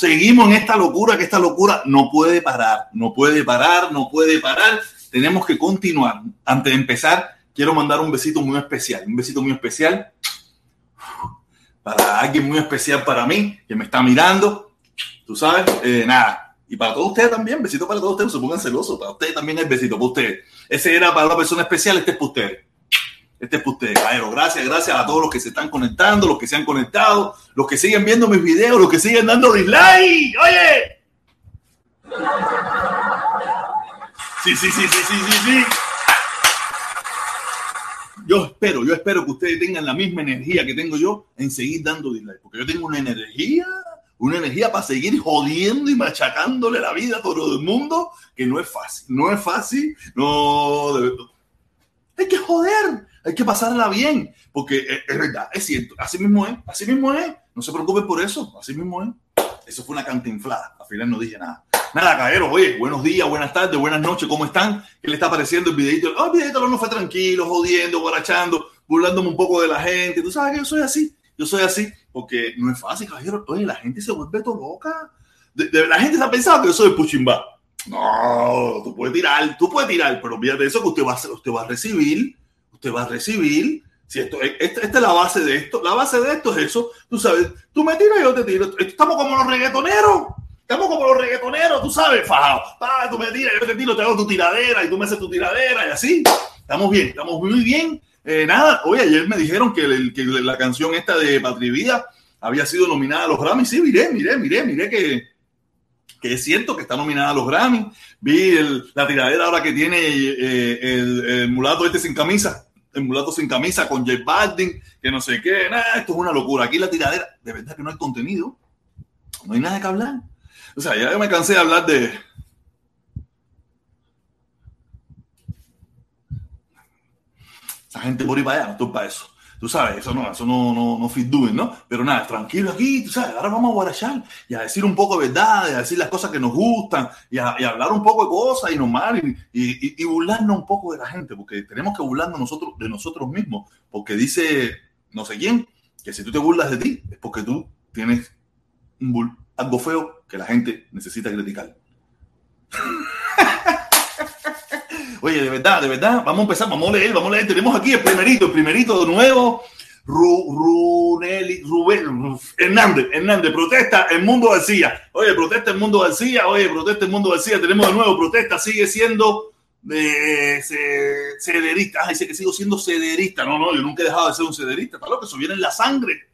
seguimos, en esta locura, que esta locura no puede parar, no puede parar, no puede parar. Tenemos que continuar. Antes de empezar, quiero mandar un besito muy especial, un besito muy especial para alguien muy especial para mí, que me está mirando. Tú sabes, eh, nada. Y para todos ustedes también, besito para todos ustedes, se pongan celosos. Para ustedes también es besito, para ustedes. Ese era para una persona especial, este es para ustedes. Este es para ustedes, caballero. Gracias, gracias a todos los que se están conectando, los que se han conectado, los que siguen viendo mis videos, los que siguen dando dislike. Oye. Sí, sí, sí, sí, sí, sí, sí. Yo espero, yo espero que ustedes tengan la misma energía que tengo yo en seguir dando dislike, porque yo tengo una energía, una energía para seguir jodiendo y machacándole la vida a todo el mundo, que no es fácil, no es fácil, no. Hay que joder, hay que pasarla bien, porque es, es verdad, es cierto, así mismo es, así mismo es, no se preocupen por eso, así mismo es. Eso fue una cantinflada, al final no dije nada. Nada, caballeros, oye, buenos días, buenas tardes, buenas noches, ¿cómo están? ¿Qué le está pareciendo el videito? Oh, el videito no fue tranquilo, jodiendo, guarachando, burlándome un poco de la gente. Tú sabes que yo soy así, yo soy así, porque no es fácil, caballero. Oye, la gente se vuelve todo loca. De, de- la gente está pensando que yo soy puchimba. No, tú puedes tirar, tú puedes tirar, pero olvídate de eso que usted va usted va a recibir, usted va a recibir. Si esto, esta, esta es la base de esto, la base de esto es eso. Tú sabes, tú me tiras y yo te tiro. Estamos como los reggaetoneros. Estamos como los reggaetoneros, tú sabes, fajado. Pa, tú me tiras, yo te tiro, te hago tu tiradera y tú me haces tu tiradera y así. Estamos bien, estamos muy bien. Eh, nada, oye, ayer me dijeron que, el- que la canción esta de Patri Vida había sido nominada a los Grammys. Sí, miré, miré, miré, miré que, que es cierto que está nominada a los Grammys. Vi el- la tiradera ahora que tiene eh, el mulato este sin camisa. El mulato sin camisa con J Balvin, que no sé qué. Nada, esto es una locura. Aquí la tiradera, de verdad que no hay contenido. No hay nada que hablar. O sea, ya yo me cansé de hablar de. Esa gente por ahí para allá, no estoy para eso. Tú sabes, eso no, eso no, no, no fit doing, ¿no? Pero nada, tranquilo aquí, tú sabes, ahora vamos a guarachar y a decir un poco de verdad, y a decir las cosas que nos gustan y a, y hablar un poco de cosas y normal y, y, y burlarnos un poco de la gente, porque tenemos que burlarnos nosotros, de nosotros mismos, porque dice no sé quién que si tú te burlas de ti es porque tú tienes un algo feo que la gente necesita criticar. Oye, de verdad, de verdad, vamos a empezar, vamos a leer, vamos a leer. Tenemos aquí el primerito, el primerito de nuevo. Ru, Runeli, Rubén, Hernández, Hernández, protesta el mundo García. Oye, protesta el mundo García, oye, protesta el mundo García. Tenemos de nuevo, protesta, sigue siendo de ce- cederista. Ah, dice que sigo siendo cederista. No, no, yo nunca he dejado de ser un cederista. Está lo que eso viene en la sangre.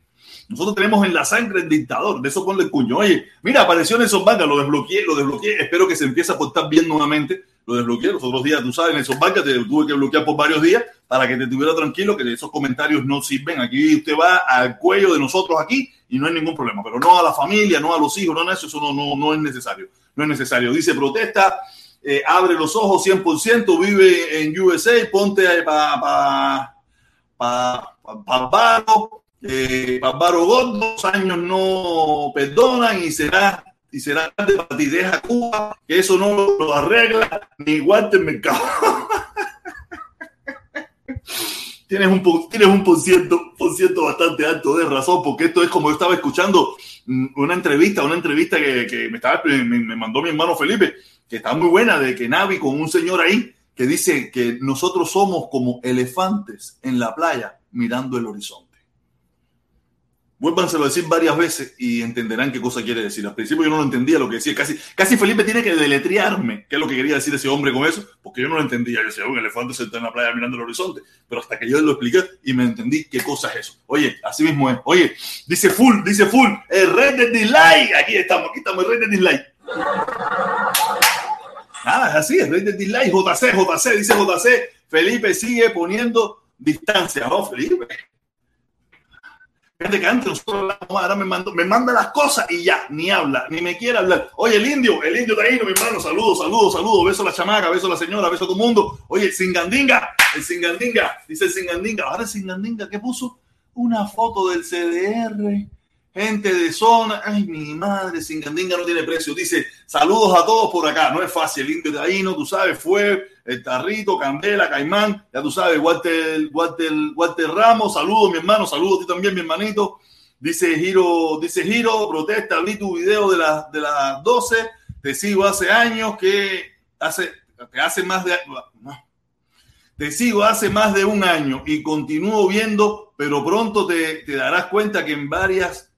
Nosotros tenemos en la sangre el dictador, de eso ponle el cuño. Oye, mira, apareció Nelson Vargas, lo desbloqueé, lo desbloqueé. Espero que se empiece a portar bien nuevamente. Lo desbloqueé los otros días, tú sabes, Nelson Vargas, te tuve que bloquear por varios días para que te tuviera tranquilo, que esos comentarios no sirven. Aquí usted va al cuello de nosotros aquí y no hay ningún problema, pero no a la familia, no a los hijos, no a eso, eso no, no, no es necesario. No es necesario. Dice protesta, eh, abre los ojos 100%, vive en USA, ponte para pa, pa, pa, pa, eh, Gordo, dos años no perdonan y será y será de para ti, deja Cuba, que eso no lo, lo arregla ni Walter Mercado. tienes un, tienes un por ciento, por ciento bastante alto de razón, porque esto es como yo estaba escuchando mm, una entrevista, una entrevista que, que me, estaba, me, me mandó mi hermano Felipe, que está muy buena, de que Navi con un señor ahí, que dice que nosotros somos como elefantes en la playa mirando el horizonte. Vuélvanselo a decir varias veces y entenderán qué cosa quiere decir. Al principio yo no lo entendía lo que decía. Casi, casi Felipe tiene que deletrearme qué es lo que quería decir ese hombre con eso, porque yo no lo entendía. Yo decía, un elefante sentado en la playa mirando el horizonte. Pero hasta que yo lo expliqué y me entendí qué cosa es eso. Oye, así mismo es. Oye, dice full, dice full. El rey de dislike. Aquí estamos, aquí estamos, el rey de dislike. Nada, es así, el rey de dislike. JC, JC, dice JC. Felipe sigue poniendo distancia. No, Felipe. Fíjate que antes nosotros ahora me, mando, me manda las cosas y ya, ni habla, ni me quiere hablar. Oye, el indio, el indio taíno, mi hermano, saludos, saludos, saludos, beso a la chamaca, beso a la señora, beso a todo el mundo. Oye, el Singandinga, el Singandinga, dice el Singandinga, ahora el Singandinga, ¿qué puso? Una foto del CDR, gente de zona, ay, mi madre, Singandinga no tiene precio. Dice, saludos a todos por acá, no es fácil, el indio taíno, tú sabes, fue el Tarrito, Candela, Caimán, ya tú sabes, Walter, Walter, Walter Ramos, saludos mi hermano, saludos a ti también mi hermanito, Dice Giro, dice Giro, protesta, vi tu video de, las de las 12, te sigo hace años que hace, que hace más de... Te sigo hace más de un año y continúo viendo, pero pronto te, te darás cuenta que en varias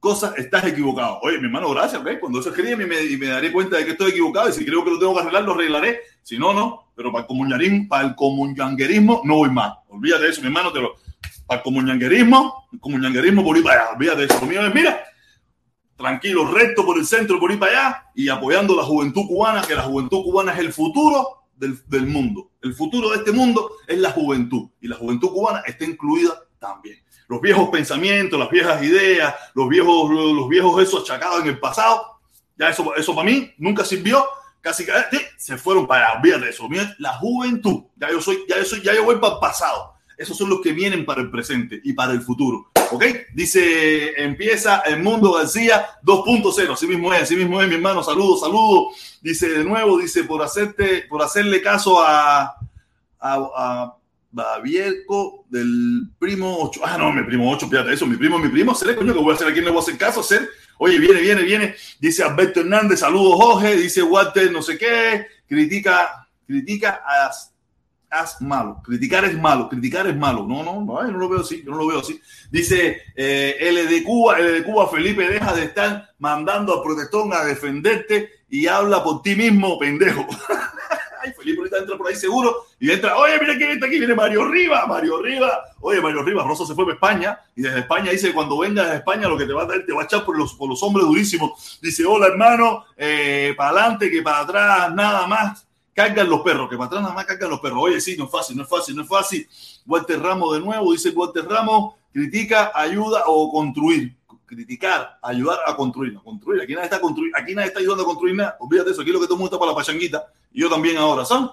cosas estás equivocado. Oye, mi hermano, gracias, ¿ves? Cuando eso escribe me, me daré cuenta de que estoy equivocado y si creo que lo tengo que arreglar, lo arreglaré. Si no, no. Pero para el comunitarismo, para el comunyanguerismo no voy más. Olvídate de eso, mi hermano, te lo, para el comunyanguerismo, el comunyanguerismo por ir para allá, olvídate de eso. Conmigo mira, tranquilo, recto por el centro, por ir para allá y apoyando la juventud cubana, que la juventud cubana es el futuro del, del mundo. El futuro de este mundo es la juventud y la juventud cubana está incluida también los viejos pensamientos, las viejas ideas, los viejos, los viejos esos achacados en el pasado, ya eso, eso para mí nunca sirvió, casi que se fueron para olvídate eso, la juventud, ya yo soy, ya yo soy, ya yo voy para el pasado, esos son los que vienen para el presente y para el futuro. ¿Ok? Dice, empieza el mundo García 2.0. Así mismo es, así mismo es, mi hermano. Saludos, saludos. Dice de nuevo, dice, por hacerte, por hacerle caso a, a, a Babierco del primo 8. Ah, no, mi primo 8, fíjate eso, mi primo, mi primo, hacer coño, que voy a hacer aquí, no voy a hacer caso, hacer. Oye, viene, viene, viene. Dice Alberto Hernández, saludos, Jorge. Dice Walter, no sé qué. Critica, critica, haz, haz malo. Criticar es malo, criticar es malo. No, no, no, no lo veo así, yo no lo veo así. Dice eh, L de Cuba, L de Cuba, Felipe, deja de estar mandando a protestón a defenderte y habla por ti mismo, pendejo. Felipe entra por ahí seguro y entra, oye, mira quién está aquí, viene Mario Riva, Mario Riva, oye, Mario Riva, Rosa se fue para España y desde España dice, cuando vengas a España lo que te va a dar, te va a echar por los, por los hombres durísimos. Dice, hola hermano, eh, para adelante, que para atrás nada más cargan los perros, que para atrás nada más cargan los perros. Oye, sí, no es fácil, no es fácil, no es fácil. Walter Ramos de nuevo, dice Walter Ramos, critica, ayuda o construir criticar, ayudar a construir, construir. Aquí nadie está construir, aquí nadie está ayudando a construir nada. Olvídate eso, aquí lo que todo el mundo está para la pachanguita. Y yo también ahora, ¿sabes?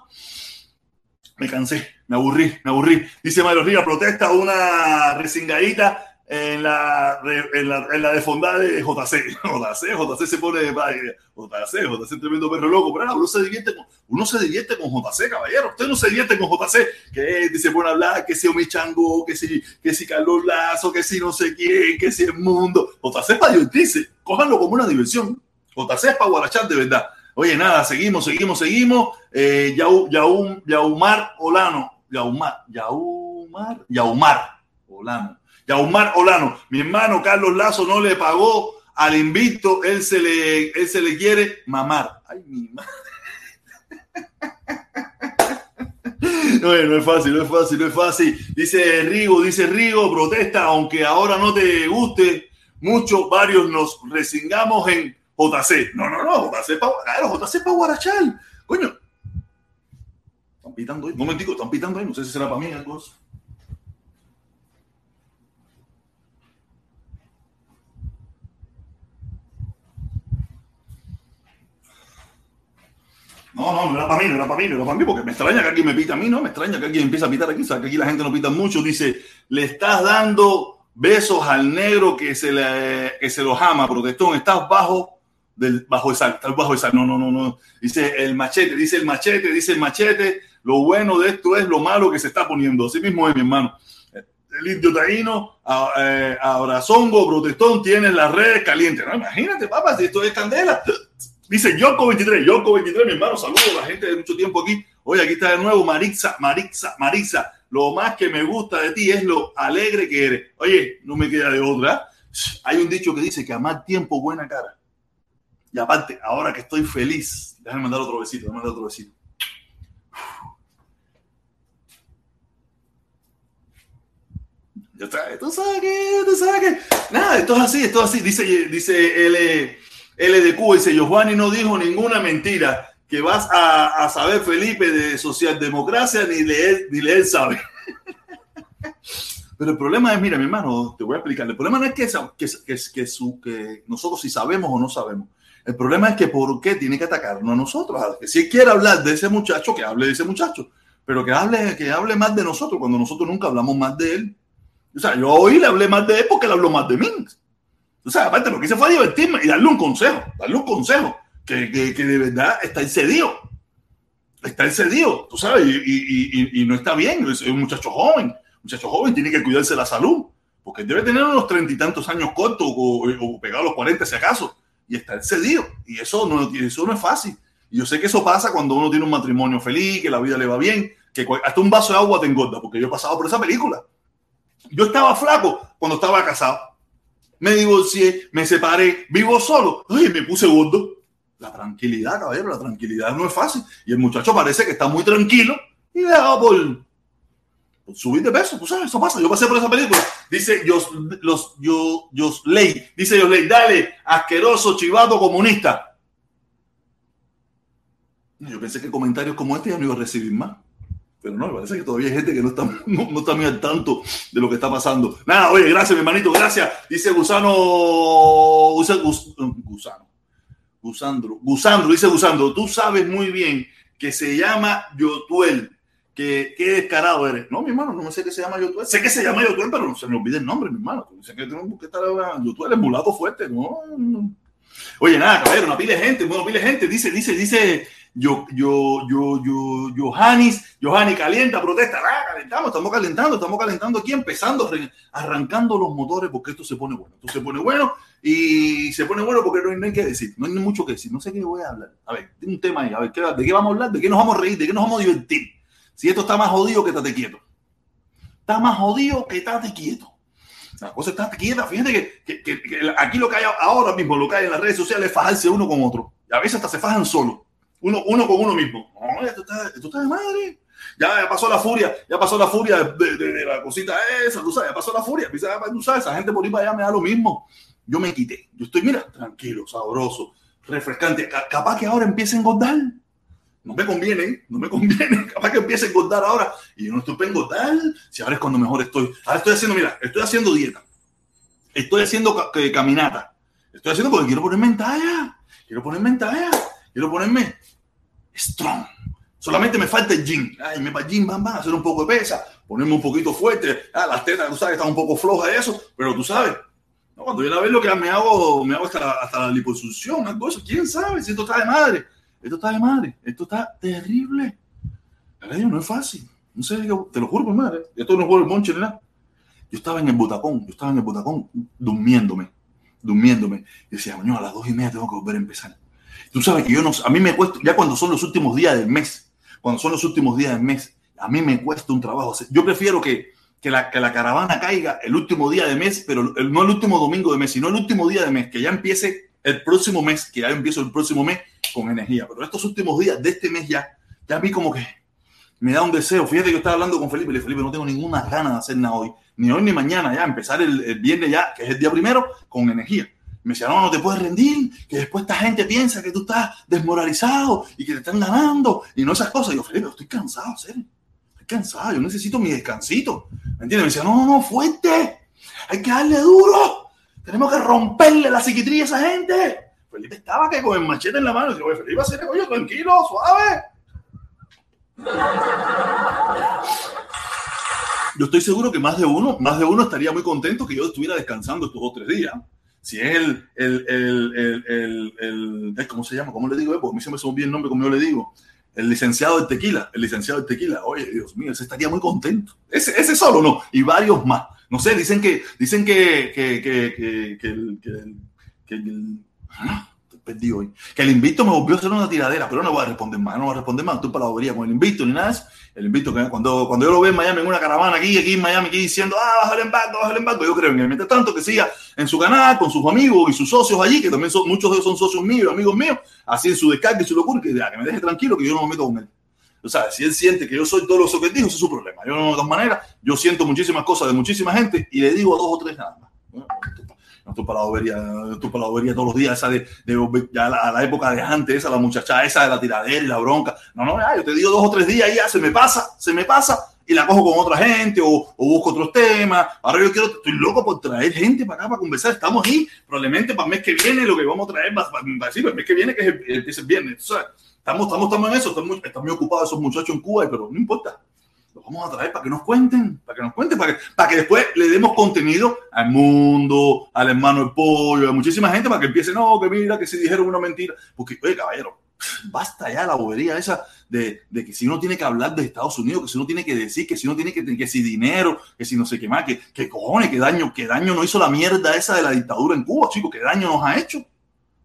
Me cansé, me aburrí, me aburrí. Dice Mario Ríos, protesta una resingadita en la, en la, en la desfondada de JC. JC, JC se pone, JC, JC tremendo perro loco, pero uno se divierte con, uno se divierte con JC, caballero. Usted no se divierte con JC, que se pone a hablar, que si Omi Chango, que si, que si Carlos Lazo, que si no sé quién, que si el mundo. JC es para divertirse, cójanlo como una diversión. JC es para guarachar de verdad. Oye, nada, seguimos, seguimos, seguimos. Eh, Yaumar Olano, Yaumar, Yaumar, Yaumar Olano Yaumar Olano, mi hermano Carlos Lazo no le pagó al invito, él se le, él se le quiere mamar. Ay, mi madre. No, no es fácil, no es fácil, no es fácil. Dice Rigo, dice Rigo, protesta, aunque ahora no te guste mucho, varios nos resingamos en JC. No, no, no, JC para JC para Guarachal. Coño. Están pitando ahí. Un momentico, están pitando ahí. No sé si será para mí algo. No, no, no era para mí, no era para mí, no era para mí, porque me extraña que alguien me pita a mí, ¿no? Me extraña que alguien empiece a pitar aquí, o que aquí la gente no pita mucho. Dice, le estás dando besos al negro que se, le, que se los ama, protestón, estás bajo del, bajo esa, estás bajo esa, no, no, no, no. Dice el machete, dice el machete, dice el machete, lo bueno de esto es lo malo que se está poniendo. Así mismo es, mi hermano. El indio taíno, eh, abrazongo, protestón, tiene las redes calientes. No, imagínate, papá, si esto es candela. Dice Yoko 23, Yoko 23, mi hermano, saludos a la gente de mucho tiempo aquí. Oye, aquí está de nuevo Marixa, Marixa, Marisa. Lo más que me gusta de ti es lo alegre que eres. Oye, no me queda de otra. Hay un dicho que dice que a más tiempo buena cara. Y aparte, ahora que estoy feliz, déjame mandar otro besito, déjame mandar otro besito. Ya está, tú sabes que, tú sabes que. Nada, esto es así, esto es así. Dice, dice él. LDQ dice, Giovanni no dijo ninguna mentira. Que vas a, saber, Felipe, de socialdemocracia, ni leer, ni leer sabe. Pero el problema es, mira, mi hermano, te voy a explicar. El problema no es que, que, que, que nosotros si sabemos o no sabemos. El problema es que por qué tiene que atacarnos a nosotros. Que si quiere hablar de ese muchacho, que hable de ese muchacho. Pero que hable, que hable más de nosotros cuando nosotros nunca hablamos más de él. O sea, yo hoy le hablé más de él porque él habló más de mí. O sea, aparte lo que hice fue divertirme y darle un consejo, darle un consejo que, que, que de verdad está excedido. Está excedido, tú sabes, y, y, no está bien. Es un muchacho joven. Un muchacho joven tiene que cuidarse la salud. porque debe tener unos treinta y tantos años cortos o, pegado a los cuarenta si acaso, y está cedido. Y eso no, eso no es fácil. Y yo sé que eso pasa cuando uno tiene un matrimonio feliz, que la vida le va bien, que hasta un vaso de agua te engorda, porque yo he pasado por esa película. Yo estaba flaco cuando estaba casado. Me divorcié, me separé, vivo solo. Ay, me puse gordo. La tranquilidad, caballero, la tranquilidad no es fácil. Y el muchacho parece que está muy tranquilo y le ha por, subir de peso. Sabes, eso pasa. Yo pasé por esa película. Dice yo, los, yo, ley. Dice yo, ley, dale, asqueroso, chivato, comunista. Yo pensé que comentarios como este ya no iba a recibir más. Pero no, me parece que todavía hay gente que no está, no, está muy al tanto de lo que está pasando. Nada, oye, gracias, mi hermanito, gracias. Dice Gusano, Gusano, Gusandro, Gusandro, dice Gusandro, tú sabes muy bien que se llama Yotuel. Que, qué descarado eres. No, mi hermano, no sé qué se llama Yotuel. Sé que se llama Yotuel, pero no se me olvide el nombre, mi hermano. Sé que tenemos que estar Yotuel es mulato fuerte. No, no. Oye, nada, caballero, una pila de gente, una pila de gente. Dice, dice, dice yo, yo, yo, yo, Johannes, Johanny calienta, protesta, ah, calentamos, estamos calentando, estamos calentando aquí, empezando, arrancando los motores porque esto se pone bueno, esto se pone bueno y se pone bueno porque no hay, que decir, no hay mucho que decir, no sé qué voy a hablar. A ver, tengo un tema ahí, a ver, ¿de qué vamos a hablar? ¿De qué nos vamos a reír? ¿De qué nos vamos a divertir? Si esto está más jodido que estate quieto. Está más jodido que estate quieto. La cosa está quieta. Fíjate que, que, aquí lo que hay ahora mismo, lo que hay en las redes sociales es fajarse uno con otro. Y a veces hasta se fajan solo uno, uno con uno mismo. No, esto está, esto está de madre. Ya, pasó la furia, ya pasó la furia de, la cosita esa, tú sabes, ya pasó la furia. Tú sabes, esa gente por ahí para allá me da lo mismo. Yo me quité. Yo estoy, mira, tranquilo, sabroso, refrescante. Capaz que ahora empiece a engordar. No me conviene, no me conviene. Capaz que empiece a engordar ahora. Y yo no estoy para engordar. Si ahora es cuando mejor estoy. Ahora estoy haciendo, mira, estoy haciendo dieta. Estoy haciendo caminata. Estoy haciendo porque quiero ponerme en talla. Quiero ponerme en talla. Quiero ponerme strong. Solamente me falta el gym. Ay, me va gym, van, hacer un poco de pesa, ponerme un poquito fuerte. Ah, las tetas, tú sabes, están un poco flojas eso, pero tú sabes, no, cuando yo la veo lo que me hago, me hago hasta, hasta la liposucción, algo eso. ¿Quién sabe si esto está de madre? Esto está de madre. Esto está terrible. no es fácil. No sé, te lo juro por madre. Esto no es el monche nada. Yo estaba en el butacón, yo estaba en el butacón durmiéndome, durmiéndome. Y decía, a las dos y media tengo que volver a empezar. Tú sabes que yo no, a mí me cuesta, ya cuando son los últimos días del mes, cuando son los últimos días del mes, a mí me cuesta un trabajo. Yo prefiero que, que, la, que la caravana caiga el último día de mes, pero no el último domingo de mes, sino el último día de mes, que ya empiece el próximo mes, que ya empiezo el próximo mes con energía. Pero estos últimos días de este mes ya, ya a mí como que me da un deseo. Fíjate que yo estaba hablando con Felipe y le Felipe, no tengo ninguna gana de hacer nada hoy, ni hoy ni mañana, ya empezar el, el viernes ya, que es el día primero, con energía. Me decía, no, no te puedes rendir, que después esta gente piensa que tú estás desmoralizado y que te están ganando y no esas cosas. Y yo, Felipe, estoy cansado, serio. Estoy cansado, yo necesito mi descansito. ¿Me entiendes? Me decía, no, no, no, fuerte. Hay que darle duro. Tenemos que romperle la psiquitría a esa gente. Felipe estaba que con el machete en la mano. Y yo, Felipe, hacer oye, tranquilo, suave. Yo estoy seguro que más de uno, más de uno estaría muy contento que yo estuviera descansando estos dos tres días si es el, el, el, el, ¿cómo se llama? ¿Cómo le digo? Porque a mí siempre se me olvida el nombre como yo le digo. El licenciado de tequila, el licenciado de tequila. Oye, Dios mío, ese estaría muy contento. Ese, ese solo no, y varios más. No sé, dicen que, dicen que, que, que, que, que, el, perdí hoy. Que el invito me volvió a hacer una tiradera, pero no voy a responder más, no voy a responder más, tú para la con el invito ni nada eso. El invito que cuando, cuando yo lo veo en Miami en una caravana aquí, aquí en Miami, aquí diciendo, ah, baja el embargo, baja el embargo, yo creo en él. Mientras tanto que siga en su canal, con sus amigos y sus socios allí, que también son, muchos de ellos son socios míos, amigos míos, así en su descarga y su locura, que, que me deje tranquilo, que yo no me meto con él. O sea, si él siente que yo soy todo lo que dijo, ese es su problema. Yo, de todas maneras, yo siento muchísimas cosas de muchísima gente y le digo a dos o tres nada más no tu palavería, tu palavería todos los días, esa de, ya a la época de antes, esa la muchacha esa de la tiradera y la bronca. No, no, ya, yo te digo dos o tres días y ya se me pasa, se me pasa y la cojo con otra gente o, o, busco otros temas. Ahora yo quiero, estoy loco por traer gente para acá para conversar. Estamos ahí, probablemente para el mes que viene lo que vamos a traer, va, a decir, el mes que viene que es el, el, viernes. estamos, estamos, estamos en eso, están muy, están muy ocupados esos muchachos en Cuba, pero no importa los vamos a traer para que nos cuenten, para que nos cuenten, para que, para que después le demos contenido al mundo, al hermano del pollo, a muchísima gente para que empiece, no, que mira, que se dijeron una mentira. Porque, oye, caballero, Basta ya la bobería esa de, de, que si uno tiene que hablar de Estados Unidos, que si uno tiene que decir, que si uno tiene que, que si dinero, que si no sé qué más, que, que cojones, qué daño, qué daño no hizo la mierda esa de la dictadura en Cuba, chicos, qué daño nos ha hecho.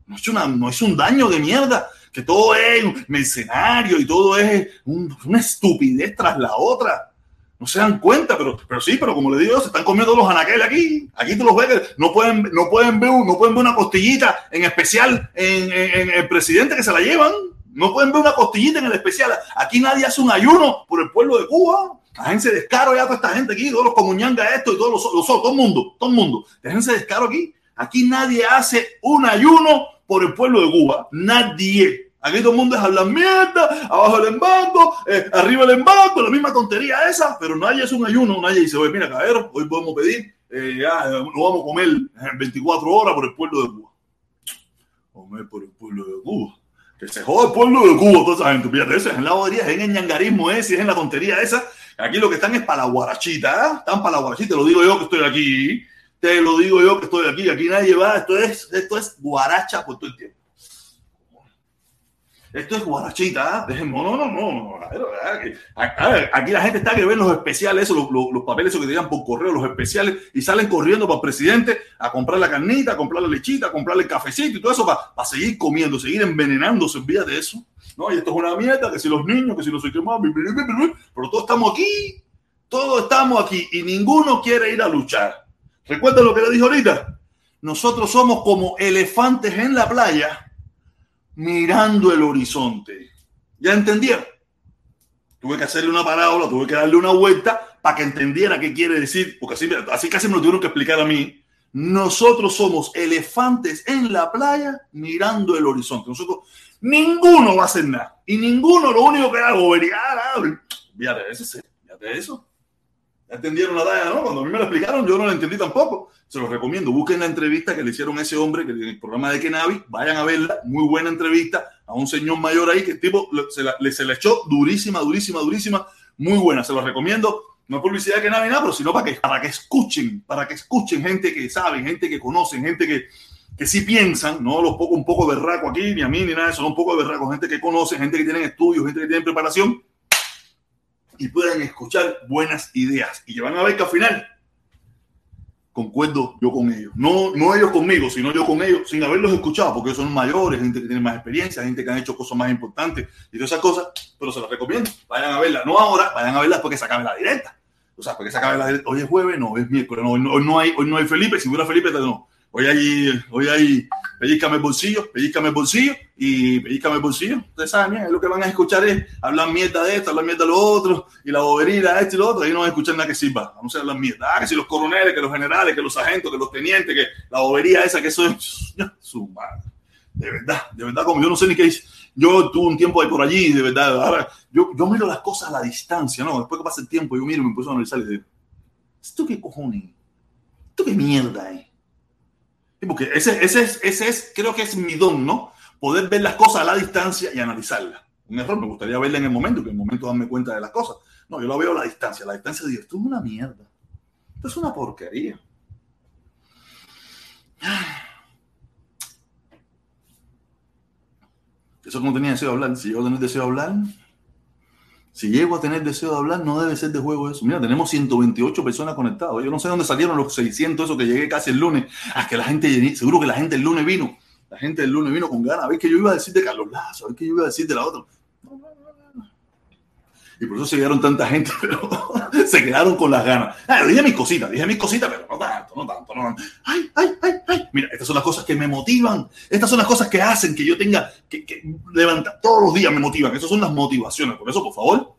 No es, una, no es un daño de mierda, todo es mercenario y todo es un, una estupidez tras la otra. No se dan cuenta, pero, pero sí, pero como le digo, se están comiendo los anaqueles aquí. Aquí tú los ves, no pueden, no pueden ver, no pueden ver una costillita en especial en, el presidente que se la llevan. No pueden ver una costillita en el especial. Aquí nadie hace un ayuno por el pueblo de Cuba. Déjense descaro ya toda esta gente aquí, todos los comuñangas esto y todos los, los, todo el mundo, todo el mundo. Déjense descaro aquí. Aquí nadie hace un ayuno por el pueblo de Cuba. Nadie. Aquí todo el mundo es hablar mierda, abajo el embargo, eh, arriba el embargo, la misma tontería esa, pero nadie es un ayuno, nadie dice, oye, mira, cabrón, hoy podemos pedir, eh, ya, no vamos a comer en 24 horas por el pueblo de Cuba. Comer por el pueblo de Cuba. Que se joda el pueblo de Cuba, toda esa gente. Fíjate, eso es en la bobería, es en el ñangarismo ese, es en la tontería esa. Aquí lo que están es para la guarachita, ¿eh? están para la guarachita, te lo digo yo que estoy aquí, te lo digo yo que estoy aquí, aquí nadie va, esto es, esto es guaracha por todo el tiempo. Esto es guarachita. ¿eh? No, no, no, no. Aquí la gente está que ven los especiales, esos, los, los, los, papeles esos que te llegan por correo, los especiales, y salen corriendo para el presidente a comprar la carnita, a comprar la lechita, a comprar el cafecito y todo eso para, para seguir comiendo, seguir envenenándose. Olvídate de eso. No, y esto es una mierda, que si los niños, que si qué más, pero todos estamos aquí, todos estamos aquí y ninguno quiere ir a luchar. ¿Recuerdan lo que le dije ahorita? Nosotros somos como elefantes en la playa mirando el horizonte. ¿Ya entendieron? Tuve que hacerle una parábola, tuve que darle una vuelta para que entendiera qué quiere decir, porque así, así casi me lo tuvieron que explicar a mí. Nosotros somos elefantes en la playa mirando el horizonte. Nosotros, ninguno va a hacer nada. Y ninguno lo único que hago es Fíjate de eso, fíjate eso. ¿Ya entendieron la talla, no? Cuando a mí me lo explicaron, yo no lo entendí tampoco. Se los recomiendo. Busquen la entrevista que le hicieron a ese hombre que en el programa de Kenavi. Vayan a verla. Muy buena entrevista a un señor mayor ahí que el tipo se, la, se le echó durísima, durísima, durísima. Muy buena. Se los recomiendo. No es publicidad de Kenavi nada, pero sino para que, para que escuchen, para que escuchen gente que sabe, gente que conocen, gente que, que sí piensan, no los poco un poco berraco aquí, ni a mí, ni nada de eso, no un poco berraco, gente que conoce, gente que tiene estudios, gente que tiene preparación y puedan escuchar buenas ideas. Y que van a ver que al final concuerdo yo con ellos. No, no ellos conmigo, sino yo con ellos, sin haberlos escuchado, porque ellos son mayores, gente que tiene más experiencia, gente que han hecho cosas más importantes y todas esas cosas, pero se las recomiendo. Vayan a verla, no ahora, vayan a verla después que se acabe la directa. O sea, porque se acabe la directa. Hoy es jueves, no, es miércoles, no, hoy, no, no hay, hoy no hay Felipe, si hubiera Felipe, no. Hoy hay, hoy hay, pellizcame el bolsillo, pellizcame el bolsillo y pellizcame el bolsillo. Ustedes saben, es lo que van a escuchar es hablar mierda de esto, hablar mierda de lo otro y la bobería de esto y lo otro. Ahí no van a escuchar nada que sirva. Vamos a hablar mierda. Ah, que si los coroneles, que los generales, que los agentes, que los tenientes, que la bobería esa, que eso es su madre. De verdad, de verdad, como yo no sé ni qué es. Yo tuve un tiempo ahí por allí, de verdad. Yo, yo miro las cosas a la distancia, ¿no? Después que pasa el tiempo, yo miro y me empiezo a analizar y digo, ¿esto qué cojones? ¿Esto qué mierda es? Porque ese, ese, es, ese es, creo que es mi don, ¿no? Poder ver las cosas a la distancia y analizarlas. Un error, me gustaría verla en el momento, que en el momento darme cuenta de las cosas. No, yo lo veo a la distancia. A la distancia digo, esto es una mierda. Esto es una porquería. Eso no tenía deseo de hablar. Si yo tenía deseo de hablar, si llego a tener deseo de hablar, no debe ser de juego eso. Mira, tenemos 128 personas conectadas. Yo no sé dónde salieron los 600, eso que llegué casi el lunes. Ah, que la gente, seguro que la gente el lunes vino. La gente del lunes vino con ganas. A ver qué yo iba a decir de Carlos Lazo, a ver qué yo iba a decir de la otra. Y por eso se quedaron tanta gente, pero se quedaron con las ganas. Ah, dije mis cositas, dije mis cositas, pero no tanto, no tanto, no tanto. Ay, ay, ay, ay. Mira, estas son las cosas que me motivan. Estas son las cosas que hacen que yo tenga que, que levantar. Todos los días me motivan. Esas son las motivaciones. Por eso, por favor,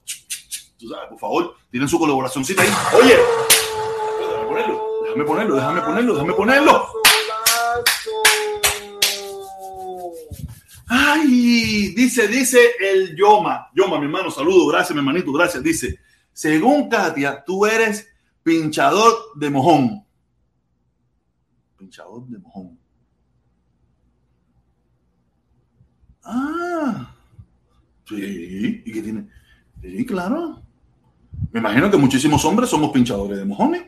tú sabes, por favor, tienen su colaboracióncita ahí. Oye, déjame ponerlo, déjame ponerlo, déjame ponerlo, déjame ponerlo. Ay, dice, dice el Yoma. Yoma, mi hermano, saludo, gracias, mi hermanito, gracias. Dice, según Katia, tú eres pinchador de mojón. Pinchador de mojón. Ah, sí, ¿y qué tiene? Sí, claro. Me imagino que muchísimos hombres somos pinchadores de mojones.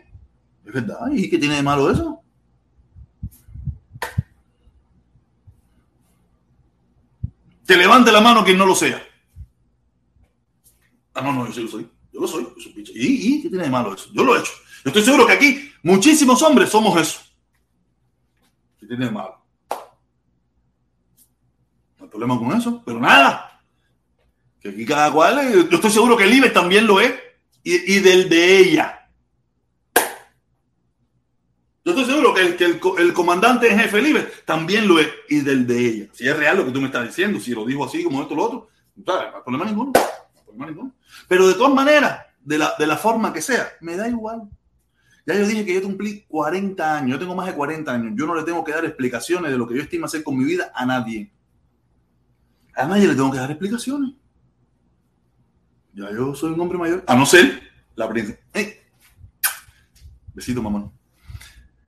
Es verdad. ¿Y qué tiene de malo eso? Que levante la mano quien no lo sea. Ah, no, no, yo lo soy. Yo lo soy. ¿Y, ¿Y qué tiene de malo eso? Yo lo he hecho. Yo estoy seguro que aquí muchísimos hombres somos eso. ¿Qué tiene de malo? No hay problema con eso, pero nada. Que aquí cada cual, eh, yo estoy seguro que el IBE también lo es. Y del de ella. Yo estoy seguro que el, que el, comandante en jefe libre también lo es y del de ella. Si es real lo que tú me estás diciendo, si lo dijo así como esto lo otro, no hay problema ninguno. Problema ninguno. Pero de todas maneras, de la, de la forma que sea, me da igual. Ya yo dije que yo cumplí 40 años, yo tengo más de 40 años, yo no le tengo que dar explicaciones de lo que yo estimo hacer con mi vida a nadie. A nadie le tengo que dar explicaciones. Ya yo soy un hombre mayor, a no ser la princesa. Besito, mamá.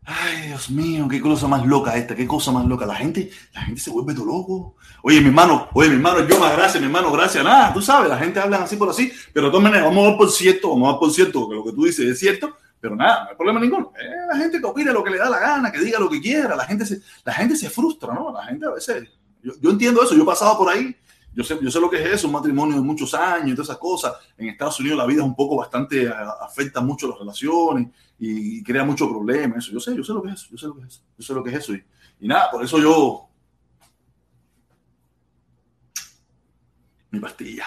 Ay, Dios mío, qué cosa más loca esta, qué cosa más loca. La gente, la gente se vuelve todo loco. Oye, mi hermano, oye, mi hermano, yo más gracias, mi hermano, gracias. Nada, tú sabes, la gente habla así por así, pero de todas maneras, vamos a ver por cierto, vamos a ver por cierto que lo que tú dices es cierto, pero nada, no hay problema ninguno. Eh, la gente que opine lo que le da la gana, que diga lo que quiera, la gente se, la gente se frustra, ¿no? La gente a veces, yo, yo entiendo eso, yo he pasado por ahí, yo sé, yo sé lo que es eso, un matrimonio de muchos años todas esas cosas. En Estados Unidos la vida es un poco bastante, afecta mucho las relaciones y, crea muchos problemas. Eso, yo sé, yo sé lo que es eso, yo sé lo que es eso, yo sé lo que es eso. Y, nada, por eso yo. Mi pastilla.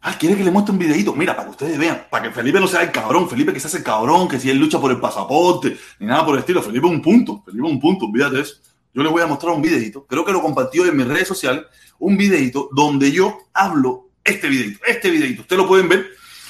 Ah, quiere que le muestre un videito. Mira, para que ustedes vean, para que Felipe no sea el cabrón. Felipe que se hace el cabrón, que si él lucha por el pasaporte, ni nada por el estilo. Felipe un punto. Felipe un punto, olvídate eso. Yo les voy a mostrar un videito. Creo que lo compartió en mis redes sociales. Un videito donde yo hablo este videito. Este videito. Ustedes lo pueden ver.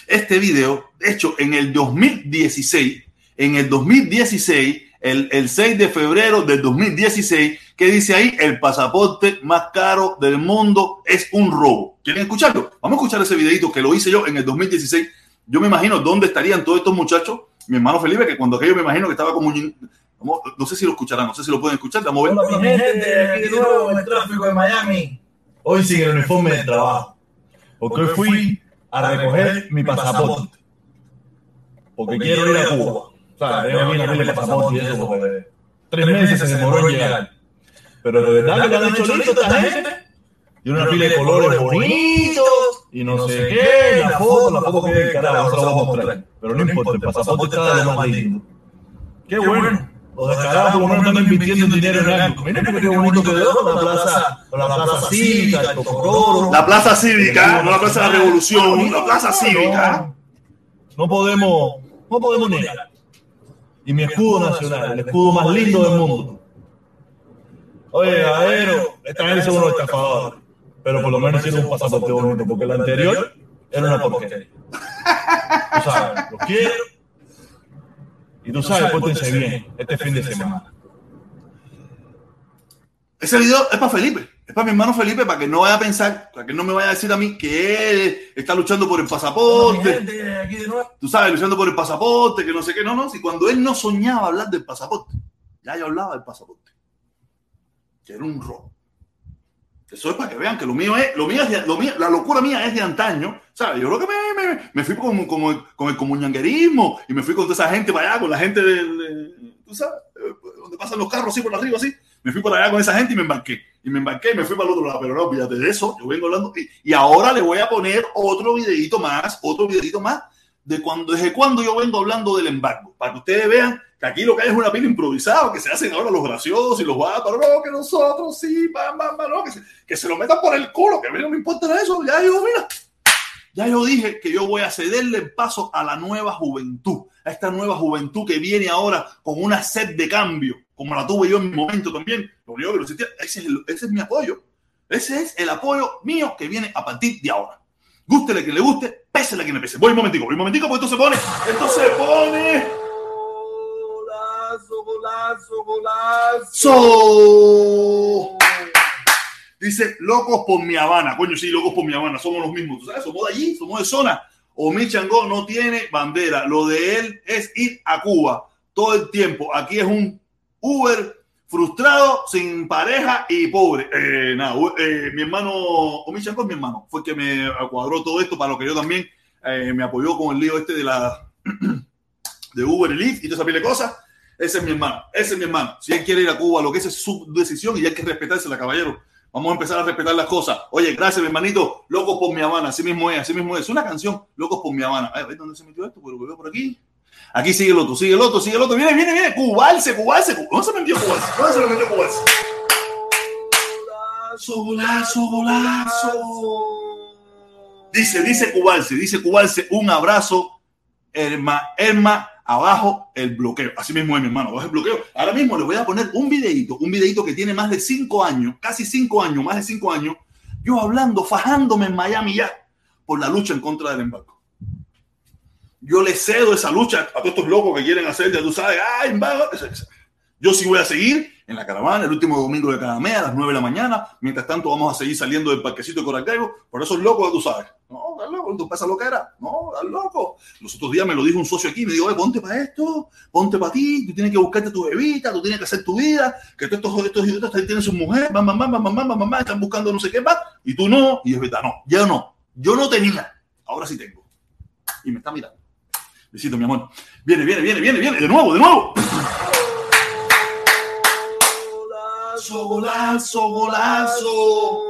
Este video, hecho en el 2016. En el 2016, el, el 6 de febrero del 2016, que dice ahí, el pasaporte más caro del mundo es un robo. ¿Quieren escucharlo? Vamos a escuchar ese videito que lo hice yo en el 2016. Yo me imagino dónde estarían todos estos muchachos. Mi hermano Felipe, que cuando aquello me imagino que estaba como Vamos, no sé si lo escucharán, no sé si lo pueden escuchar. Vamos a ver. Hola, mi gente, aquí de nuevo en el tráfico de Miami. Hoy sigue el uniforme de trabajo. Porque hoy fui a recoger mi pasaporte. Porque quiero ir a Cuba. O sea, yo vine a ver el pasaporte y eso, porque tres meses se demoró en llegar. Pero de verdad que lo han hecho listo esta gente. Y una pila de colores bonitos y no sé qué. La foto, la foto que carajo, se la voy a mostrar. Pero no importa, el pasaporte está de lo más lindo. Qué bueno. Los descarados por lo menos están invirtiendo dinero en algo. Miren qué bonito quedó la plaza, la plaza cívica, el Tocororo. La plaza cívica, no la plaza de la revolución, la plaza cívica. No podemos, no podemos negar. Y mi escudo nacional, el escudo más lindo del mundo. Oye, Aero, esta gente son unos estafadores. Pero por lo menos tiene un pasaporte bonito, porque el anterior era una porquería. Tú sabes, lo quiero. Y tú sabes, pórtense bien este fin de semana. Ese video es para Felipe, es para mi hermano Felipe, para que no vaya a pensar, para que no me vaya a decir a mí que él está luchando por el pasaporte. Tú sabes, luchando por el pasaporte, que no sé qué, no, no. Si cuando él no soñaba hablar del pasaporte, ya yo hablaba del pasaporte. Que era un robo. Eso es para que vean que lo mío es, lo mío es de, lo mío, la locura mía es de antaño, ¿sabes? Yo creo que me, me, me fui con, con, con el comunanguerismo y me fui con toda esa gente para allá, con la gente del, de, tú sabes, donde pasan los carros así por arriba, así. Me fui para allá con esa gente y me embarqué. Y me embarqué y me fui para el otro lado. Pero no, fíjate de eso, yo vengo hablando. Y, y ahora le voy a poner otro videito más, otro videito más, de cuando, desde cuando yo vengo hablando del embargo, para que ustedes vean que aquí lo que hay es una pila improvisada, que se hacen ahora los graciosos y los guapos, no, que nosotros sí, bam, bam, bam, no, que, se, que se lo metan por el culo, que a mí no me importa eso, ya yo, mira, ya yo dije que yo voy a cederle el paso a la nueva juventud, a esta nueva juventud que viene ahora con una sed de cambio, como la tuve yo en mi momento también, lo único que lo sentía, ese es, el, ese es mi apoyo, ese es el apoyo mío que viene a partir de ahora. Gústele que le guste, pésele a quien le pese. Voy un momentico, voy un momentico, porque esto se pone, esto se pone golazo, golazo, golazo. Dice, locos por mi Habana. Coño, sí, locos por mi Habana. Somos los mismos. ¿Tú sabes? Somos de allí, somos de zona. Omi Changó no tiene bandera. Lo de él es ir a Cuba todo el tiempo. Aquí es un Uber frustrado, sin pareja y pobre. Eh, nada, eh, mi hermano, Omi Changó es mi hermano. Fue el que me cuadró todo esto para lo que yo también eh, me apoyó con el lío este de la de Uber y Lyft y toda esa pila de cosas. Ese es mi hermano, ese es mi hermano. Si él quiere ir a Cuba, lo que esa es su decisión y hay que respetársela, caballero. Vamos a empezar a respetar las cosas. Oye, gracias, mi hermanito. Locos por mi Habana. Así mismo es, así mismo es. Es una canción, Locos por mi Habana. A ver, ¿dónde se metió esto? Pues lo veo por aquí. Aquí sigue el otro, sigue el otro, sigue el otro. Viene, viene, viene. Cubalse, cubalse. ¿Dónde se metió cubalse? ¿Dónde se metió cubalse? Golazo, golazo, golazo. Dice, dice cubalse, dice cubalse. Un abrazo, Herma, Herma abajo el bloqueo. Así mismo es, mi hermano, abajo el bloqueo. Ahora mismo les voy a poner un videito, un videito que tiene más de cinco años, casi cinco años, más de cinco años, yo hablando, fajándome en Miami ya por la lucha en contra del embargo. Yo le cedo esa lucha a todos estos locos que quieren hacer, ya tú sabes, ah, embargo. Yo sí voy a seguir en la caravana el último domingo de cada mes a las 9 de la mañana. Mientras tanto, vamos a seguir saliendo del parquecito de Coracaibo. Por eso es loco, tú sabes. No, estás loco, tú pasa lo que era. No, estás loco. Los otros días me lo dijo un socio aquí. Me dijo, ponte para esto, ponte para ti. Tú tienes que buscarte tu bebita, tú tienes que hacer tu vida. Que todos estos, estos idiotas tienen su mujer, mamá, mamá, mamá, mamá, mamá, están buscando no sé qué más. Y tú no. Y es verdad, no. Yo no. Yo no tenía. Ahora sí tengo. Y me está mirando. Besito, mi amor. Viene, viene, viene, viene, viene. De nuevo, de nuevo. Golazo, golazo, golazo.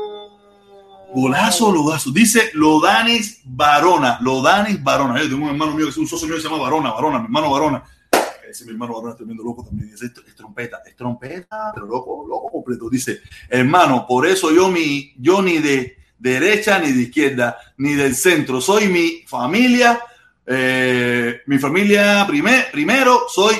Golazo, Dice Lodanis Varona. Lodanis Varona. Yo tengo un hermano mío que es un socio mío que se llama Varona, Varona, mi hermano Varona. Ese mi hermano Varona es tremendo loco también. Dice, es trompeta, es trompeta, pero loco, loco completo. Dice, hermano, por eso yo, mi, yo ni de derecha ni de izquierda, ni del centro. Soy mi familia, eh, mi familia primer, primero, soy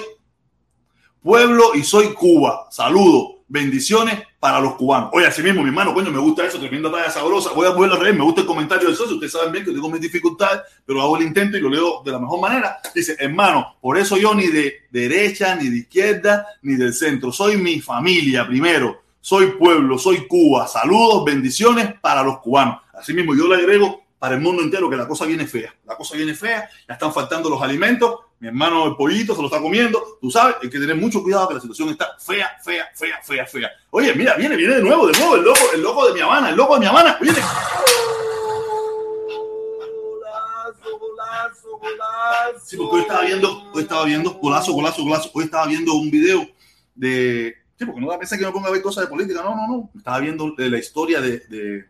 pueblo y soy Cuba. Saludo bendiciones para los cubanos. Oye, así mismo, mi hermano, coño, me gusta eso, tremenda talla sabrosa. Voy a volver a reír, me gusta el comentario del socio. Ustedes saben bien que tengo mis dificultades, pero hago el intento y lo leo de la mejor manera. Dice, hermano, por eso yo ni de derecha, ni de izquierda, ni del centro. Soy mi familia primero. Soy pueblo, soy Cuba. Saludos, bendiciones para los cubanos. Así mismo, yo le agrego para el mundo entero que la cosa viene fea. La cosa viene fea, ya están faltando los alimentos mi hermano el pollito se lo está comiendo, tú sabes, hay que tener mucho cuidado que la situación está fea, fea, fea, fea, fea. Oye, mira, viene, viene de nuevo, de nuevo, el loco, el loco de mi Habana, el loco de mi Habana, viene. Sí, porque hoy estaba viendo, hoy estaba viendo, golazo, golazo, golazo, hoy estaba viendo un video de, sí, porque no da pensar que me ponga a ver cosas de política, no, no, no, estaba viendo de la historia de, de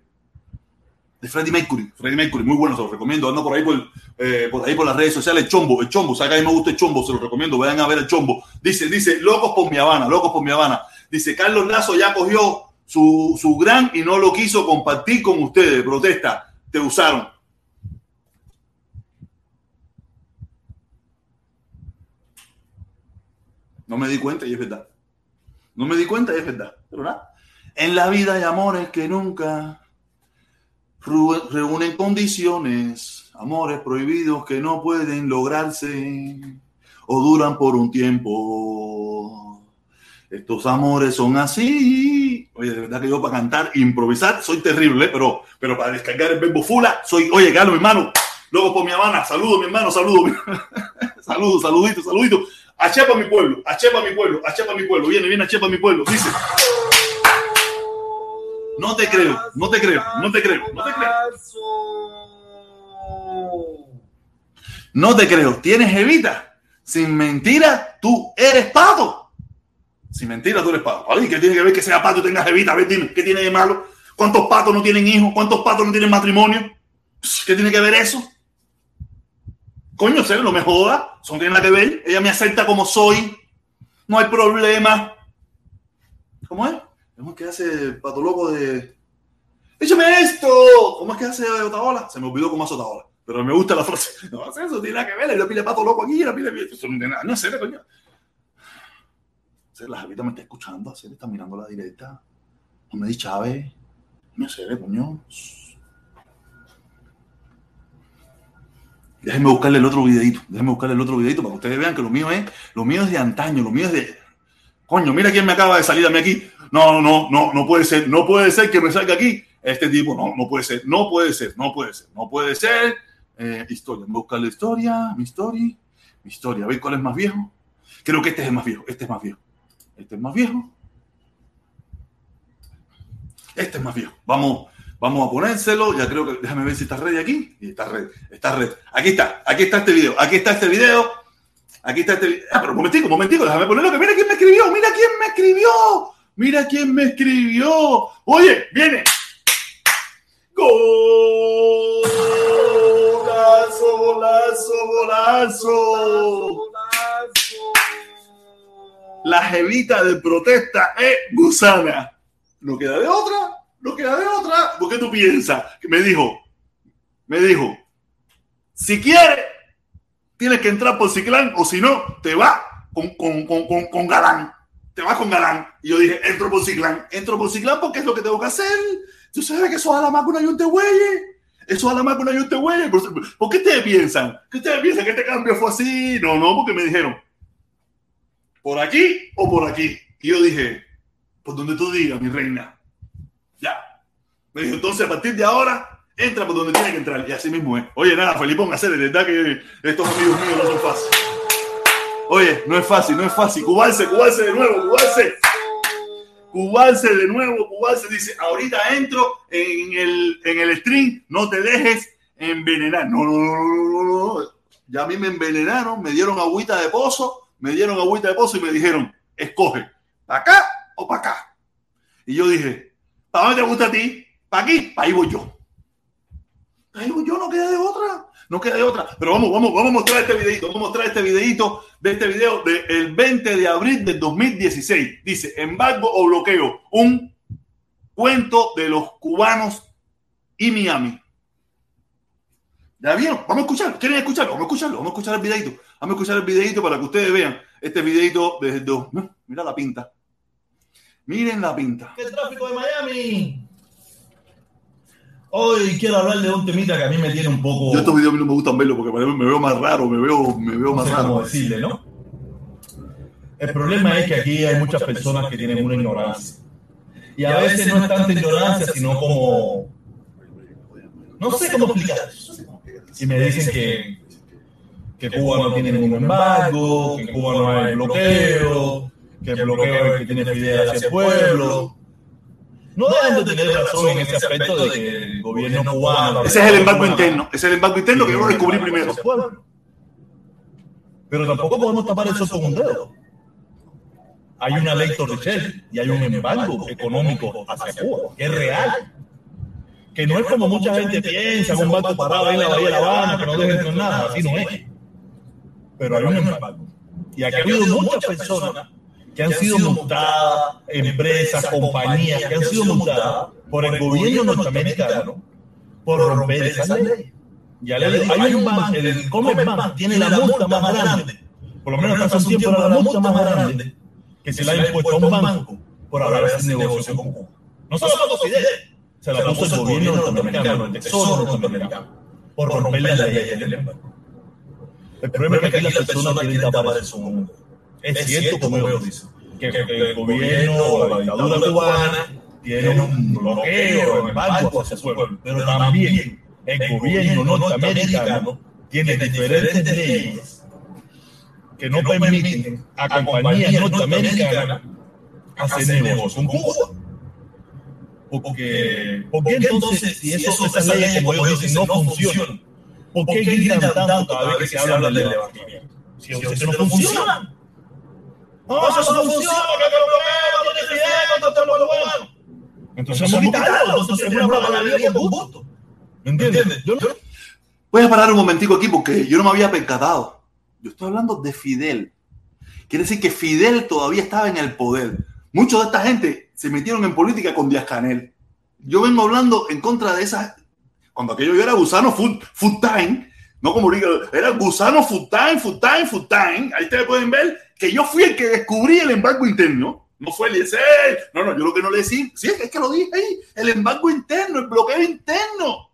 de Freddie Mercury. Freddie Mercury, muy bueno, se lo recomiendo. Ando por ahí por, eh, por ahí por las redes sociales. El Chombo, el Chombo, sabe que a mí me gusta el Chombo, se lo recomiendo. Vayan a ver el Chombo. Dice, dice, locos por mi Habana, locos por mi Habana. Dice, Carlos Lazo ya cogió su, su gran y no lo quiso compartir con ustedes. Protesta, te usaron. No me di cuenta y es verdad. No me di cuenta y es verdad. Pero nada. En la vida hay amores que nunca reúnen condiciones, amores prohibidos que no pueden lograrse o duran por un tiempo. Estos amores son así. Oye, de verdad que yo para cantar, improvisar, soy terrible, pero, pero para descargar el verbo fula, soy, oye, Carlos, mi hermano, luego por mi hermana, saludo, mi hermano, saludo, saludo, saludito, saludito. A Chepa mi pueblo, a Chepa mi pueblo, a Chepa mi pueblo, viene, viene a Chepa mi pueblo, dice. No te creo, no te creo, no te creo, no te creo. No te creo. ¿Tienes evita? Sin mentira, tú eres pato. Sin mentira, tú eres pato. ¿qué tiene que ver que sea pato y tengas evita? A ver, dime, ¿qué tiene de malo? ¿Cuántos patos no tienen hijos? ¿Cuántos patos no tienen matrimonio? ¿Qué tiene que ver eso? Coño, sé, no me joda. Eso no tiene nada que ver. Ella me acepta como soy. No hay problema. ¿Cómo es? ¿Cómo es que hace el pato loco de. ¡Échame esto! ¿Cómo es que hace Otaola? Se me olvidó cómo hace Otaola. Pero me gusta la frase. No, eso tiene nada que ver. Yo pile pato loco aquí, la pile. Eso no tiene nada. No sé, coño. La Javita me está escuchando, se está mirando la directa. No me di Chávez. No sé, coño. Déjenme buscarle el otro videito. Déjenme buscarle el otro videito para que ustedes vean que lo mío es, lo mío es de antaño, lo mío es de. Coño, mira quién me acaba de salir a mí aquí no, no, no, no puede ser, no puede ser que me salga aquí este tipo, no, no puede ser, no puede ser, no puede ser, no puede ser. Eh, historia, buscar la historia, mi historia, mi historia, a ver cuál es más viejo. Creo que este es el más viejo, este es más viejo, este es más viejo. Este es más viejo. Vamos, vamos a ponérselo. Ya creo que, déjame ver si está ready aquí. Y está red, está red. Aquí está, aquí está este video, aquí está este video. Aquí está este. Ah, pero un momentico, un momentico, déjame ponerlo mira quién me escribió, mira quién me escribió. Mira quién me escribió. Oye, viene. Golazo, golazo, golazo. La jevita de protesta es gusana. No queda de otra, no queda de otra. ¿Por qué tú piensas? Me dijo, me dijo, si quieres, tienes que entrar por Ciclán o si no, te vas con, con, con, con, Galán. Te vas con Galán. Y yo dije, entro por Ciclán. Entro por Ciclán porque es lo que tengo que hacer. Tú sabes que eso a la máquina y un güeyes. Eso a la máquina y un güeyes. ¿Por qué ustedes piensan? ¿Qué ustedes piensan que este cambio fue así? No, no, porque me dijeron, ¿por aquí o por aquí? Y yo dije, por donde tú digas, mi reina. Ya. Me dijo, entonces a partir de ahora, entra por donde tiene que entrar. Y así mismo es. Oye, nada, Felipón, hacer de verdad que estos amigos míos no son fáciles. Oye, no es fácil, no es fácil. Cubarse, cubarse de nuevo, cubarse. Cubarse de nuevo, cubarse. Dice, ahorita entro en el, en el stream, no te dejes envenenar. No, no, no, no, no, no. Ya a mí me envenenaron, me dieron agüita de pozo, me dieron agüita de pozo y me dijeron, escoge, ¿para acá o para acá? Y yo dije, ¿para dónde te gusta a ti? ¿Para aquí? Para ahí voy yo. Voy yo, no queda de otra no queda de otra. Pero vamos, vamos, vamos a mostrar este videito, vamos a mostrar este videito de este video del 20 de abril del 2016. Dice, embargo o bloqueo, un cuento de los cubanos y Miami. ¿Ya vieron? Vamos a escucharlo. ¿Quieren escucharlo? Vamos a escucharlo. Vamos a escuchar el videito. Vamos a escuchar el videito para que ustedes vean este videito desde dos. Mira la pinta. Miren la pinta. ¡El tráfico de Miami! Hoy quiero hablar de un temita que a mí me tiene un poco. Yo estos videos no me gustan verlo porque me veo más raro, me veo, me veo más raro. decirle, ¿no? El problema es que aquí hay muchas personas que tienen una ignorancia. Y a veces no es tanta ignorancia, sino como. No sé cómo explicar Y me dicen que, que Cuba no tiene ningún embargo, que en Cuba no hay bloqueo, que el bloqueo es el que tiene Fidel hacia el pueblo no deben de tener razón en ese aspecto de que el gobierno cubano... Ese es el embargo interno, es el embargo interno que yo descubrí primero. Pero tampoco podemos tapar eso con un dedo. Hay una ley Torrichel y hay un embargo económico hacia Cuba, que es real. Que no es como mucha gente piensa, un barco parado ahí en la Bahía de La Habana, que no dejen con nada, así no es. Pero hay un embargo. Y aquí ha habido muchas personas que han sido multadas, empresas, compañías que han sido multadas por el gobierno norteamericano por romper esa ley. Ya le digo, hay un banco, el Commerce tiene la multa más grande, por lo menos hace un tiempo era la multa más grande que se le ha impuesto a un banco por haber hecho negocio con Cuba. No solo la Fidel, se la puso el gobierno norteamericano, el tesoro norteamericano, por romper la ley del embargo. El problema es que aquí las personas quieren tapar el mundo. Es cierto, como ellos dicen, que, el gobierno o la dictadura cubana tiene un bloqueo en el barco hacia su pueblo, pero también el gobierno norteamericano tiene diferentes leyes que no permiten a compañías norteamericanas hacer negocios con Cuba. Porque, porque entonces, si eso, esas leyes, como ellos dicen, no funcionan, ¿por qué gritan tanto cada vez que se habla del levantamiento? Si eso no funciona. No, eso no funciona el bloqueo no los cubanos. Entonces vamos a quitarlo, entonces es una palabrería por gusto. ¿Me entiendes? Yo no... Voy a parar un momentico aquí porque yo no me había percatado. Yo estoy hablando de Fidel. Quiere decir que Fidel todavía estaba en el poder. Muchos de esta gente se metieron en política con Díaz Canel. Yo vengo hablando en contra de esas. Cuando aquello yo era gusano full, full time, no como era gusano time, full time, full time. Ahí ustedes pueden ver que yo fui el que descubrí el embargo interno. No fue el No, no, yo lo que no le decía, sí, es que lo dije ahí, el embargo interno, el bloqueo interno.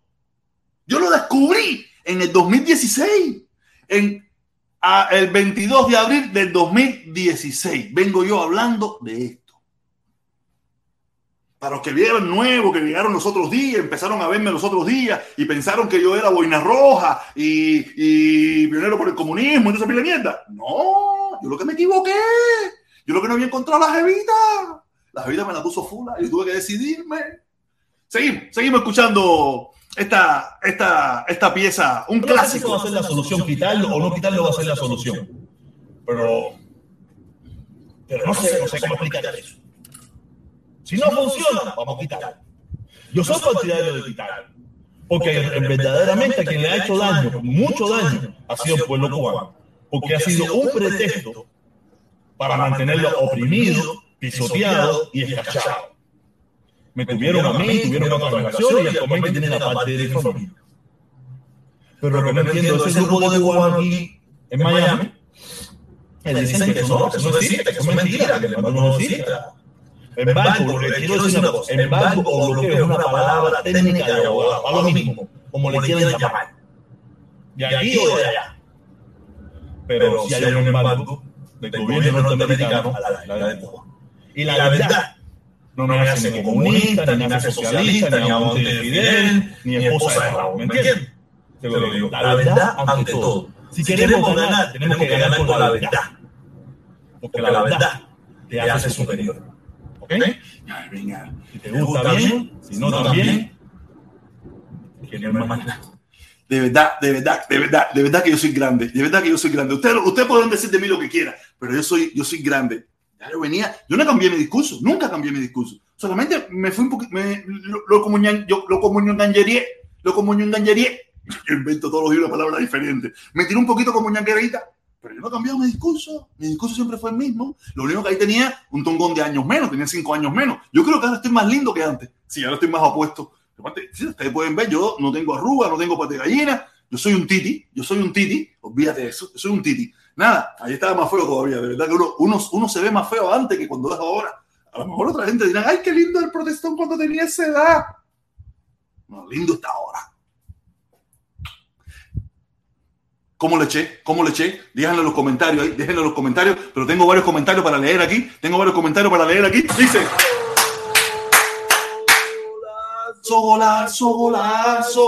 Yo lo descubrí en el 2016, en el 22 de abril del 2016. Vengo yo hablando de esto. Para los que vieron nuevo, que llegaron los otros días, empezaron a verme los otros días y pensaron que yo era boina roja y, y pionero por el comunismo y no sabía la mierda. No, yo lo que me equivoqué. Yo lo que no había encontrado la jevita. La jevita me la puso fula y tuve que decidirme. Seguimos, seguimos escuchando esta, esta, esta pieza, un clásico. va a ser la solución, quitarlo o no quitarlo va a ser la solución. Pero, pero no sé, no sé cómo explicar eso. Si no funciona, vamos a quitarlo. Yo soy partidario de quitarlo. Porque verdaderamente a quien le ha hecho daño, mucho daño, ha sido el pueblo cubano. Porque ha sido un pretexto para mantenerlo oprimido, pisoteado y escachado. Me tuvieron a mí, tuvieron otra relación y actualmente tienen la parte de mi familia. Pero lo que no entiendo es ese grupo de cubanos aquí en Miami, que dicen que eso no, que eso no existe, que eso es mentira, que el embargo no existe. Embargo, quiero decir una cosa, embargo o bloqueo es una palabra técnica de abogado, a lo mismo, como le quieran llamar. De aquí o de allá. Pero si hay un embargo del gobierno norteamericano a la de Cuba. Y la verdad, no me hace ni comunista, ni hace socialista, ni amante de Fidel, ni esposa de Raúl, ¿me entiendes? Te lo digo. La verdad ante todo. Si queremos ganar, tenemos que ganar con la verdad. Porque la verdad te hace superior. ¿Ok? venga. Si te gusta bien, si no también, más nada. De verdad, de verdad, de verdad, de verdad que yo soy grande. De verdad que yo soy grande. Ustedes usted pueden decir de mí lo que quiera, pero yo soy, yo soy grande. Ya yo venía, yo no cambié mi discurso, nunca cambié mi discurso. Solamente me fui un poquito, lo, lo comunión, yo lo comunión ganjería, lo comunión ganjería. Yo invento todos los días una palabra diferente. Me tiré un poquito como ñanquerita, pero yo no he cambiado mi discurso. Mi discurso siempre fue el mismo. Lo único que ahí tenía un tongón de años menos, tenía cinco años menos. Yo creo que ahora estoy más lindo que antes. Sí, ahora estoy más apuesto. Aparte, sí, ustedes pueden ver, yo no tengo arruga, no tengo pate gallina. Yo soy un titi, yo soy un titi. Olvídate de eso, yo soy un titi. Nada, ahí estaba más feo todavía. De verdad que uno, uno, uno se ve más feo antes que cuando es ahora. A lo mejor otra gente dirá, ay, qué lindo el protestón cuando tenía esa edad. No, lindo está ahora. ¿Cómo le eché? ¿Cómo le eché? Díganlo en los comentarios ahí, déjenlo en los comentarios, pero tengo varios comentarios para leer aquí. Tengo varios comentarios para leer aquí. Dice. Golazo, golazo.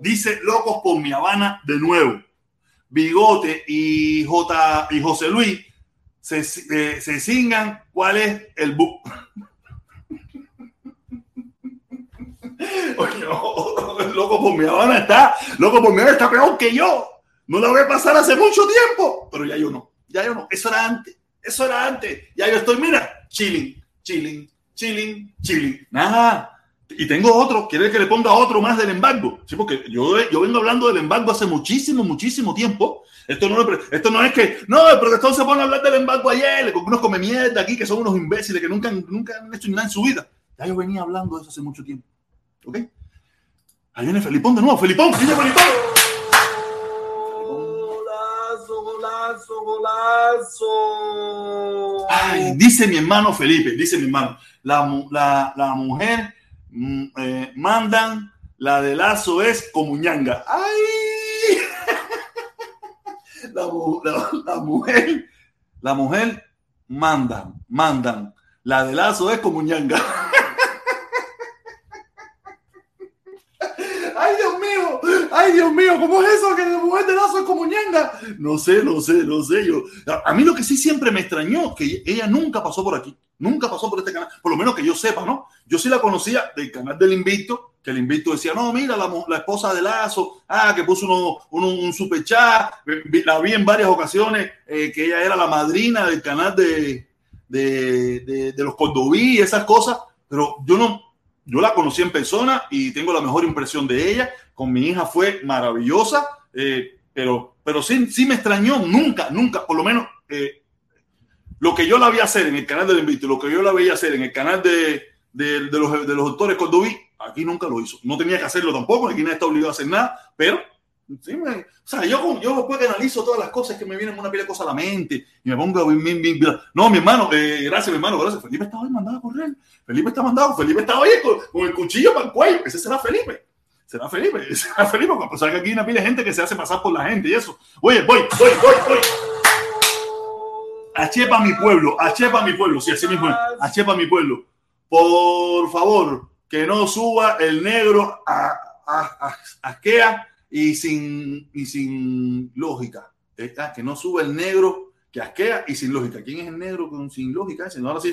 Dice Locos por mi Habana de nuevo. Bigote y, J, y José Luis se, eh, se cingan cuál es el bu Oye, no, loco por mi Habana está, loco por mi Habana está peor que yo. No la voy a pasar hace mucho tiempo, pero ya yo no, ya yo no. Eso era antes, eso era antes. Ya yo estoy, mira, chilling, chilling, chilling, chilling. Nada. Y tengo otro, quiere que le ponga otro más del embargo. Sí, porque yo, yo vengo hablando del embargo hace muchísimo, muchísimo tiempo. Esto no, esto no es que, no, el protestón se pone a hablar del embargo ayer, unos come mierda aquí que son unos imbéciles que nunca, nunca han hecho nada en su vida. Ya yo venía hablando de eso hace mucho tiempo. ¿Ok? Ahí viene Felipón de nuevo. Felipón, dice Felipón. Golazo, golazo, golazo. Ay, dice mi hermano Felipe, dice mi hermano, la, la, la mujer mm, eh, mandan, la de lazo es como ñanga. ¡Ay! La, la, la, mujer, la mujer mandan, mandan. La de lazo es como ñanga. ¡Ay, Dios mío! ¡Ay, Dios mío! ¿Cómo es eso que la mujer de lazo es como ñanga? No sé, no sé, no sé. Yo, a, mí lo que sí siempre me extrañó que ella nunca pasó por aquí. Nunca pasó por este canal, por lo menos que yo sepa, ¿no? Yo sí la conocía del canal del Invicto, que el Invicto decía, no, mira, la, esposa de Lazo, ah, que puso uno, uno, un super chat, la vi en varias ocasiones, eh, que ella era la madrina del canal de, de, los Cordoví esas cosas, pero yo no, yo la conocí en persona y tengo la mejor impresión de ella, con mi hija fue maravillosa, eh, pero, pero sí, sí me extrañó, nunca, nunca, por lo menos... Eh, lo que yo la vi hacer en el canal del Invito, lo que yo la veía hacer en el canal de, de, los, de los doctores Cordoví, aquí nunca lo hizo. No tenía que hacerlo tampoco, aquí nadie está obligado a hacer nada, pero sí o sea, yo, yo después que analizo todas las cosas que me vienen una pila de cosas a la mente y me pongo a no, mi hermano, eh, gracias, mi hermano, gracias. Felipe está hoy mandado a correr. Felipe está mandado, Felipe está hoy con, el cuchillo para el cuello. Ese será Felipe. Será Felipe, será Felipe, porque pues, que aquí una pila de gente que se hace pasar por la gente y eso. Oye, voy, voy, voy, voy. Achepa mi pueblo, achepa mi pueblo, sí, así mismo, achepa mi pueblo. Por favor, que no suba el negro a, a, a, asquea y sin, y sin lógica. Ah, que no suba el negro que asquea y sin lógica. ¿Quién es el negro con sin lógica? Si no, ahora sí.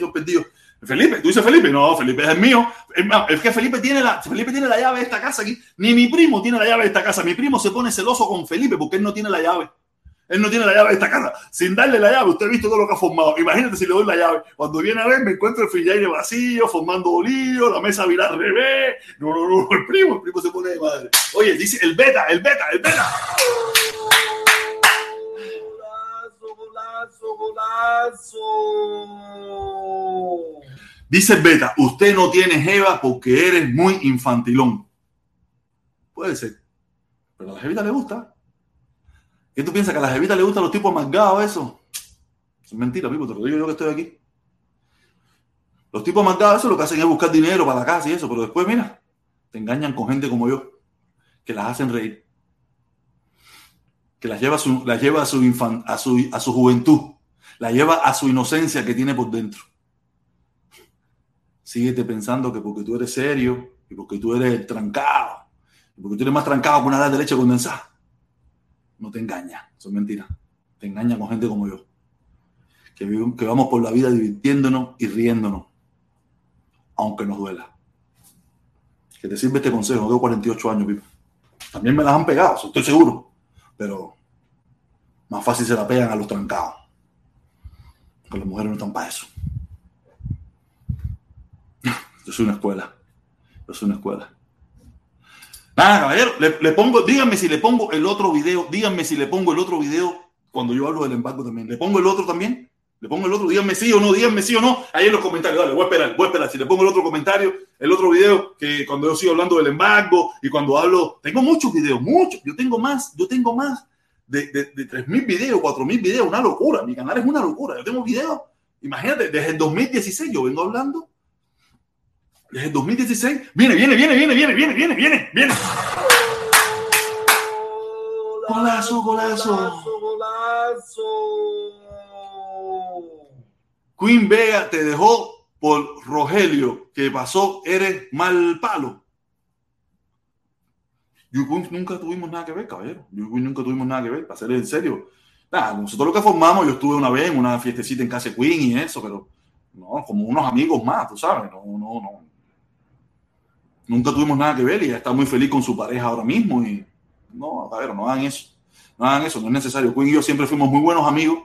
Felipe, tú dices Felipe, no, Felipe es el mío. Es que Felipe tiene la, Felipe tiene la llave de esta casa aquí. Ni mi primo tiene la llave de esta casa. Mi primo se pone celoso con Felipe porque él no tiene la llave. Él no tiene la llave de esta casa. Sin darle la llave, usted ha visto todo lo que ha formado. Imagínate si le doy la llave. Cuando viene a ver, me encuentro el frillaire vacío, formando bolillo, la mesa viral al revés. No, no, no, el primo, el primo se pone de madre. Oye, dice el beta, el beta, el beta. Golazo, golazo, golazo. Dice el beta, usted no tiene jeva porque eres muy infantilón. Puede ser. Pero a la jevita le gusta. ¿Qué tú piensas? ¿Que a la jevita le gustan los tipos amargados eso? Es mentira, Pipo, te lo digo yo que estoy aquí. Los tipos amargados eso lo que hacen es buscar dinero para la casa y eso, pero después, mira, te engañan con gente como yo, que las hacen reír. Que las lleva a su, las infan, a su, a su juventud, la lleva a su inocencia que tiene por dentro. Síguete pensando que porque tú eres serio y porque tú eres trancado, y porque tú eres más trancado que una de leche condensada, no te engaña, eso es mentira. Te engaña con gente como yo. Que, vamos por la vida divirtiéndonos y riéndonos, aunque nos duela. Que te sirve este consejo, tengo 48 años, Pipo. También me las han pegado, estoy seguro. Pero más fácil se la pegan a los trancados. Que las mujeres no están para eso. Yo soy una escuela. Yo soy una escuela. Nada, caballero, le, le pongo, díganme si le pongo el otro video, díganme si le pongo el otro video cuando yo hablo del embargo también. ¿Le pongo el otro también? ¿Le pongo el otro? Díganme sí o no, díganme sí o no. Ahí en los comentarios, dale, voy a esperar, voy a esperar. Si le pongo el otro comentario, el otro video, que cuando yo sigo hablando del embargo y cuando hablo, tengo muchos videos, muchos. Yo tengo más, yo tengo más de, de, de 3.000 videos, 4.000 videos, una locura. Mi canal es una locura. Yo tengo videos, imagínate, desde el 2016 yo vengo hablando. Desde el 2016. Viene, viene, viene, viene, viene, viene, viene, viene, viene. Golazo, golazo. golazo. Queen Vega te dejó por Rogelio, que pasó, eres mal palo. Yo y Queen nunca tuvimos nada que ver, caballero. Yo y Queen nunca tuvimos nada que ver, para ser en serio. Nosotros lo que formamos, yo estuve una vez en una fiestecita en casa Queen y eso, pero no, como unos amigos más, tú sabes, no, no, no. Nunca tuvimos nada que ver y está muy feliz con su pareja ahora mismo y no, caballero, no hagan eso. No hagan eso, no es necesario. Queen y yo siempre fuimos muy buenos amigos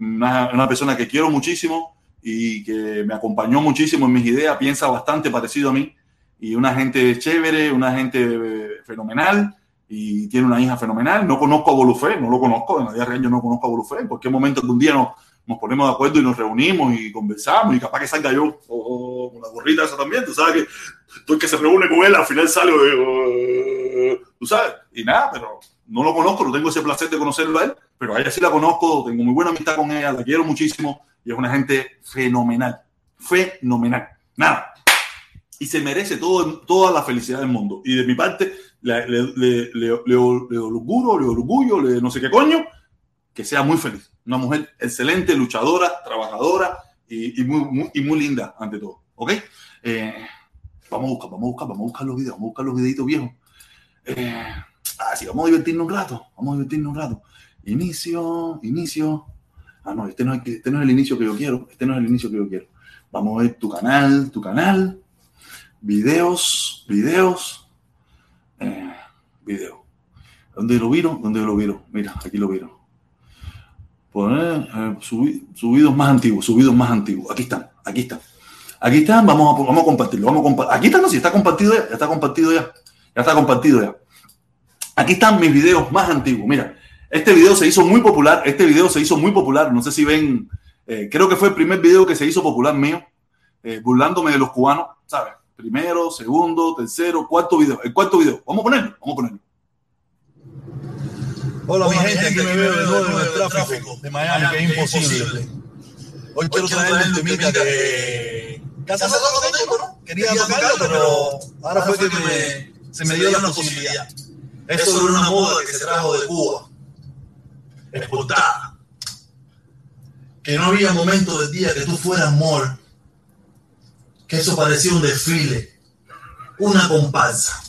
una, una, persona que quiero muchísimo y que me acompañó muchísimo en mis ideas, piensa bastante parecido a mí y una gente chévere, una gente fenomenal y tiene una hija fenomenal. No conozco a Bolufé, no lo conozco, en la vida real yo no conozco a Bolufé. En cualquier momento que un día nos, nos, ponemos de acuerdo y nos reunimos y conversamos y capaz que salga yo oh, con la gorrita esa también, tú sabes que tú el que se reúne con él al final sale, oh, tú sabes, y nada, pero no lo conozco, no tengo ese placer de conocerlo a él, pero a ella sí la conozco, tengo muy buena amistad con ella, la quiero muchísimo y es una gente fenomenal, fenomenal. Nada. Y se merece todo, toda la felicidad del mundo. Y de mi parte, le, le, le, le, orgullo, le orgullo, no sé qué coño, que sea muy feliz. Una mujer excelente, luchadora, trabajadora y, muy, y muy linda ante todo. ¿Ok? Eh, vamos a buscar, vamos a buscar, vamos a buscar los videos, vamos a buscar los videitos viejos. Eh, Ah, sí, vamos a divertirnos un rato, vamos a divertirnos un rato. Inicio, inicio. Ah, no, este no, es, este no es el inicio que yo quiero, este no es el inicio que yo quiero. Vamos a ver tu canal, tu canal, videos, videos, eh, video. ¿Dónde lo viro? ¿Dónde lo viro? Mira, aquí lo viro. Poner eh, subi, subidos más antiguos, subidos más antiguos. Aquí están, aquí están. Aquí están, vamos a, vamos a compartirlo. Vamos a compa aquí está, no, si está compartido ya, está compartido ya. Ya está compartido ya. Aquí están mis videos más antiguos. Mira, este video se hizo muy popular. Este video se hizo muy popular. No sé si ven, eh, creo que fue el primer video que se hizo popular mío, burlándome de los cubanos, ¿sabes? Primero, segundo, tercero, cuarto video. El cuarto video. Vamos a ponerlo, vamos a ponerlo. Hola, Hola mi gente, aquí me veo de nuevo en el tráfico de Miami, que es imposible. Hoy quiero traer un temita que casi no lo tengo, ¿no? Quería tocarlo, pero ahora fue que me, se me dio la posibilidad. Es sobre una moda que se trajo de Cuba, exportada. Que no había momento del día que tú fueras mall, que eso parecía un desfile, una comparsa.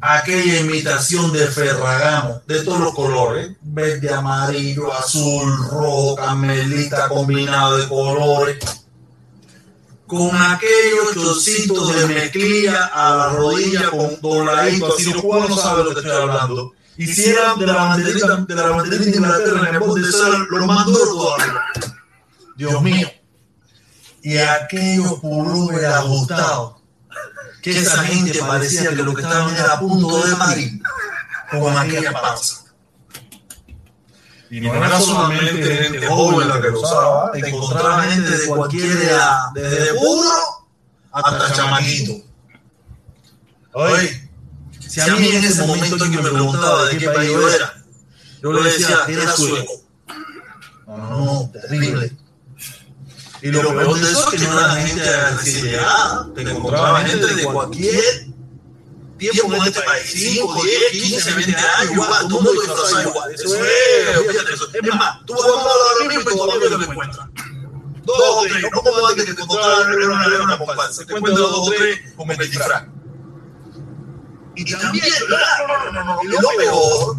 Aquella imitación de Ferragamo, de todos los colores, verde, amarillo, azul, rojo, camelita, combinado de colores con aquellos chocitos de mezclilla a la rodilla con dobladito, así los cubanos no saben lo que estoy hablando. hicieran de la banderita de la banderita de Inglaterra en el bote de sal lo más duro todavía. Dios mío. Y aquello pullover ajustado. Que esa gente parecía que lo que estaban era a punto de parir con aquella panza. Y no era solamente gente joven la que lo usaba, te encontraba gente de cualquier edad, desde puro hasta chamaquito. Oye, si a mí en ese momento alguien me preguntaba de qué país yo era, yo le decía que era sueco. No, no, terrible. Y lo peor de eso es que no era gente recién llegada, te encontraba gente de cualquier tiempo en este país, 5, 10, 15, 20 años, igual, todo el mundo disfrazado igual. Eso es, fíjate eso. Es más, tú vas a ahora mismo y todavía no lo encuentras. Dos o tres, no como antes que te encontraban en una, en una comparsa, te encuentras dos o tres con el disfraz. Y también, no, no, no, y lo peor,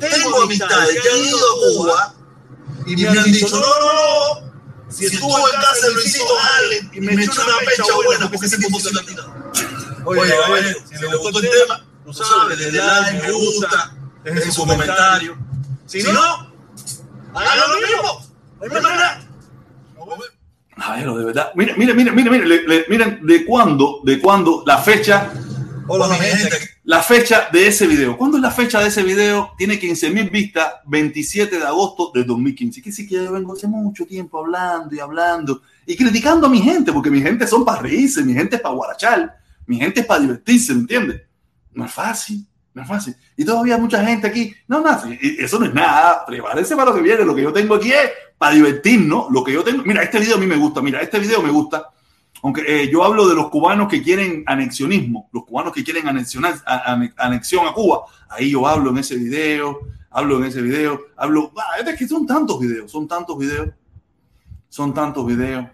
tengo amistades que han ido a Cuba y me han dicho, no, no, no, si estuvo en casa Luisito Allen y me echó una pecha buena porque ese tipo se la tira. Oye, oye, si le gustó el tema, tú sabes, le like, me gusta, dejen su comentario. Si no, háganlo lo mismo. No hay manera. De verdad. Mira, mira, mira, mira, mira, le- le- miren de cuándo, de cuándo, la fecha, Hola, mi gente. la fecha de ese video. ¿Cuándo es la fecha de ese video? Tiene 15 mil vistas, 27 de agosto de 2015. Que sí que yo vengo hace mucho tiempo hablando y hablando y criticando a mi gente, porque mi gente son para reírse, mi gente es para guarachar, mi gente es para divertirse, ¿me entiendes? No es fácil, no es fácil. Y todavía hay mucha gente aquí. No, no, y- eso no es nada. Prepárense para lo que viene. Lo que yo tengo aquí es para divertirnos. Lo que yo tengo. Mira, este video a mí me gusta. Mira, este video me gusta. Aunque eh, yo hablo de los cubanos que quieren anexionismo, los cubanos que quieren anexionar, anexión a Cuba. Ahí yo hablo en ese video, hablo en ese video, hablo. Es que son tantos videos, son tantos videos, son tantos videos.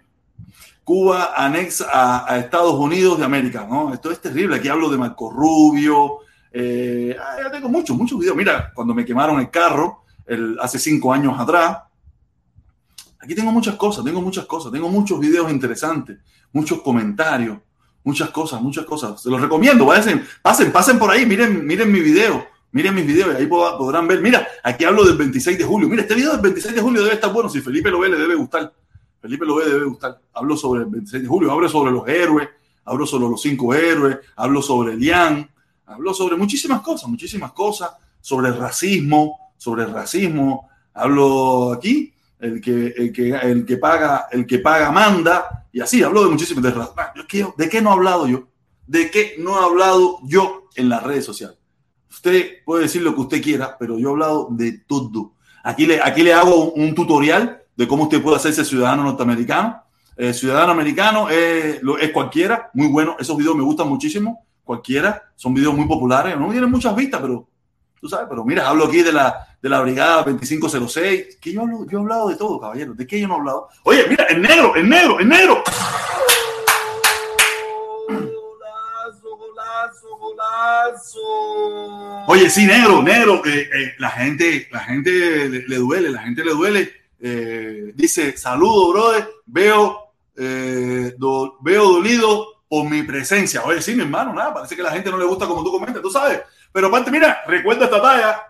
Cuba anexa a, a Estados Unidos de América, ¿no? Esto es terrible. Aquí hablo de Marco Rubio. eh, ah, ya tengo muchos, muchos videos. Mira, cuando me quemaron el carro el, hace cinco años atrás. Aquí tengo muchas cosas, tengo muchas cosas, tengo muchos videos interesantes, muchos comentarios, muchas cosas, muchas cosas. Se los recomiendo, pasen, pasen, pasen por ahí, miren, miren mi video, miren mis videos y ahí pod- podrán ver. Mira, aquí hablo del 26 de julio. Mira, este video del 26 de julio debe estar bueno. Si Felipe lo ve, le debe gustar. Felipe lo ve, le debe gustar. Hablo sobre el 26 de julio, hablo sobre los héroes, hablo sobre los cinco héroes, hablo sobre Elian, hablo sobre muchísimas cosas, muchísimas cosas, sobre el racismo, sobre el racismo. Hablo aquí, el que, el que, el que paga, el que paga manda, y así hablo de muchísimas de, ¿De qué no he hablado yo? ¿De qué no he hablado yo en las redes sociales? Usted puede decir lo que usted quiera, pero yo he hablado de todo. Aquí le, aquí le hago un, tutorial de cómo usted puede hacerse ciudadano norteamericano. Eh, ciudadano americano lo- es cualquiera, muy bueno. Esos videos me gustan muchísimo. Cualquiera, son videos muy populares. No tienen muchas vistas, pero tú sabes. Pero mira, hablo aquí de la, de la Brigada 2506. Que yo, hablo, yo he hablado de todo, caballero. ¿De qué yo no he hablado? Oye, mira, el negro, el negro, el negro. Golazo, golazo, golazo. Oye, sí, negro, negro, eh, la gente, la gente le, le duele, la gente le duele. Eh, dice, saludo, brother, veo, eh, do- veo dolido por mi presencia. Oye, sí, mi hermano, nada, parece que la gente no le gusta como tú comentas, tú sabes. Pero aparte, mira, recuerda esta talla.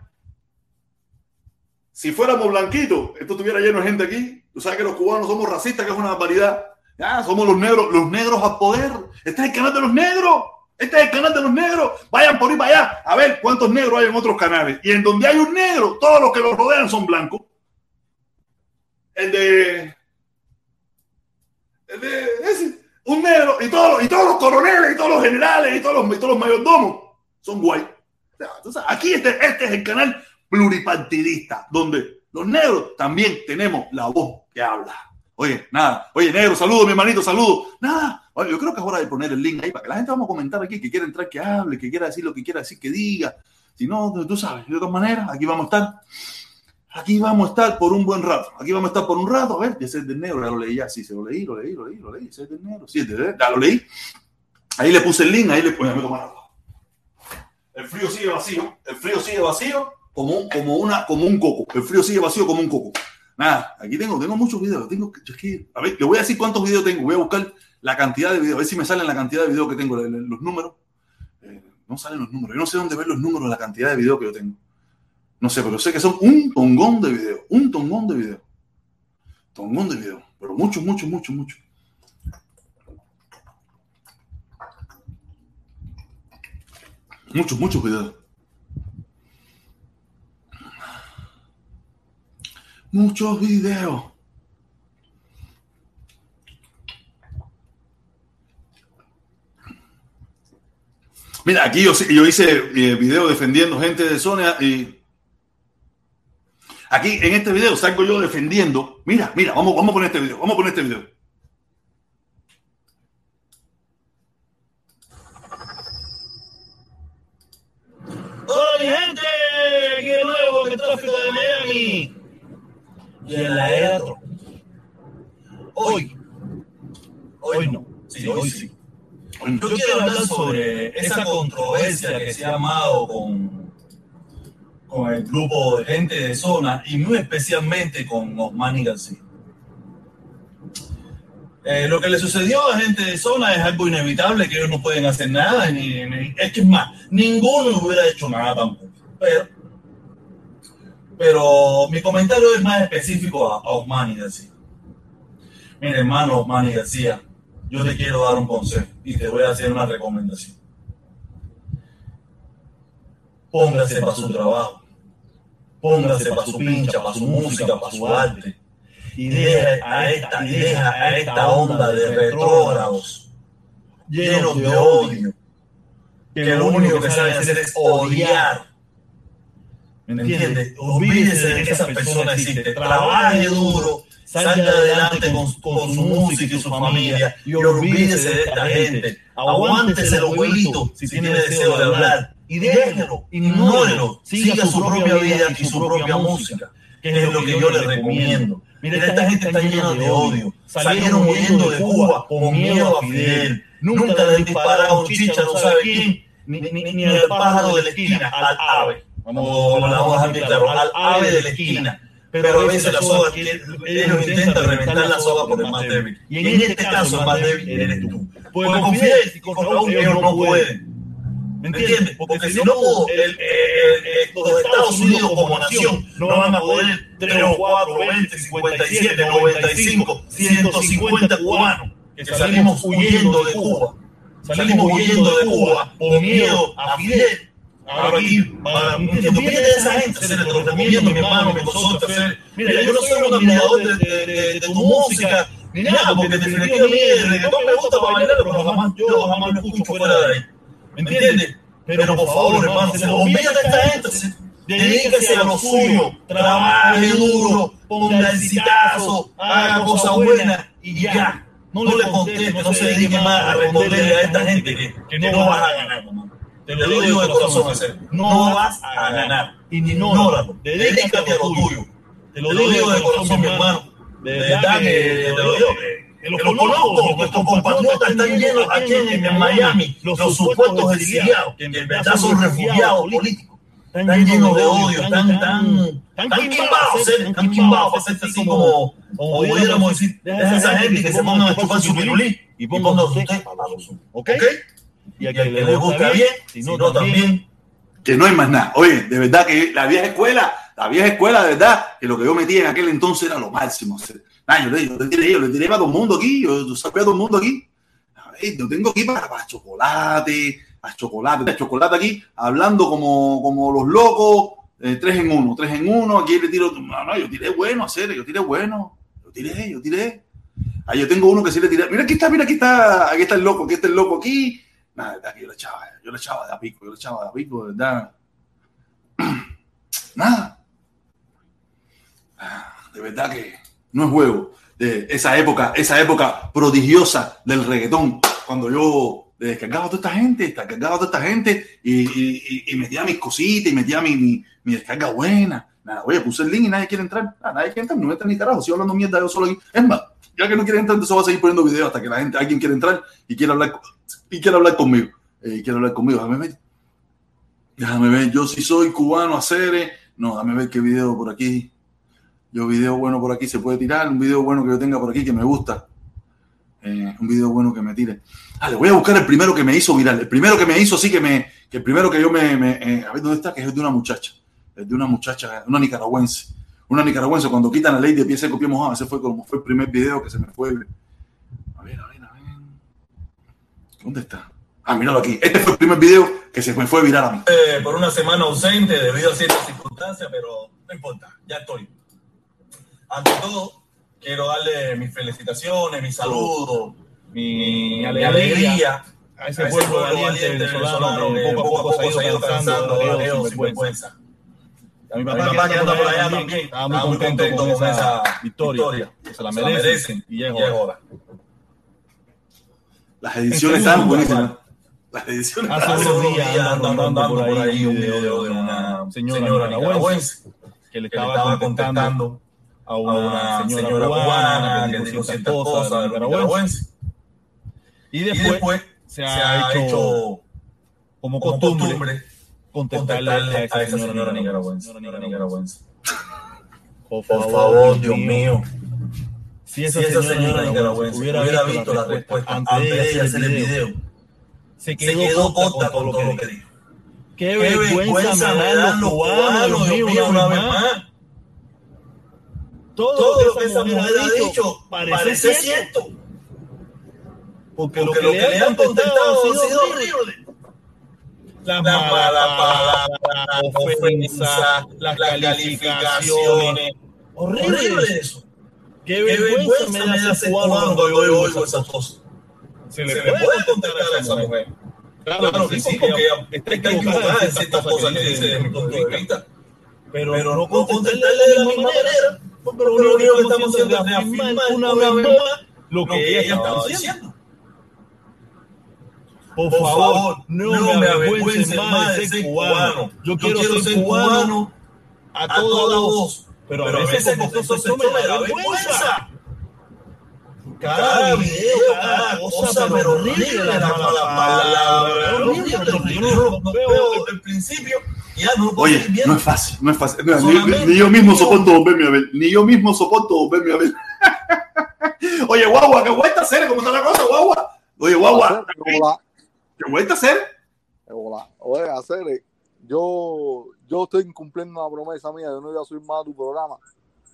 Si fuéramos blanquitos, esto estuviera lleno de gente aquí. Tú sabes que los cubanos somos racistas, que es una barbaridad. Ya, somos los negros, los negros a poder. Este es el canal de los negros. Este es el canal de los negros. Vayan por ahí para allá a ver cuántos negros hay en otros canales. Y en donde hay un negro, todos los que lo rodean son blancos. El de. El de. Ese. Un negro. Y todos, y todos los coroneles, y todos los generales, y todos los, y todos los mayordomos son guay. Aquí este, este es el canal pluripartidista, donde los negros también tenemos la voz que habla. Oye, nada. Oye, negro, saludo, mi hermanito, saludo. Nada. Yo creo que es hora de poner el link ahí para que la gente vamos a comentar aquí, que quiera entrar, que hable, que quiera decir lo que quiera decir, que diga. Si no, tú sabes, de todas maneras, aquí vamos a estar. Aquí vamos a estar por un buen rato. Aquí vamos a estar por un rato. A ver, ese es del negro, ya lo leí, ya sí, se lo leí, lo leí, lo leí, lo leí. Ese es negro, sí, ya lo leí. Ahí le puse el link, ahí le puse. El frío sigue vacío, el frío sigue vacío como como una, como un coco. El frío sigue vacío como un coco. Nada, aquí tengo, tengo muchos videos. Tengo, es que- a ver, le voy a decir cuántos videos tengo. Voy a buscar la cantidad de videos, a ver si me salen la cantidad de videos que tengo, los números. Eh, no salen los números. Yo no sé dónde ver los números la cantidad de videos que yo tengo. No sé, pero sé que son un tongón de videos. Un tongón de videos. Tongón de videos. Pero muchos, muchos, muchos, muchos. Muchos, muchos videos. Muchos videos. Mira, aquí yo, yo hice eh, video defendiendo gente de zona y aquí en este video salgo yo defendiendo. Mira, mira, vamos, vamos a este video, vamos a poner este video. Y en la era. Hoy, hoy no, sí, hoy sí. Yo quiero hablar sobre esa controversia que se ha armado con, con el grupo de gente de zona y muy especialmente con Osmani García. Eh, lo que le sucedió a gente de zona es algo inevitable, que ellos no pueden hacer nada. Ni, ni- es que es más, ninguno hubiera hecho nada tampoco. Pero, pero mi comentario es más específico a, a Osmani García. Mira, hermano Osmani García, yo te quiero dar un consejo y te voy a hacer una recomendación. Póngase para su trabajo, póngase para su pincha, para su música, para su arte y deja a esta, y deja a esta onda de retrógrados llenos de odio, que lo único que saben hacer es odiar. ¿Me entiendes? Olvídese de que esa persona existe. Trabaje duro, salga adelante con, con su música y su familia y olvídese de esta gente. Aguántese los huevitos si tiene deseo de hablar y déjelo, ignórelo, siga su propia vida y su propia música, que es lo que yo le recomiendo. Mira, esta gente está llena de odio. Salieron huyendo de Cuba con miedo a Fidel. Nunca le un chicha, no sabe quién, ni, ni, ni al pájaro de la esquina, al ave. Vamos, vamos a claro, al ave de la esquina. Pero a veces la soga, quiere- ellos intentan reventar la soga por el más débil. Y en este caso, el más débil eres tú. Porque con Fidel y uno ellos no pueden. ¿Me entiendes? Porque si no el, el- el- los Estados Unidos como nación, no van a poder 3 o 4, 20, 57, 95, 150 cubanos que salimos huyendo de Cuba. Salimos huyendo de Cuba por miedo a Fidel. Ahora aquí, para, ¿me entiendes? Olvídate de esa gente, se lo recomiendo, mi hermano, mi consorte. Mira, yo no soy un admirador de, de, de, de tu música, ni nada, porque definitivamente el reggaetón me gusta para bailar, pero jamás, yo jamás lo escucho fuera de ahí. ¿Me entiendes? Pero por favor, hermano, se olvídate de esta gente. se- Dedíquese a lo suyo, trabaje duro, ponga el citazo, haga cosas buenas y ya. No le conteste, no se dedique más a responderle a esta gente que, que no vas a ganar, hermano. Te lo digo de corazón. No vas a ganar. Ignóralo. Dedícate a lo tuyo. Te lo digo de corazón, mi hermano. De verdad que te lo digo. que Los conozco, nuestros compatriotas están llenos aquí en, Miami, los supuestos exiliados, que en verdad son refugiados políticos. Están llenos de odio, están tan, tan quimbados, ¿eh? tan quimbados para hacerte así como, como pudiéramos decir, deja esa gente que se pongan a chupar su pirulí y pongan usted para. ¿Ok? Y a que le gusta bien, si no también. Que no hay más nada. Oye, de verdad que la vieja escuela, la vieja escuela, de verdad, que lo que yo metía en aquel entonces era lo máximo. Nah, yo, le, yo le tiré, yo le tiré para todo el mundo aquí, yo, yo saqué a todo el mundo aquí. A ver, yo tengo aquí para, para chocolate, para chocolate, para chocolate aquí, hablando como, como los locos, eh, tres en uno, tres en uno, aquí le tiro, no, no, yo tiré bueno, hacer, yo tiré bueno, yo tiré, yo tiré. Ahí yo tengo uno que sí le tiré, mira aquí está, mira aquí está, aquí está el loco, aquí está el loco aquí. Nada, de verdad que yo le echaba, yo le echaba de a pico, yo le echaba de a pico, de verdad. Nada. Ah, De verdad que no es juego. De esa época, esa época prodigiosa del reggaetón, cuando yo descargaba a toda esta gente, descargaba a toda esta gente y, metía mis cositas y metía mi, descarga buena. Nada, oye, puse el link y nadie quiere entrar. Ah, nadie quiere entrar, no entra ni carajo. Sigo hablando mierda yo solo aquí. Es más, ya que no quiere entrar, entonces voy a seguir poniendo videos hasta que la gente, alguien quiera entrar y quiera hablar, y quiera hablar conmigo. Eh, quiere hablar conmigo. Déjame ver. Déjame ver. Yo si soy cubano, hacer. No, déjame ver qué video por aquí. Yo video bueno por aquí se puede tirar. Un video bueno que yo tenga por aquí que me gusta. Eh, un video bueno que me tire. Ah, le voy a buscar el primero que me hizo viral. El primero que me hizo, sí que me. Que el primero que yo me. me, eh, a ver dónde está, que es de una muchacha. el de una muchacha, una nicaragüense. Una nicaragüense, cuando quitan la ley de pie seco, pie mojado, ese fue como fue el primer video que se me fue. A ver, a ver, a ver. ¿Dónde está? Ah, míralo aquí. Este fue el primer video que se me fue viral a mí. Eh, por una semana ausente debido a ciertas circunstancias, pero no importa, ya estoy. Ante todo, quiero darle mis felicitaciones, mi saludo, mi, mi alegría a ese pueblo valiente venezolano que poco a poco se ha ido cansando de sin vergüenza. A mi papá que anda por allá también estaba muy contento con esa victoria, que se la merecen y ya es hora. Las ediciones están buenísimas. Las ediciones Hace unos días andan rondando por ahí un video de una señora nicaragüense que le estaba contestando a una señora cubana que dijo ciertas cosas de nicaragüense. Y después se ha hecho como costumbre contestarle a esa señora nicaragüense. Por favor, Dios mío. Si esa, si esa señora nicaragüense hubiera, hubiera visto la respuesta antes de hacer el video, se quedó, se quedó corta con todo lo que dijo. Qué, Qué vergüenza me dan los cubanos, Dios mío, una vez más. Todo, todo lo que esa mujer ha dicho parece, parece cierto. Porque, Porque lo, que que, le han contestado ha sido horrible. Las malas palabras, la ofensa, las calificaciones. Horrible, horrible eso. Qué vergüenza, me da ese cubano cuando yo oigo esas cosas. Se le, puede contestar a esa mujer. Claro, claro que sí, porque está equivocada en ciertas cosas que dice desde mi punto de vista. Pero, pero no contestarle de la misma manera, porque lo único que estamos haciendo es reafirmar una vez más lo que ella estaba diciendo. Por, Por favor, no, no me avergüencen más de ser cubano. Yo quiero, quiero ser cubano a toda voz. Pero, pero a veces como eso se me da vergüenza. Cada video, cada cosa, pero horrible la mala palabra. Horrible. Veo el principio. Ya no Oye, no es fácil, no es fácil. Ni, ni, yo mismo soporto verme a ver. Ni yo mismo soporto verme a ver. Oye, guagua, qué vuelta hacer, ¿cómo está la cosa, guagua? Oye, guagua. ¿Qué vuelta a hacer? Hola. Oye, hacer, yo, yo estoy cumpliendo una promesa mía, yo no voy a subir más a tu programa,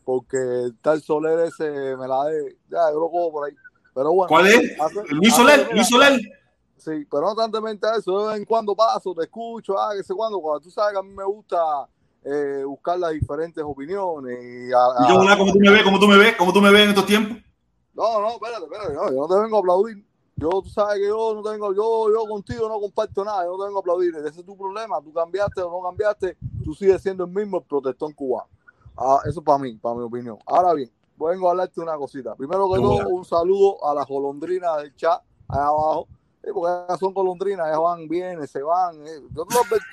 porque tal Soler ese me la de, ya, yo lo cojo por ahí. Pero bueno. ¿Cuál es? Luis Soler, Luis Soler. Sí, pero no tantemente a eso, de vez en cuando paso, te escucho, ah, que sé cuando, cuando tú sabes que a mí me gusta eh, buscar las diferentes opiniones. Y, a, a, ¿Y yo, ¿cómo tú me ves? ¿Cómo tú me ves? ¿Cómo tú me ves en estos tiempos? No, no, espérate, espérate, no, yo no te vengo a aplaudir. Yo, tú sabes que yo no tengo, yo, yo contigo no comparto nada, yo no tengo aplaudir. Ese es tu problema. Tú cambiaste o no cambiaste, tú sigues siendo el mismo el protestón cubano. Ah, eso para mí, para mi opinión. Ahora bien, vengo a hablarte una cosita. Primero que todo, un saludo a las golondrinas del chat allá abajo. Sí, porque ellas son golondrinas, ellas van, vienen, se van. Eh. Yo,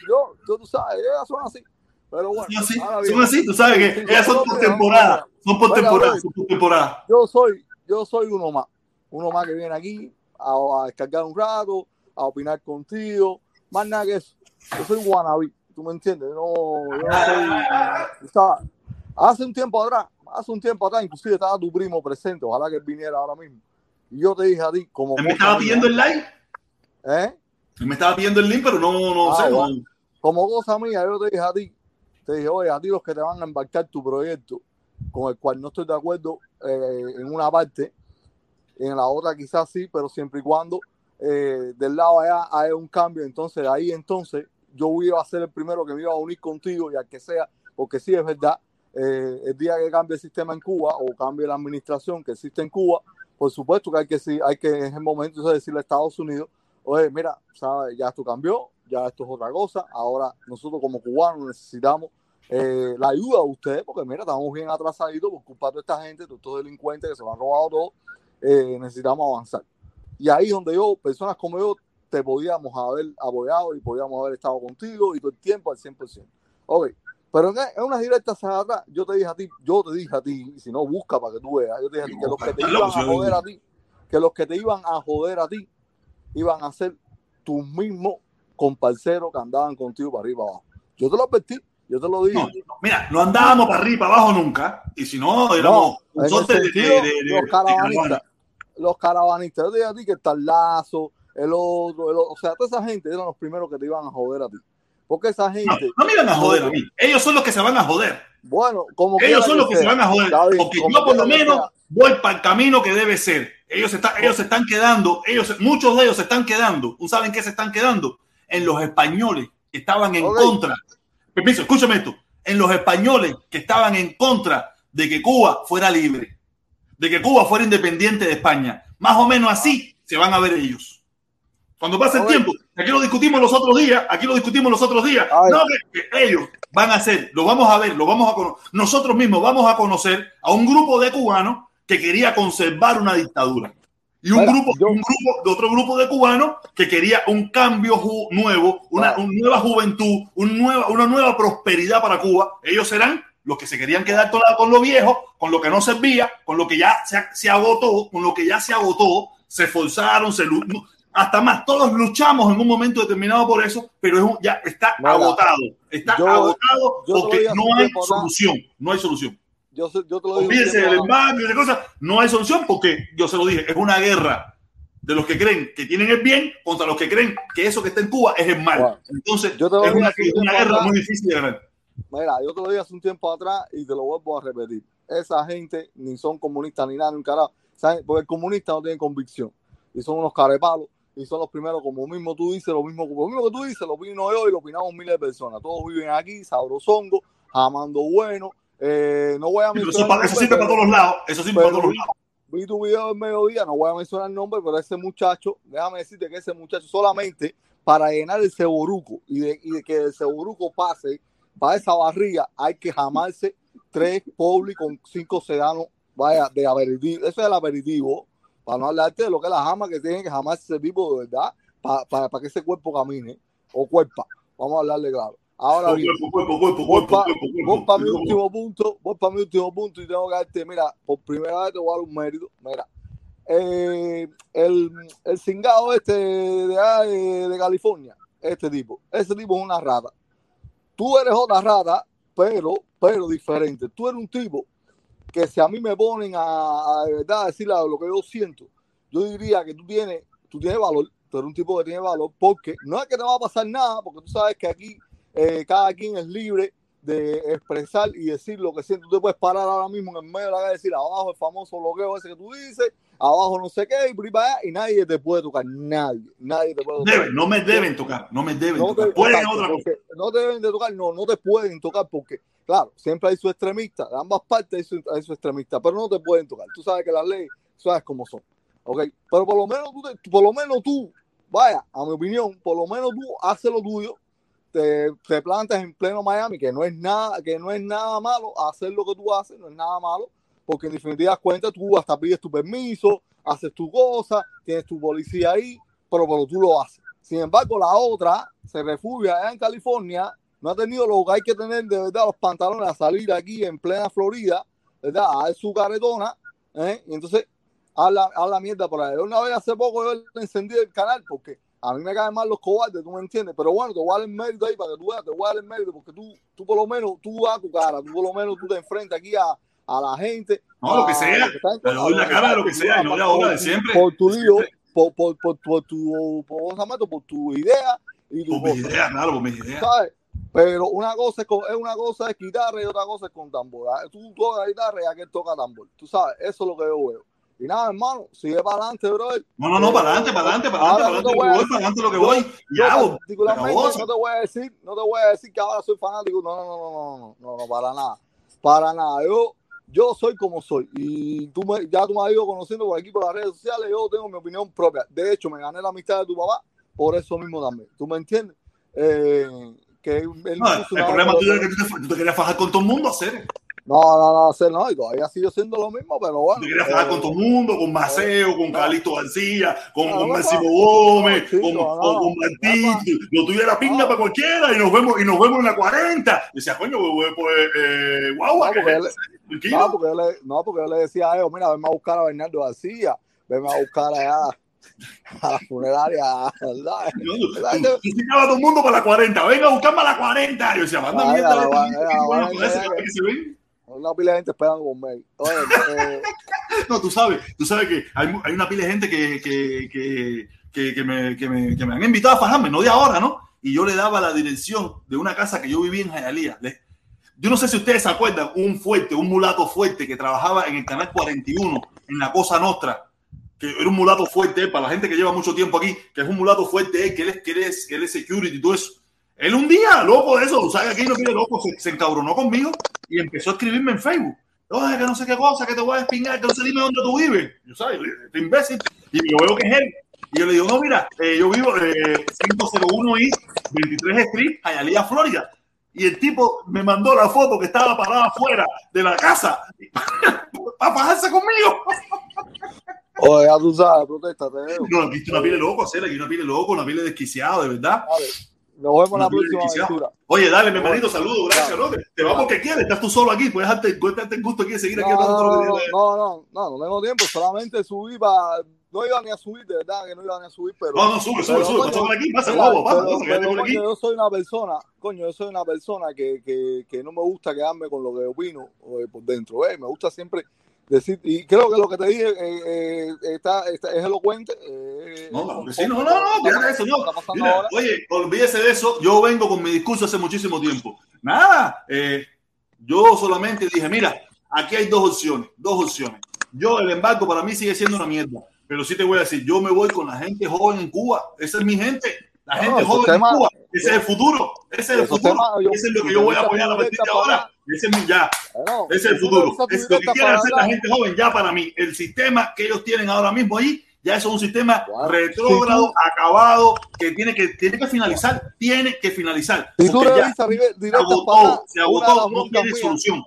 yo, yo, tú sabes, ellas son así. Pero bueno, son así, son así tú sabes que ellas son por temporada. Son por temporada, son por temporada. Yo soy, yo soy uno más. Uno más que viene aquí, a, a, descargar un rato, a opinar contigo, más nada que eso. Yo soy wannabe, ¿tú me entiendes? No, yo no soy, o sea, hace un tiempo atrás, hace un tiempo atrás, inclusive estaba tu primo presente, ojalá que él viniera ahora mismo. Y yo te dije a ti, como... ¿Me estaba pidiendo el like? ¿Eh? Me estaba pidiendo el link, pero no, no ah, sé. Bueno. No. Como cosa mía, yo te dije a ti, te dije, oye, a ti los que te van a embarcar tu proyecto, con el cual no estoy de acuerdo eh, en una parte, en la otra quizás sí, pero siempre y cuando eh, del lado allá haya un cambio, entonces ahí entonces yo iba a ser el primero que me iba a unir contigo y al que sea, porque sí es verdad, eh, el día que cambie el sistema en Cuba o cambie la administración que existe en Cuba, por supuesto que hay que, hay que en el momento de decirle a Estados Unidos, oye, mira, ¿sabes? ya esto cambió, ya esto es otra cosa, ahora nosotros como cubanos necesitamos eh, la ayuda de ustedes, porque mira, estamos bien atrasaditos por culpa de esta gente, de estos delincuentes que se lo han robado todo, eh, necesitamos avanzar. Y ahí es donde yo, personas como yo, te podíamos haber apoyado y podíamos haber estado contigo y todo el tiempo al 100%. Ok, pero en, unas directas atrás, yo te dije a ti, yo te dije a ti, si no, busca para que tú veas, yo te dije a ti que los que te iban a joder a ti, que los que te iban a joder a ti, iban a ser tus mismos comparceros que andaban contigo para arriba abajo. Yo te lo advertí, yo te lo dije. No, mira, no andábamos para arriba para abajo nunca, y si no, éramos no, un de, de, de, los caravanistas. Los caravanistas, yo te dije a ti que está el lazo, el otro, el otro, o sea, toda esa gente eran los primeros que te iban a joder a ti. Porque esa No, gente, no me van a joder a mí. Ellos son los que se van a joder. bueno, como Ellos quiera son los que se van a joder. David, Porque yo por lo que menos sea, voy para el camino que debe ser. Ellos, están, ellos se están quedando, ellos, muchos de ellos se están quedando. ¿Tú saben qué se están quedando? En los españoles que estaban en contra. Permiso, escúchame esto. En los españoles que estaban en contra de que Cuba fuera libre, de que Cuba fuera independiente de España. Más o menos así se van a ver ellos. Cuando pase el tiempo, aquí lo discutimos los otros días, aquí lo discutimos los otros días. Ay. No, que, que ellos van a hacer, lo vamos a ver, lo vamos a conocer. Nosotros mismos vamos a conocer a un grupo de cubanos que quería conservar una dictadura. Y un Mira, grupo, yo- un grupo de otro grupo de cubanos que quería un cambio nuevo, una, una nueva juventud, un nueva, una nueva prosperidad para Cuba. Ellos serán los que se querían quedar con, la- con lo viejo, con lo que no servía, con lo que ya se, se agotó, con lo que ya se agotó, se esforzaron, se hasta más, todos luchamos en un momento determinado por eso, pero es un- ya está Mira, agotado, está yo- agotado yo porque no hay solución, no hay solución. Yo, yo te lo digo. atrás. embargo y cosas. No hay solución porque yo se lo dije, es una guerra de los que creen que tienen el bien contra los que creen que eso que está en Cuba es el mal. Entonces, yo te lo es una, una guerra atrás. muy difícil de ganar. Mira, yo te lo dije hace un tiempo atrás y te lo vuelvo a repetir. Esa gente ni son comunistas ni nada, ni un carajo. ¿Saben? Porque el comunista no tiene convicción. Y son unos carepalos. Y son los primeros, como mismo tú dices, lo mismo, lo mismo que tú dices, lo opino yo y lo opinamos miles de personas. Todos viven aquí, sabrosongo, amando bueno. Eh, no voy a mencionar eso sirve para todos los lados. Eso sirve para pero- todos los lados. vi tu video del mediodía, no voy a mencionar el nombre, pero ese muchacho, déjame decirte que ese muchacho solamente para llenar el ceboruco y de, y de que el ceboruco pase para esa barriga, hay que jamarse tres Pobli con cinco sedanos, vaya, de aperitivo. Eso es el aperitivo, para no hablarte de lo que es la jama que tiene que jamarse ese tipo de verdad, para, para, que ese cuerpo camine, o cuerpa. Vamos a hablarle claro. Ahora bien, cuerpo, para mi último punto, voy para mi último punto y tengo que darte, mira, por primera vez te voy a dar un mérito, mira, eh, el, el cingado este de, de, California, este tipo, ese tipo es una rata. Tú eres otra rata, pero, pero diferente. Tú eres un tipo que si a mí me ponen a, a de verdad decir lo que yo siento, yo diría que tú tienes, tú tienes valor, tú eres un tipo que tiene valor, porque no es que te va a pasar nada, porque tú sabes que aquí eh, cada quien es libre de expresar y decir lo que siente. Tú te puedes parar ahora mismo en el medio de la calle y decir abajo el famoso bloqueo ese que tú dices, abajo no sé qué, y por ahí para allá, y nadie te puede tocar, nadie, nadie te puede tocar. Deben, no me deben tocar, no me deben No te, tocar. Pueden exacto, otra cosa. no te deben de tocar, no, no te pueden tocar porque, claro, siempre hay su extremista, de ambas partes hay su, hay su extremista, pero no te pueden tocar. Tú sabes que las leyes, sabes cómo son, ¿ok? Pero por lo menos tú, te- por lo menos tú, vaya, a mi opinión, por lo menos tú haces lo tuyo, te, te plantas en pleno Miami, que no es nada, que no es nada malo hacer lo que tú haces, no es nada malo, porque en definitiva cuenta tú hasta pides tu permiso, haces tu cosa, tienes tu policía ahí, pero, pero tú lo haces. Sin embargo, la otra se refugia en California, no ha tenido lo que hay que tener de verdad los pantalones a salir aquí en plena Florida, ¿verdad? A dar su caretona, ¿eh? y entonces habla, habla mierda por ahí. Una vez hace poco yo le encendí el canal porque a mí me caen mal los cobardes, tú me entiendes, pero bueno, te voy a dar el mérito ahí para que tú veas, te voy a dar el mérito porque tú, tú por lo menos, tú das tu cara, tú por lo menos tú te enfrentas aquí a, a la gente. No, lo que a sea. doy la cara de lo que sea, de ahora, de siempre. Por tu lío, por, por, por, por tu, por, por tu idea y tu Por cosa. ideas, claro, por mis ideas. ¿sabes? Pero una cosa es, es una cosa es guitarra y otra cosa es con tambor. Ah, Tú tocas guitarra y aquel toca tambor. Tú sabes, eso es lo que yo veo. Y nada, hermano, sigue para adelante, brother. No, no, no, para adelante, para adelante, para adelante, para adelante, voy lo a que voy, para adelante lo que yo- voy. Yo Ya, particularmente no te voy a decir, no te voy a decir que ahora soy fanático. No, no, no, no, no, no, no, no, para nada. Para nada. Yo, yo soy como soy. Y tú me, ya tú me has ido conociendo por aquí por las redes sociales. Yo tengo mi opinión propia. De hecho, me gané la amistad de tu papá por eso mismo también. ¿Tú me entiendes? Eh, que él No, puso el problema tuyo es que tú te, tú te querías fajar con todo el mundo, hacer. No, no, no, no, y todavía sigo siendo lo mismo, pero bueno. Tú te querías fajar eh, con todo el mundo, con Maceo, con Calixto García, con, No, con Máximo no, Gómez, con, no, con, con Martín. Lo tuyo era pinga para cualquiera y nos vemos y nos vemos en la 40. Y decía, coño, pues, pues eh, guau, No, porque él- tranquilo. No porque, yo le, no, porque yo le decía a ellos, mira, venme a buscar a Bernardo García, venme a buscar allá a la funeraria, ¿verdad? Yo, todo el mundo para la 40. Venga a buscarme a la 40. Yo decía, manda mierda. para que se ven. Una pila de gente esperando conmigo. Oye, eh, No, tú sabes, tú sabes que hay, hay una pila de gente que, que, que, que, que me, que, me, que me han invitado a fajarme, no de ahora, ¿no? y yo le daba la dirección de una casa que yo vivía en Jayalía. Yo no sé si ustedes se acuerdan, un fuerte, un mulato fuerte que trabajaba en el canal 41, en la Cosa Nostra, que era un mulato fuerte, eh, para la gente que lleva mucho tiempo aquí, que es un mulato fuerte, eh, que, él es, que, él es, que él es security y todo eso. Él un día, loco de eso, ¿sabes? Aquí no quiere loco, se, se encabronó conmigo y empezó a escribirme en Facebook. Oye, que no sé qué cosa, que te voy a espingar, que no sé dime dónde tú vives. Yo, ¿sabes? Este imbécil. Y yo veo que es él. Y yo le digo, no, mira, eh, yo vivo eh, 501 y 23 Street, Hialeah, Florida. Y el tipo me mandó la foto que estaba parada afuera de la casa para bajarse conmigo. Oye, ya tú sabes, protesta, te veo. No, aquí una pila de loco, hacer aquí una pila de loco, una pila de desquiciado, de verdad. Nos vemos en la próxima aventura. Oye, dale, mi hermanito, saludos, gracias, Claro. ¿no? Te, te va porque quieres, estás tú solo aquí, puedes darte, darte el gusto aquí de seguir aquí No, hablando lo que no, no, no, no, no tengo tiempo, solamente subí para... No iba ni a subir, de verdad que no iba ni a subir, pero... No, no, sube, sube, sube, pasa por aquí, pasa, pasa, pasa, por aquí. yo soy una persona, coño, yo soy una persona que, que, que no me gusta quedarme con lo que opino eh, por dentro, eh, me gusta siempre decir, y creo que lo que te dije eh, eh, está, está- es elocuente. eh, No, que sí, no, no, no, fíjate eso, no. Mira, oye, olvídese de eso, yo vengo con mi discurso hace muchísimo tiempo. Nada, eh, yo solamente dije, mira, aquí hay dos opciones, dos opciones. Yo, el embargo para mí sigue siendo una mierda, pero sí te voy a decir, yo me voy con la gente joven en Cuba, esa es mi gente, la No, gente joven temas- en Cuba, ese es el futuro, ese es el futuro, temas, yo- ese es lo que yo voy a apoyar a partir de ahora, ese es mi ya. Bueno, Ese es el futuro. Es lo que quiere hacer la gente joven ya para mí. El sistema que ellos tienen ahora mismo ahí ya es un sistema Claro. retrógrado, acabado, que tiene que, tiene que finalizar. Tiene que finalizar. Si tú revisas se agotó, se agotó, no tiene mías- solución.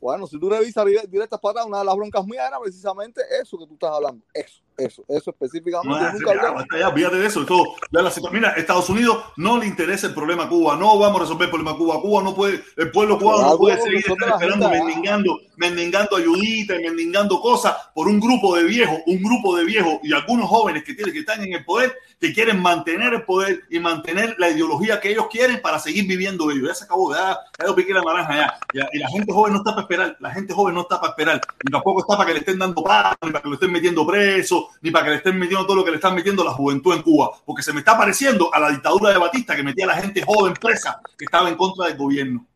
Bueno, si tú revisas directas para una de las broncas mías era precisamente eso que tú estás hablando. Eso, eso, eso específicamente. No, nunca ya, ya, de eso. Todo, ya la Mira, Estados Unidos no le interesa el problema a Cuba. No vamos a resolver el problema a Cuba. Cuba no puede, el pueblo cubano no puede seguir estar esperando, agenda. mendigando, mendigando ayudita y mendigando cosas por un grupo de viejos, un grupo de viejos y algunos jóvenes que tienen que están en el poder, que quieren mantener el poder y mantener la ideología que ellos quieren para seguir viviendo ellos. Ya se acabó, ya, ya piqué la naranja ya. Y la gente joven no está para esperar, la gente joven no está para esperar, ni tampoco está para que le estén dando paz, ni para que lo estén metiendo preso, ni para que le estén metiendo todo lo que le están metiendo la juventud en Cuba, porque se me está pareciendo a la dictadura de Batista que metía a la gente joven presa que estaba en contra del gobierno.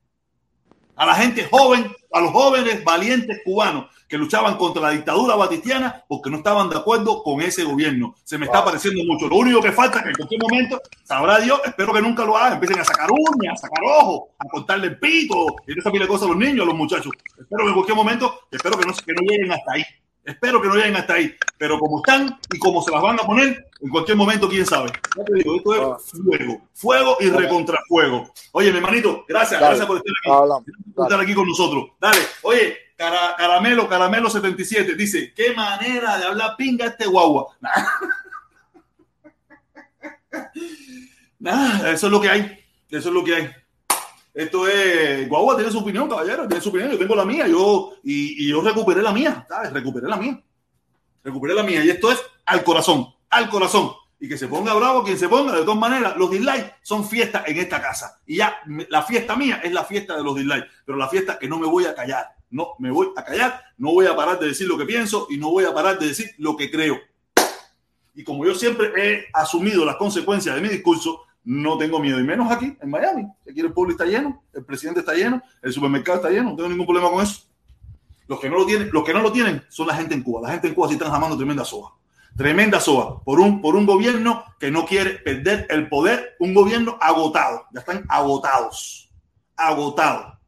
A la gente joven, a los jóvenes valientes cubanos que luchaban contra la dictadura batistiana porque no estaban de acuerdo con ese gobierno. Se me está pareciendo mucho. Lo único que falta es que en cualquier momento, sabrá Dios, espero que nunca lo hagan, empiecen a sacar uñas, a sacar ojos, a cortarle el pito y esa pila de cosas a los niños, a los muchachos. Espero que en cualquier momento, espero que no, que no lleguen hasta ahí. Espero que no lleguen hasta ahí. Pero como están y como se las van a poner, en cualquier momento, quién sabe. Ya te digo, esto Ah. es fuego. Fuego y recontrafuego. Oye, mi hermanito, gracias, Dale. gracias por estar aquí Hablamos. por estar aquí con nosotros. Dale, oye, cara- Caramelo, Caramelo 77, dice, qué manera de hablar pinga este guagua. Nada, eso es lo que hay, eso es lo que hay. Esto es, guagua tiene su opinión, caballero, tiene su opinión, yo tengo la mía, yo, y, yo recuperé la mía. Recuperé la mía. Recuperé la mía, y esto es al corazón, al corazón. Y que se ponga bravo quien se ponga, de todas maneras, los dislikes son fiestas en esta casa. Y ya, la fiesta mía es la fiesta de los dislikes, pero la fiesta que no me voy a callar. No me voy a callar, no voy a parar de decir lo que pienso y no voy a parar de decir lo que creo. Y como yo siempre he asumido las consecuencias de mi discurso, no tengo miedo, y menos aquí en Miami. Aquí el pueblo está lleno, el presidente está lleno, el supermercado está lleno, no tengo ningún problema con eso. Los que no lo tienen, los que no lo tienen son la gente en Cuba. La gente en Cuba sí están jamando tremenda soga. Tremenda soga por un, por un gobierno que no quiere perder el poder, un gobierno agotado. Ya están agotados. Agotados.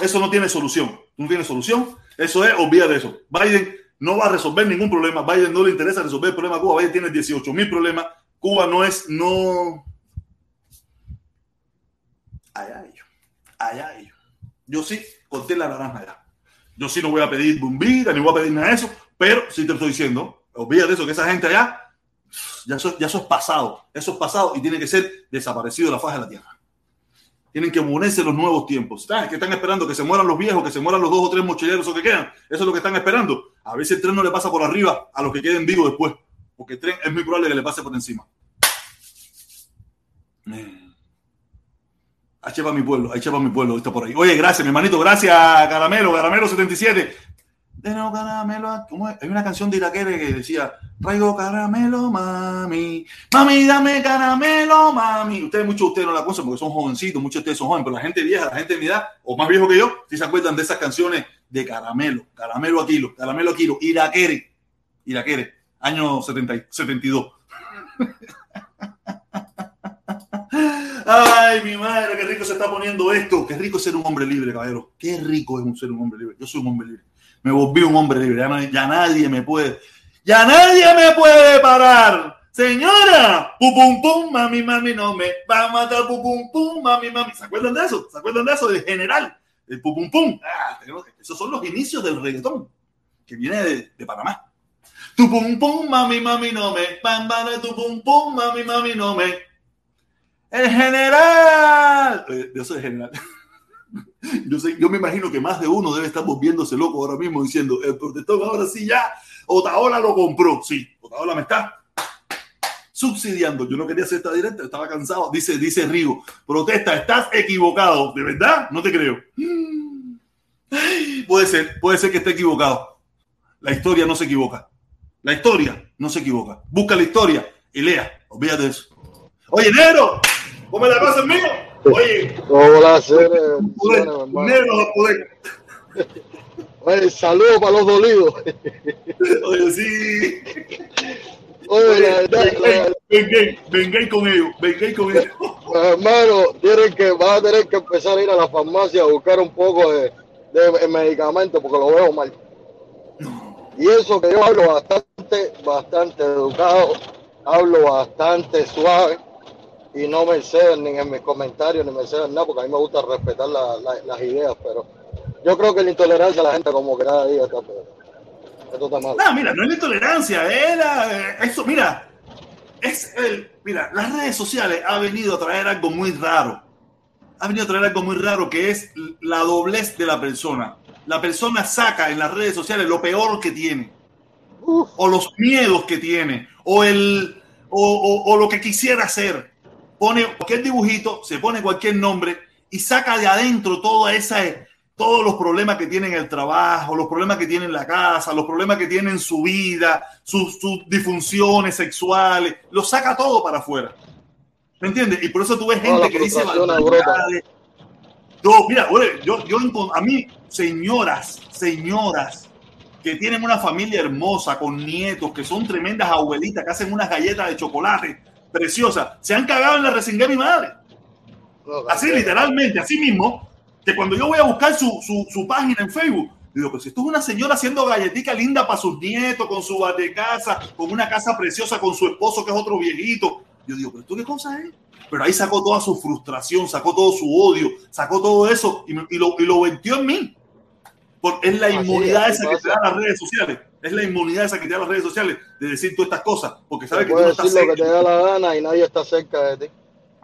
Eso no tiene solución. No tiene solución. Eso es, olvida de eso. Biden no va a resolver ningún problema. Biden no le interesa resolver el problema a Cuba. Biden tiene 18 mil problemas. Cuba no es, no. Allá ellos. Allá ellos. Yo sí corté la naranja. Yo sí no voy a pedir bombita ni voy a pedir nada de eso, pero sí te estoy diciendo, olvídate de eso, que esa gente allá, ya eso, ya eso es pasado. Eso es pasado y tiene que ser desaparecido de la faz de la tierra. Tienen que ponerse los nuevos tiempos. ¿Sabes? Que están esperando que se mueran los viejos, que se mueran los dos o tres mochileros o que quedan. Eso es lo que están esperando. A si el tren no le pasa por arriba a los que queden vivos después. Porque el tren es muy probable que le pase por encima. Eh. Ahí para mi pueblo, ahí para mi pueblo, está por ahí. Oye, gracias, mi hermanito, gracias, Caramelo, Caramelo 77. Tengo caramelo. ¿Cómo es? Hay una canción de Iraquere que decía, traigo caramelo, mami. Mami, dame caramelo, mami. Ustedes, muchos de ustedes no la conocen porque son jovencitos, muchos de ustedes son jóvenes, pero la gente vieja, la gente de mi edad, o más viejo que yo, si se acuerdan de esas canciones de caramelo, caramelo a kilo, caramelo a kilo, Iraquere, Iraquere, año 70, 72. Ay, mi madre, qué rico se está poniendo esto. Qué rico ser un hombre libre, caballero. Qué rico es ser un hombre libre. Yo soy un hombre libre. Me volví un hombre libre. Ya, nadie me puede. Ya nadie me puede parar. Señora, pum pum pum, mami, mami, no me va a matar, pum pum mami, mami. ¿Se acuerdan de eso? ¿Se acuerdan de eso? De general, el pum pum pum. Ah, esos son los inicios del reggaetón, que viene de, de Panamá. Tu pum pum, mami, mami, no me. Pam, pam, tu pum pum, mami, mami, no me. El general. Eh, Yo soy el general. Yo, me imagino que más de uno debe estar volviéndose loco ahora mismo diciendo, el protestón ahora sí ya, Otaola lo compró. Sí, Otaola me está subsidiando. Yo no quería hacer esta directa, estaba cansado. Dice, dice Rigo, protesta, estás equivocado. ¿De verdad? No te creo. Puede ser, puede ser que esté equivocado. La historia no se equivoca. La historia no se equivoca. Busca la historia y lea. Olvídate de eso. Oye, negro, ¿cómo la cosa mío? Oye, negro a poder. Oye, saludos para los dolidos. Oye, sí. Oye, la verdad, Vengué, vengué con ellos, vengué con ellos. hermano, tienen que, vas a tener que empezar a ir a la farmacia a buscar un poco de, de medicamento porque lo veo mal. Y eso que yo hablo bastante, bastante educado, hablo bastante suave y no me ceden ni en mis comentarios ni me ceden nada porque a mí me gusta respetar la- la- las ideas, pero yo creo que la intolerancia a la gente como que cada día está peor. Esto está mal. No, mira, no es la intolerancia, era eh, eso, mira, es el, mira, las redes sociales ha venido a traer algo muy raro. Ha venido a traer algo muy raro que es la doblez de la persona. La persona saca en las redes sociales lo peor que tiene, Uf, o los miedos que tiene, o el, o, o- o lo que quisiera hacer. Pone cualquier dibujito, se pone cualquier nombre y saca de adentro toda esa, todos los problemas que tiene en el trabajo, los problemas que tiene en la casa, los problemas que tiene en su vida, sus, sus disfunciones sexuales, lo saca todo para afuera. ¿Me entiendes? Y por eso tú ves gente que dice. Yo, mira, yo, yo a mí, señoras, señoras que tienen una familia hermosa con nietos, que son tremendas abuelitas, que hacen unas galletas de chocolate preciosas, se han cagado en la resingué mi madre. Así, literalmente, así mismo, que cuando yo voy a buscar su, su, su página en Facebook, digo, pues si esto es una señora haciendo galletica linda para sus nietos, con su casa, con una casa preciosa, con su esposo que es otro viejito. Yo digo, pero esto qué cosa es? Pero ahí sacó toda su frustración, sacó todo su odio, sacó todo eso y, lo, y lo en mí. Porque es la inmunidad esa que te pasa. da las redes sociales. Es la inmunidad esa que te da las redes sociales de decir todas estas cosas. Porque Te sabes que tú no estás decir lo que te da la gana y nadie está cerca de ti.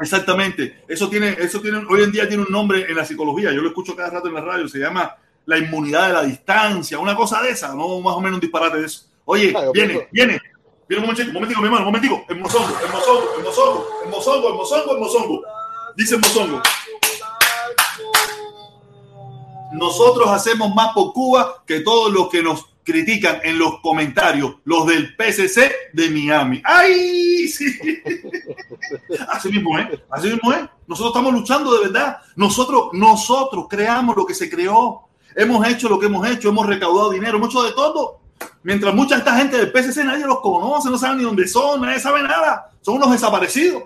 Exactamente. Eso tiene, eso tiene, hoy en día tiene un nombre en la psicología. Yo lo escucho cada rato en la radio. Se llama la inmunidad de la distancia, una cosa de esa, no más o menos un disparate de eso. Oye, Ah, viene, pienso- viene. Viene un momentico, un momentico, mi hermano, un momentico. El mozongo, el mozongo, el mozongo, el mozongo, el mozongo, el mozongo. Dice el mozongo. Nosotros hacemos más por Cuba que todos los que nos critican en los comentarios, los del PCC de Miami. ¡Ay! Sí. Así mismo es, así mismo es. Nosotros estamos luchando de verdad. Nosotros, nosotros creamos lo que se creó. Hemos hecho lo que hemos hecho, hemos recaudado dinero, hemos hecho de todo. Mientras mucha esta gente del PCC nadie los conoce, no saben ni dónde son, nadie sabe nada. Son unos desaparecidos.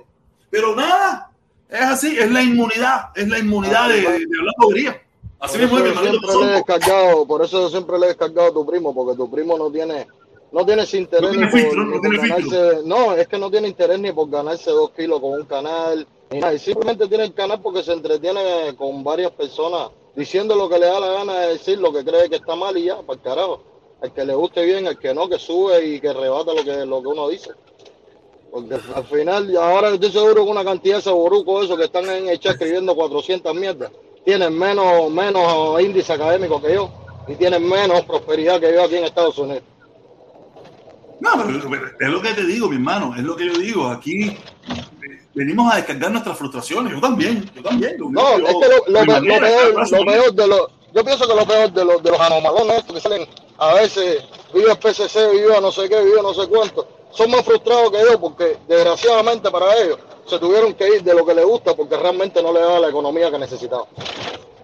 Pero nada, es así, es la inmunidad, es la inmunidad de, de hablar bobería. Así mismo mi siempre le he descargado, por eso yo siempre le he descargado a tu primo, porque tu primo no tiene, no tiene ese interés No ni por, ni ganarse, no, es que no tiene interés ni por ganarse dos kilos con un canal, ni nada, y simplemente tiene el canal porque se entretiene con varias personas diciendo lo que le da la gana de decir, lo que cree que está mal y ya, para el carajo. Al que le guste bien, al que no, que sube y que rebata lo que, lo que uno dice. Porque al final, ahora estoy seguro que una cantidad de saborucos esos que están en el chat escribiendo 400 mierdas, tienen menos, menos índice académico que yo y tienen menos prosperidad que yo aquí en Estados Unidos. No, pero, es lo que te digo, mi hermano, es lo que yo digo. Aquí eh, venimos a descargar nuestras frustraciones. Yo también, yo también. No, yo- es que lo, lo mi pe- manera, lo peor, lo peor de los, yo pienso que lo peor de los, de los anomalones estos que salen a veces vive el PCC, vive no sé qué, vive no sé cuánto, son más frustrados que yo porque desgraciadamente para ellos se tuvieron que ir de lo que les gusta porque realmente no le daba la economía que necesitaban.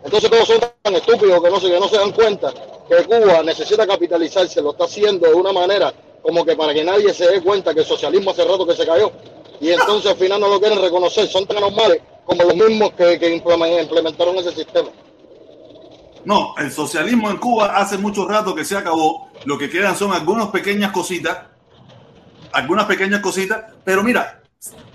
Entonces todos son tan estúpidos que no, se, que no se dan cuenta que Cuba necesita capitalizarse, lo está haciendo de una manera como que para que nadie se dé cuenta que el socialismo hace rato que se cayó y entonces al final no lo quieren reconocer, son tan normales como los mismos que, que implementaron ese sistema. No, el socialismo en Cuba hace mucho rato que se acabó. Lo que quedan son algunas pequeñas cositas, algunas pequeñas cositas, pero mira,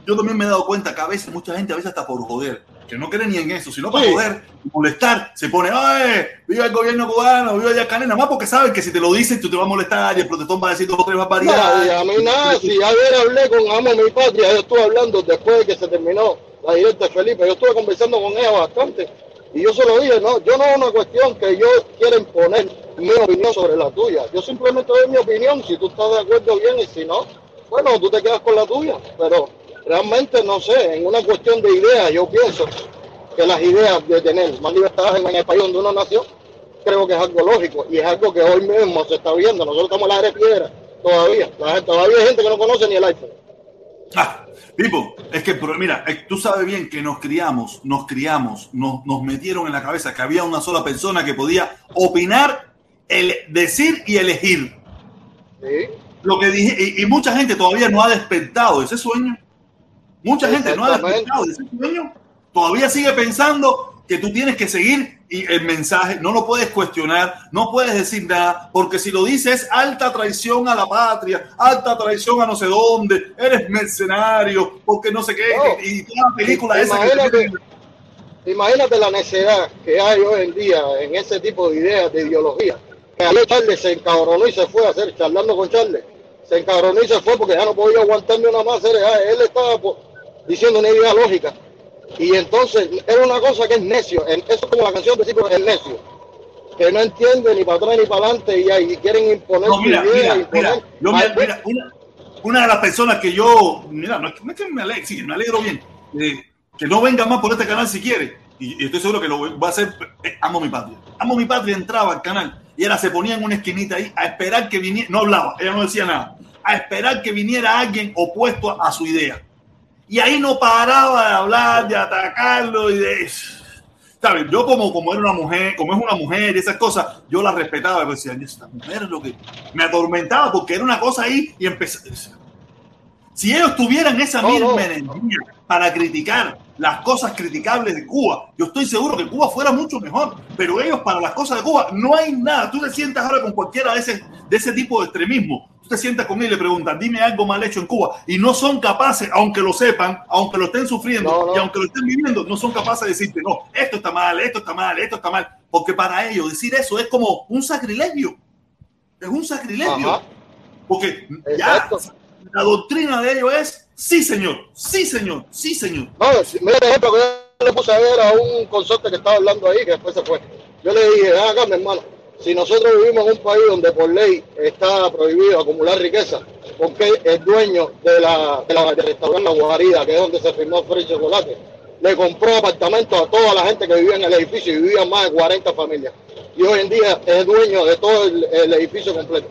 yo también me he dado cuenta que a veces mucha gente, a veces hasta por joder, que no cree ni en eso, sino para Sí. joder, molestar, se pone, ¡ay! ¡Viva el gobierno cubano! ¡Viva Yacané! Nada más porque saben que si te lo dicen, tú te vas a molestar y el protestón va a decir dos o tres No, barbaridades. y a mí nada, si ayer hablé con Amo Mi Patria, yo estuve hablando después de que se terminó la directa de Felipe, yo estuve conversando con ella bastante y yo se lo dije, no, yo no es una cuestión que yo quiera imponer mi opinión sobre la tuya, yo simplemente doy mi opinión, si tú estás de acuerdo bien y si no, bueno, tú te quedas con la tuya, pero realmente no sé, en una cuestión de ideas yo pienso que las ideas de tener más libertad en el país donde uno nació, creo que es algo lógico y es algo que hoy mismo se está viendo. Nosotros estamos en la área de piedra todavía. Todavía hay gente que no conoce ni el iPhone. Ah, Pipo, es que, mira, tú sabes bien que nos criamos, nos criamos, nos, nos metieron en la cabeza que había una sola persona que podía opinar, el, decir y elegir. ¿sí? Lo que dije, y, y mucha gente todavía no ha despertado de ese sueño. Mucha gente no ha despertado de ese sueño. Todavía sigue pensando que tú tienes que seguir y el mensaje no lo puedes cuestionar, no puedes decir nada, porque si lo dices es alta traición a la patria, alta traición a no sé dónde, eres mercenario, porque no sé qué, No. y toda la película esa que Imagínate. te- Imagínate la necedad que hay hoy en día en ese tipo de ideas, de ideología. Charles se encabronó y se fue a hacer, charlando con Charles. Se encabronó y se fue porque ya no podía aguantarme una más. Él, él estaba diciendo una idea lógica. Y entonces era una cosa que es necio. Eso es como la canción de Cipro, es necio. Que no entiende ni para atrás ni para adelante y, ahí quieren imponer No, su mira, idea. mira, mira, yo mira, una, una de las personas que yo, mira, no es que, no es que me alegro, sí, me alegro bien, eh, que no venga más por este canal si quiere, y, y estoy seguro que lo va a hacer, eh, Amo mi Patria. Amo mi Patria entraba al canal y ella se ponía en una esquinita ahí a esperar que viniera, no hablaba, ella no decía nada, a esperar que viniera alguien opuesto a, su idea. Y ahí no paraba de hablar, de atacarlo y de... ¿Sabes? Yo como, como era una mujer, como es una mujer y esas cosas, yo la respetaba. Decía, esta mujer es lo que me atormentaba porque era una cosa ahí y empecé. Si ellos tuvieran esa No, misma no. energía para criticar las cosas criticables de Cuba, yo estoy seguro que Cuba fuera mucho mejor. Pero ellos para las cosas de Cuba no hay nada. Tú te sientas ahora con cualquiera de ese, de ese tipo de extremismo. Tú te sientas con él y le preguntas, dime algo mal hecho en Cuba. Y no son capaces, aunque lo sepan, aunque lo estén sufriendo y aunque lo estén viviendo, no son capaces de decirte, no, esto está mal, esto está mal, esto está mal. Porque para ellos decir eso es como un sacrilegio. Es un sacrilegio. Ajá. Porque ya Exacto. La doctrina de ellos es, sí señor, sí señor, sí señor. No, mira el ejemplo que yo le puse a ver a un consorte que estaba hablando ahí, que después se fue. Yo le dije, ven acá, hermano, si nosotros vivimos en un país donde por ley está prohibido acumular riqueza, porque el dueño de la, de la restaurante La Guarida, que es donde se firmó Free Chocolate, le compró apartamentos a toda la gente que vivía en el edificio y vivían más de 40 familias. Y hoy en día es dueño de todo el, el edificio completo.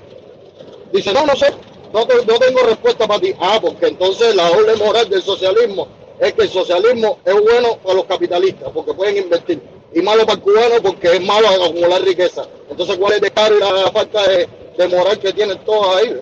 Dice, no, no sé, no, te- no tengo respuesta para ti. Ah, porque entonces la doble moral del socialismo es que el socialismo es bueno para los capitalistas, porque pueden invertir, y malo para el cubano porque es malo acumular riqueza. Entonces, ¿cuál es de caro y la falta de, de moral que tienen todos ahí?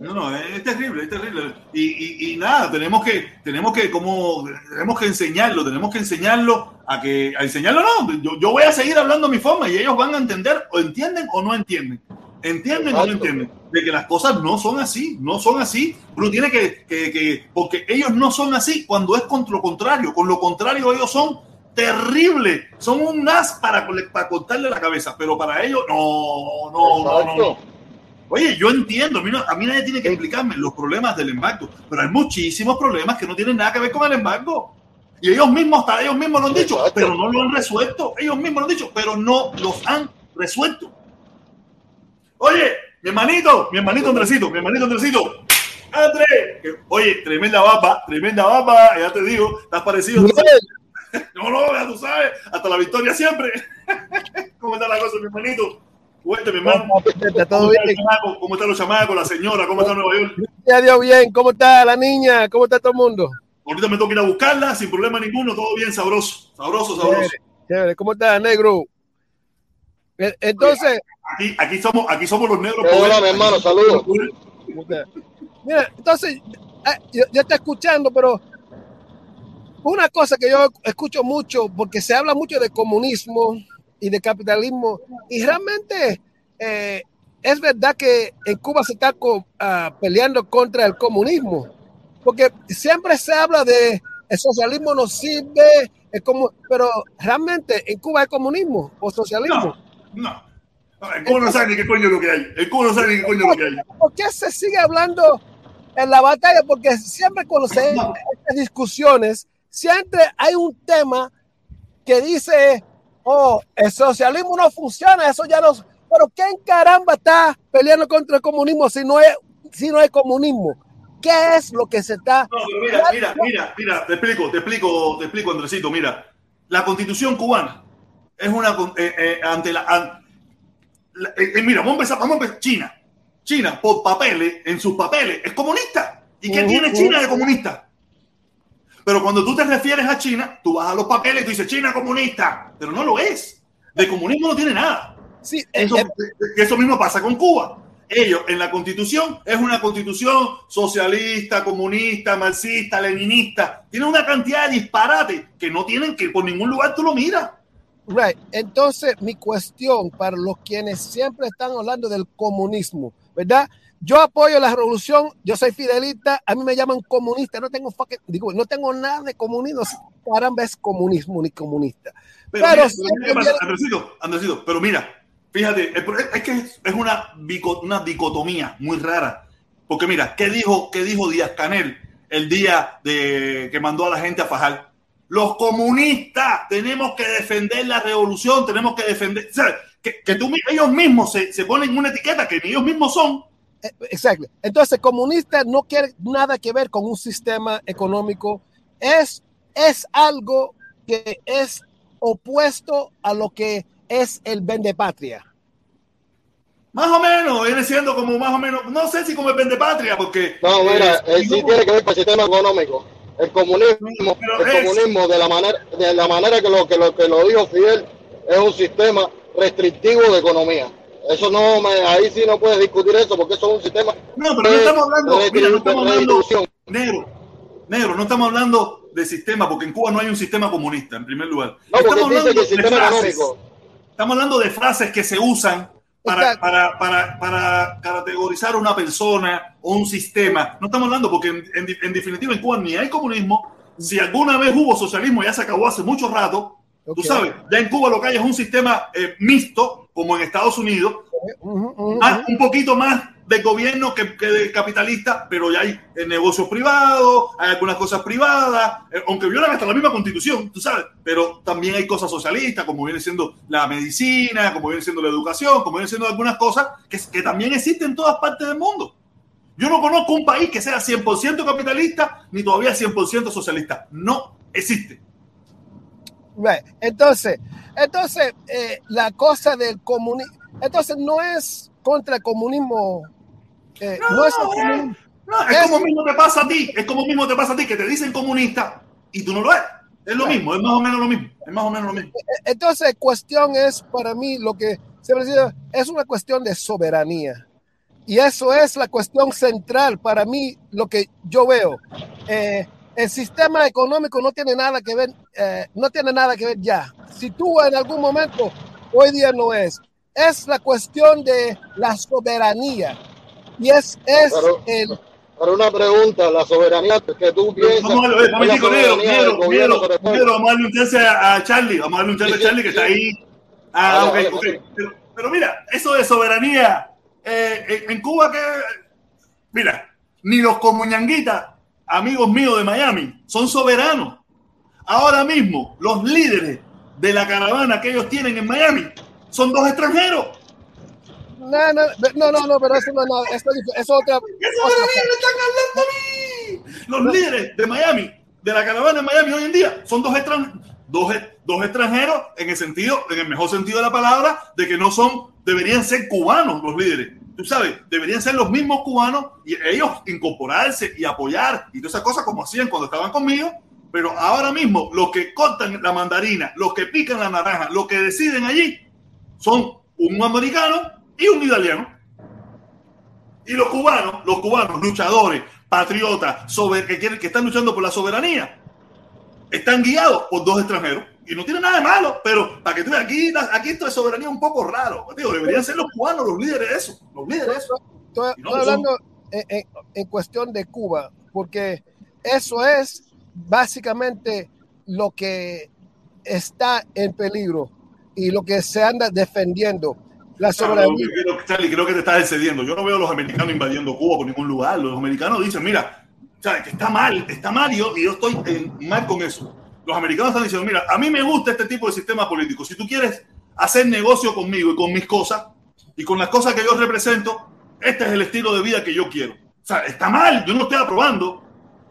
No, no, es terrible, es terrible. Y, y, y nada, tenemos que, tenemos que, como, tenemos que enseñarlo, tenemos que enseñarlo a que, a enseñarlo no, yo, yo voy a seguir hablando a mi forma y ellos van a entender, o entienden o no entienden. Entienden o no entienden. De que las cosas no son así, no son así. Uno tiene que, que, que, porque ellos no son así cuando es con lo contrario. Con lo contrario, ellos son terribles. Son un as para, para cortarle la cabeza, pero para ellos, no, no, no, no, Exacto. no. Oye, yo entiendo, a mí, no- a mí nadie tiene que explicarme los problemas del embargo, pero hay muchísimos problemas que no tienen nada que ver con el embargo. Y ellos mismos, hasta ellos mismos lo han dicho, Exacto. pero no lo han resuelto. Ellos mismos lo han dicho, pero no los han resuelto. Oye, mi hermanito, mi hermanito Andresito, mi hermanito Andresito. André, oye, tremenda baba, tremenda baba, ya te digo, estás parecido. No, no, ya tú sabes, hasta la victoria siempre. ¿Cómo está la cosa, mi hermanito? Cuénteme, hermano. Está todo ¿Cómo está bien. chamaco? ¿Cómo están los chamacos, la señora? ¿Cómo está Nueva York? Ya dio bien. ¿Cómo está la niña? ¿Cómo está todo el mundo? Ahorita me toca ir a buscarla sin problema ninguno, todo bien, sabroso, sabroso, sabroso. Chévere. ¿Cómo está, negro? Eh, Entonces, Aquí, aquí somos, aquí somos los negros. Hola, mi hermano, saludos. mira, entonces, eh, yo, yo estoy escuchando, pero una cosa que yo escucho mucho, porque se habla mucho de comunismo y de capitalismo, y realmente eh, es verdad que en Cuba se está co- ah, peleando contra el comunismo, porque siempre se habla de el socialismo no sirve, es como, pero realmente en Cuba hay comunismo o socialismo. No, no. El cubo no sabe ni qué coño es lo que hay. El cubo no sabe ni qué coño es lo que hay. ¿Por qué se sigue hablando en la batalla? Porque siempre cuando se hay estas discusiones, siempre hay un tema que dice, oh, el socialismo no funciona, eso ya no... Pero ¿quién caramba está peleando contra el comunismo si no es, si no hay comunismo? ¿Qué es lo que se está... No, pero mira, mira, mira, mira, te explico, te explico, te explico, Andresito, mira. La constitución cubana es una eh, eh, ante la, an- la- eh, mira, vamos a empezar, vamos a empezar. China. China, por papeles, en sus papeles, es comunista. ¿Y qué tiene. China de comunista? Pero cuando tú te refieres a China, tú vas a los papeles y tú dices China comunista, pero no lo es. De comunismo no tiene nada. Sí, Eso, eso mismo pasa con Cuba. Ellos en la constitución es una constitución socialista, comunista, marxista, leninista. Tiene una cantidad de disparates que no tienen que por ningún lugar tú lo miras. Right. Entonces, mi cuestión para los quienes siempre están hablando del comunismo, ¿verdad? Yo apoyo la revolución, yo soy fidelista, a mí me llaman comunista, no tengo fucking- digo, no tengo nada de comunismo, caramba es comunismo ni comunista. Pero, Pero mira, viene- Andresito, Andresito, pero mira, fíjate, es que es una, una dicotomía muy rara. Porque mira, ¿qué dijo, qué dijo Díaz Canel el día de que mandó a la gente a fajar? Los comunistas tenemos que defender la revolución, tenemos que defender. o sea, que, que tú mi- ellos mismos se, se ponen una etiqueta que ni ellos mismos son. Eh, Exacto. Entonces, comunista no quiere nada que ver con un sistema económico, es, es algo que es opuesto a lo que es el vende patria. Más o menos, viene siendo como más o menos, no sé si como el vende patria, porque. No, mira, eh, él sí tiene que ver con el sistema económico. El comunismo, Pero el es- comunismo de la manera, de la manera que lo que lo que lo dijo Fidel, es un sistema restrictivo de economía. Eso no me, ahí sí no puedes discutir eso porque eso es un sistema No, pero no estamos hablando, de- mira, no de estamos hablando, redistribución. negro, negro, no estamos hablando de sistema, porque en Cuba no hay un sistema comunista, en primer lugar. No, estamos hablando de frases. económico. Estamos hablando de frases que se usan para, para, para, para categorizar una persona o un sistema. No estamos hablando porque en, en- en definitiva en Cuba ni hay comunismo. Si alguna vez hubo socialismo, ya se acabó hace mucho rato. Tú sabes, ya en Cuba lo que hay es un sistema eh, mixto, como en Estados Unidos, ujú. un poquito más de gobierno que, que de capitalista, pero ya hay eh, negocios privados, hay algunas cosas privadas, eh, aunque violan hasta la misma constitución, tú sabes, pero también hay cosas socialistas, como viene siendo la medicina, como viene siendo la educación, como viene siendo algunas cosas que, que también existen en todas partes del mundo. Yo no conozco un país que sea 100% capitalista ni todavía 100% socialista. No existe. Entonces, entonces eh, la cosa del comunismo, entonces no es contra el comunismo, eh, no, es el comunismo. No, es, Es- como mismo te pasa a ti, es como mismo te pasa a ti que te dicen comunista y tú no lo eres. Es lo mismo, es más o menos lo mismo, es más o menos lo mismo. Entonces, cuestión es para mí lo que siempre digo, es una cuestión de soberanía. Y eso es la cuestión central para mí, lo que yo veo. Eh, el sistema económico no tiene nada que ver, eh, no tiene nada que ver ya. Si tú en algún momento, hoy día no es, es la cuestión de la soberanía. Y es, es Pero- el, Pero una pregunta, la soberanía que tú piensas. Vamos a ver, vamos a darle un chance a, a Charlie, vamos a darle un chance a Charlie que sí. está ahí. Ah, Vale, ok, vale, ok. vale. Pero, pero mira, eso de soberanía, eh, en, en Cuba que, mira, ni los comuñanguitas, amigos míos de Miami, son soberanos. Ahora mismo, los líderes de la caravana que ellos tienen en Miami son dos extranjeros. No, no, no, no, no, pero eso no es nada, eso es, otra, ¿Qué soberanía me están hablando a mí? Los líderes de Miami de la caravana en Miami hoy en día son dos, extran dos, dos extranjeros en el sentido, en el mejor sentido de la palabra, de que no son, deberían ser cubanos los líderes. Tú sabes, deberían ser los mismos cubanos y ellos incorporarse y apoyar y todas esas cosas como hacían cuando estaban conmigo. Pero ahora mismo, los que cortan la mandarina, los que pican la naranja, los que deciden allí, son un americano y un italiano. Y los cubanos, los cubanos, luchadores, patriotas, sobre, que, quieren, que están luchando por la soberanía, están guiados por dos extranjeros. Y no tiene nada de malo, pero para que tú veas, aquí, aquí esto de soberanía es un poco raro. Digo, deberían ser los cubanos los líderes de eso. Los líderes de eso. Estoy, estoy hablando en, en, en cuestión de Cuba, porque eso es básicamente lo que está en peligro y lo que se anda defendiendo. La soberanía. Claro, creo, Charlie, creo que te estás excediendo. Yo no veo a los americanos invadiendo Cuba por ningún lugar. Los americanos dicen, mira, ¿sabes? que está mal, está mal y yo, y yo estoy en, mal con eso. Los americanos están diciendo, mira, a mí me gusta este tipo de sistema político. Si tú quieres hacer negocio conmigo y con mis cosas y con las cosas que yo represento, este es el estilo de vida que yo quiero. O sea, está mal, yo no estoy aprobando,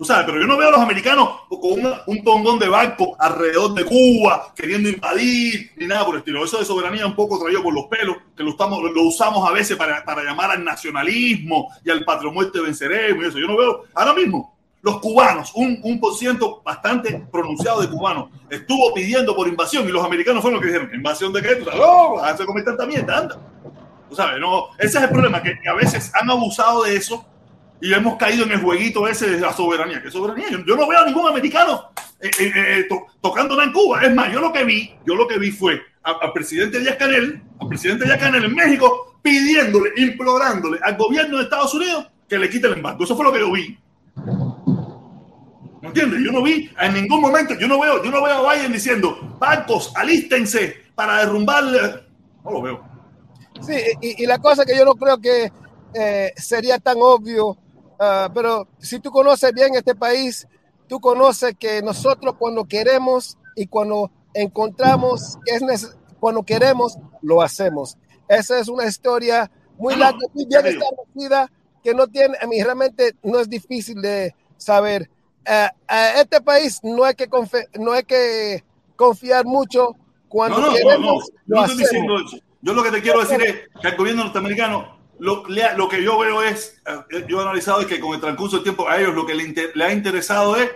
Tú sabes, pero yo no veo a los americanos con una, un tongón de barco alrededor de Cuba, queriendo invadir, ni nada por el estilo. Eso de soberanía un poco traído por los pelos, que lo, estamos, lo usamos a veces para, para llamar al nacionalismo y al patrón muerte venceremos y eso. Yo no veo, ahora mismo, los cubanos, un, un por ciento bastante pronunciado de cubanos, estuvo pidiendo por invasión y los americanos fueron los que dijeron, ¿invasión de qué? Tú sabes, a comer tanta mierda, anda. Tú sabes, no, ese es el problema, que, que a veces han abusado de eso y hemos caído en el jueguito ese de la soberanía. ¿Qué soberanía? Yo, no veo a ningún americano eh, eh, eh, en Cuba. Es más, yo lo que vi, yo lo que vi fue al presidente Díaz Canel, al presidente Díaz Canel en México, pidiéndole, implorándole al gobierno de Estados Unidos que le quite el embargo. Eso fue lo que yo vi. ¿No entiendes? Yo no vi en ningún momento, yo no veo, yo no veo a Biden diciendo, barcos, alístense para derrumbar. No lo veo. Sí, y, y la cosa que yo no creo que eh, sería tan obvio Uh, pero si tú conoces bien este país, tú conoces que nosotros cuando queremos y cuando encontramos que es cuando queremos, lo hacemos. Esa es una historia muy larga, muy bien establecida, que no tiene, a mí realmente no es difícil de saber. Uh, uh, este país no hay que no hay que confiar mucho cuando no, no, queremos. No, no, lo diciendo eso. Yo lo que te quiero decir es que el gobierno norteamericano lo, lo, que yo veo es, eh, yo he analizado es que con el transcurso del tiempo a ellos lo que le, ha interesado es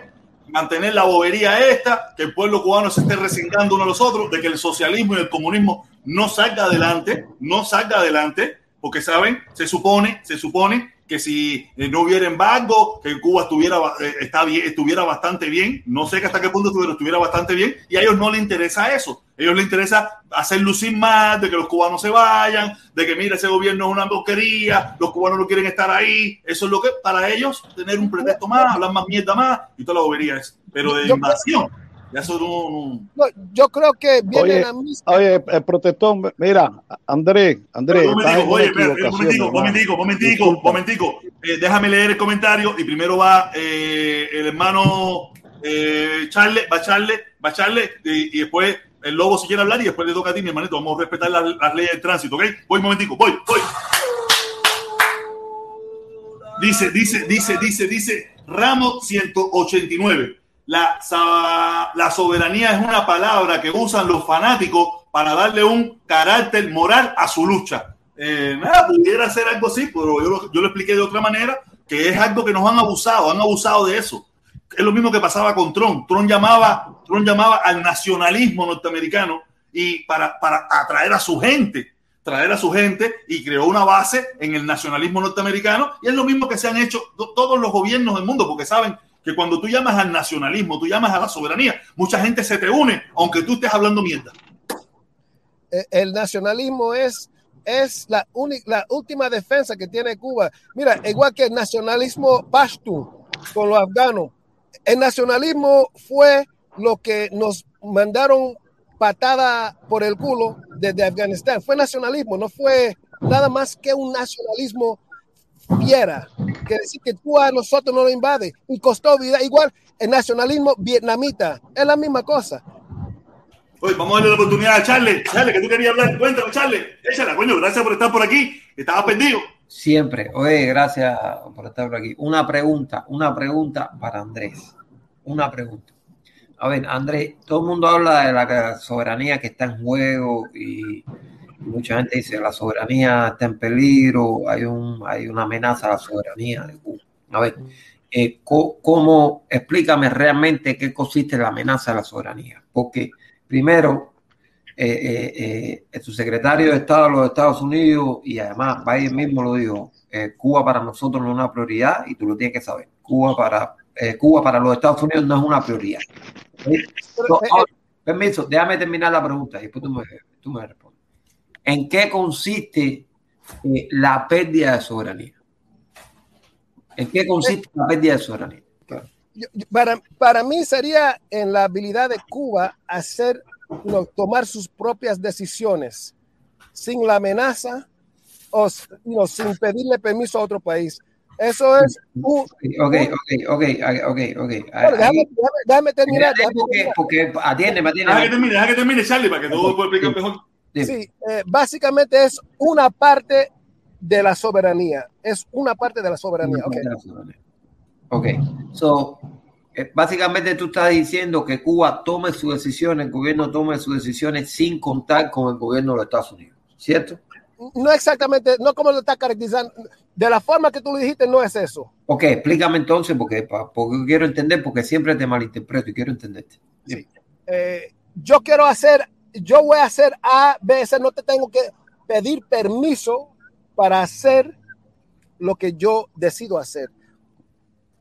mantener la bobería esta, que el pueblo cubano se esté resingando uno a los otros, de que el socialismo y el comunismo no salga adelante, no salga adelante, porque saben, se supone, se supone que si no hubiera embargo, que Cuba estuviera, eh, está bien, estuviera bastante bien, no sé hasta qué punto estuviera, estuviera bastante bien, y a ellos no les interesa eso. A ellos les interesa hacer lucir más, de que los cubanos se vayan, de que mira, ese gobierno es una boquería, los cubanos no quieren estar ahí. Eso es lo que para ellos, tener un pretexto más, hablar más mierda más, y toda la bobería es. Pero de invasión. Ya eso no, no... no, yo creo que viene oye, la misma. Oye, el protector, mira, Andrés, Andrés. Momentico, oye, espera, momentico, momentico, momentico, momentico. Eh, déjame leer el comentario y primero va eh, el hermano eh, Charles, va Charles, va Charles y, y, después el lobo si quiere hablar y después le toca a ti, mi hermanito. Vamos a respetar las, las leyes del tránsito, ¿ok? Voy, momentico, voy, voy. Dice, dice, dice, dice, dice, Ramos 189 la, la, soberanía es una palabra que usan los fanáticos para darle un carácter moral a su lucha. Eh, nada, pudiera ser algo así, pero yo lo, yo lo expliqué de otra manera, que es algo que nos han abusado, han abusado de eso. Es lo mismo que pasaba con Trump. Trump llamaba, Trump llamaba al nacionalismo norteamericano y para, para atraer a su gente, traer a su gente y creó una base en el nacionalismo norteamericano y es lo mismo que se han hecho todos los gobiernos del mundo porque saben que cuando tú llamas al nacionalismo, tú llamas a la soberanía, mucha gente se te une, aunque tú estés hablando mierda. El nacionalismo es, es la, la última defensa que tiene Cuba. Mira, igual que el nacionalismo pashto con los afganos, el nacionalismo fue lo que nos mandaron patada por el culo desde Afganistán. Fue nacionalismo, no fue nada más que un nacionalismo fiera, que decir que tú a nosotros no lo invades y costó vida. Igual el nacionalismo vietnamita, es la misma cosa. Oye, vamos a darle la oportunidad a Charlie. Charlie, que tú querías hablar. Cuéntame, Charlie. Échala, coño. Gracias por estar por aquí. Estaba perdido. Siempre. Oye, gracias por estar por aquí. Una pregunta, una pregunta para Andrés. una pregunta. A ver, Andrés, todo el mundo habla de la soberanía que está en juego y mucha gente dice la soberanía está en peligro, hay, un, hay una amenaza a la soberanía de Cuba. A ver, eh, ¿cómo, explícame realmente qué consiste la amenaza a la soberanía? Porque primero, eh, eh, eh, su secretario de Estado de los Estados Unidos y además Biden mismo lo dijo, eh, Cuba para nosotros no es una prioridad y tú lo tienes que saber. Cuba para, eh, Cuba para los Estados Unidos no es una prioridad. ¿Sí? So, eh, ahora, permiso, déjame terminar la pregunta y después tú me, tú me respondes. ¿En qué consiste eh, la pérdida de soberanía? ¿En qué consiste la pérdida de soberanía? Para, para mí sería en la habilidad de Cuba hacer, no, tomar sus propias decisiones sin la amenaza o no, sin pedirle permiso a otro país. Eso es un... Ok, ok, ok, ok, ok. Bueno, déjame, Ahí- déjame- déjame terminar. déjame porque, terminar. porque atiéndeme, Deja que termine, deja que termine, Charlie, para que todo pueda explicar mejor. Sí, eh, básicamente es una parte de la soberanía. Es una parte de la soberanía. ok. Ok, so, eh, básicamente tú estás diciendo que Cuba tome sus decisiones, el gobierno tome sus decisiones sin contar con el gobierno de los Estados Unidos, ¿cierto? No exactamente, no como lo está caracterizando. De la forma que tú lo dijiste, no es eso. Ok, explícame entonces, porque, porque quiero entender, porque siempre te malinterpreto y quiero entenderte. Dime. Eh, yo quiero hacer, yo voy a hacer A, B, C, no te tengo que pedir permiso para hacer lo que yo decido hacer.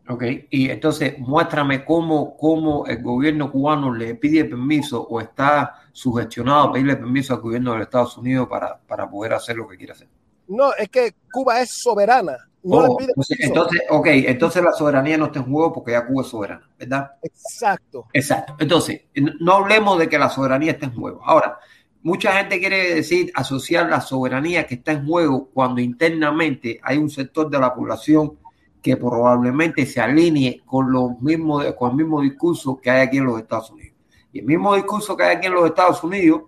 Ok, y entonces muéstrame cómo, cómo el gobierno cubano le pide permiso o está sugestionado a pedirle permiso al gobierno de los Estados Unidos para, para poder hacer lo que quiere hacer. No, es que Cuba es soberana. No Oh, entonces, entonces, ok, entonces la soberanía no está en juego porque ya Cuba es soberana, ¿verdad? Exacto. Exacto. Entonces, no hablemos de que la soberanía está en juego. Ahora, mucha gente quiere decir asociar la soberanía que está en juego cuando internamente hay un sector de la población que probablemente se alinee con los mismos con el mismo discurso que hay aquí en los Estados Unidos. Y el mismo discurso que hay aquí en los Estados Unidos,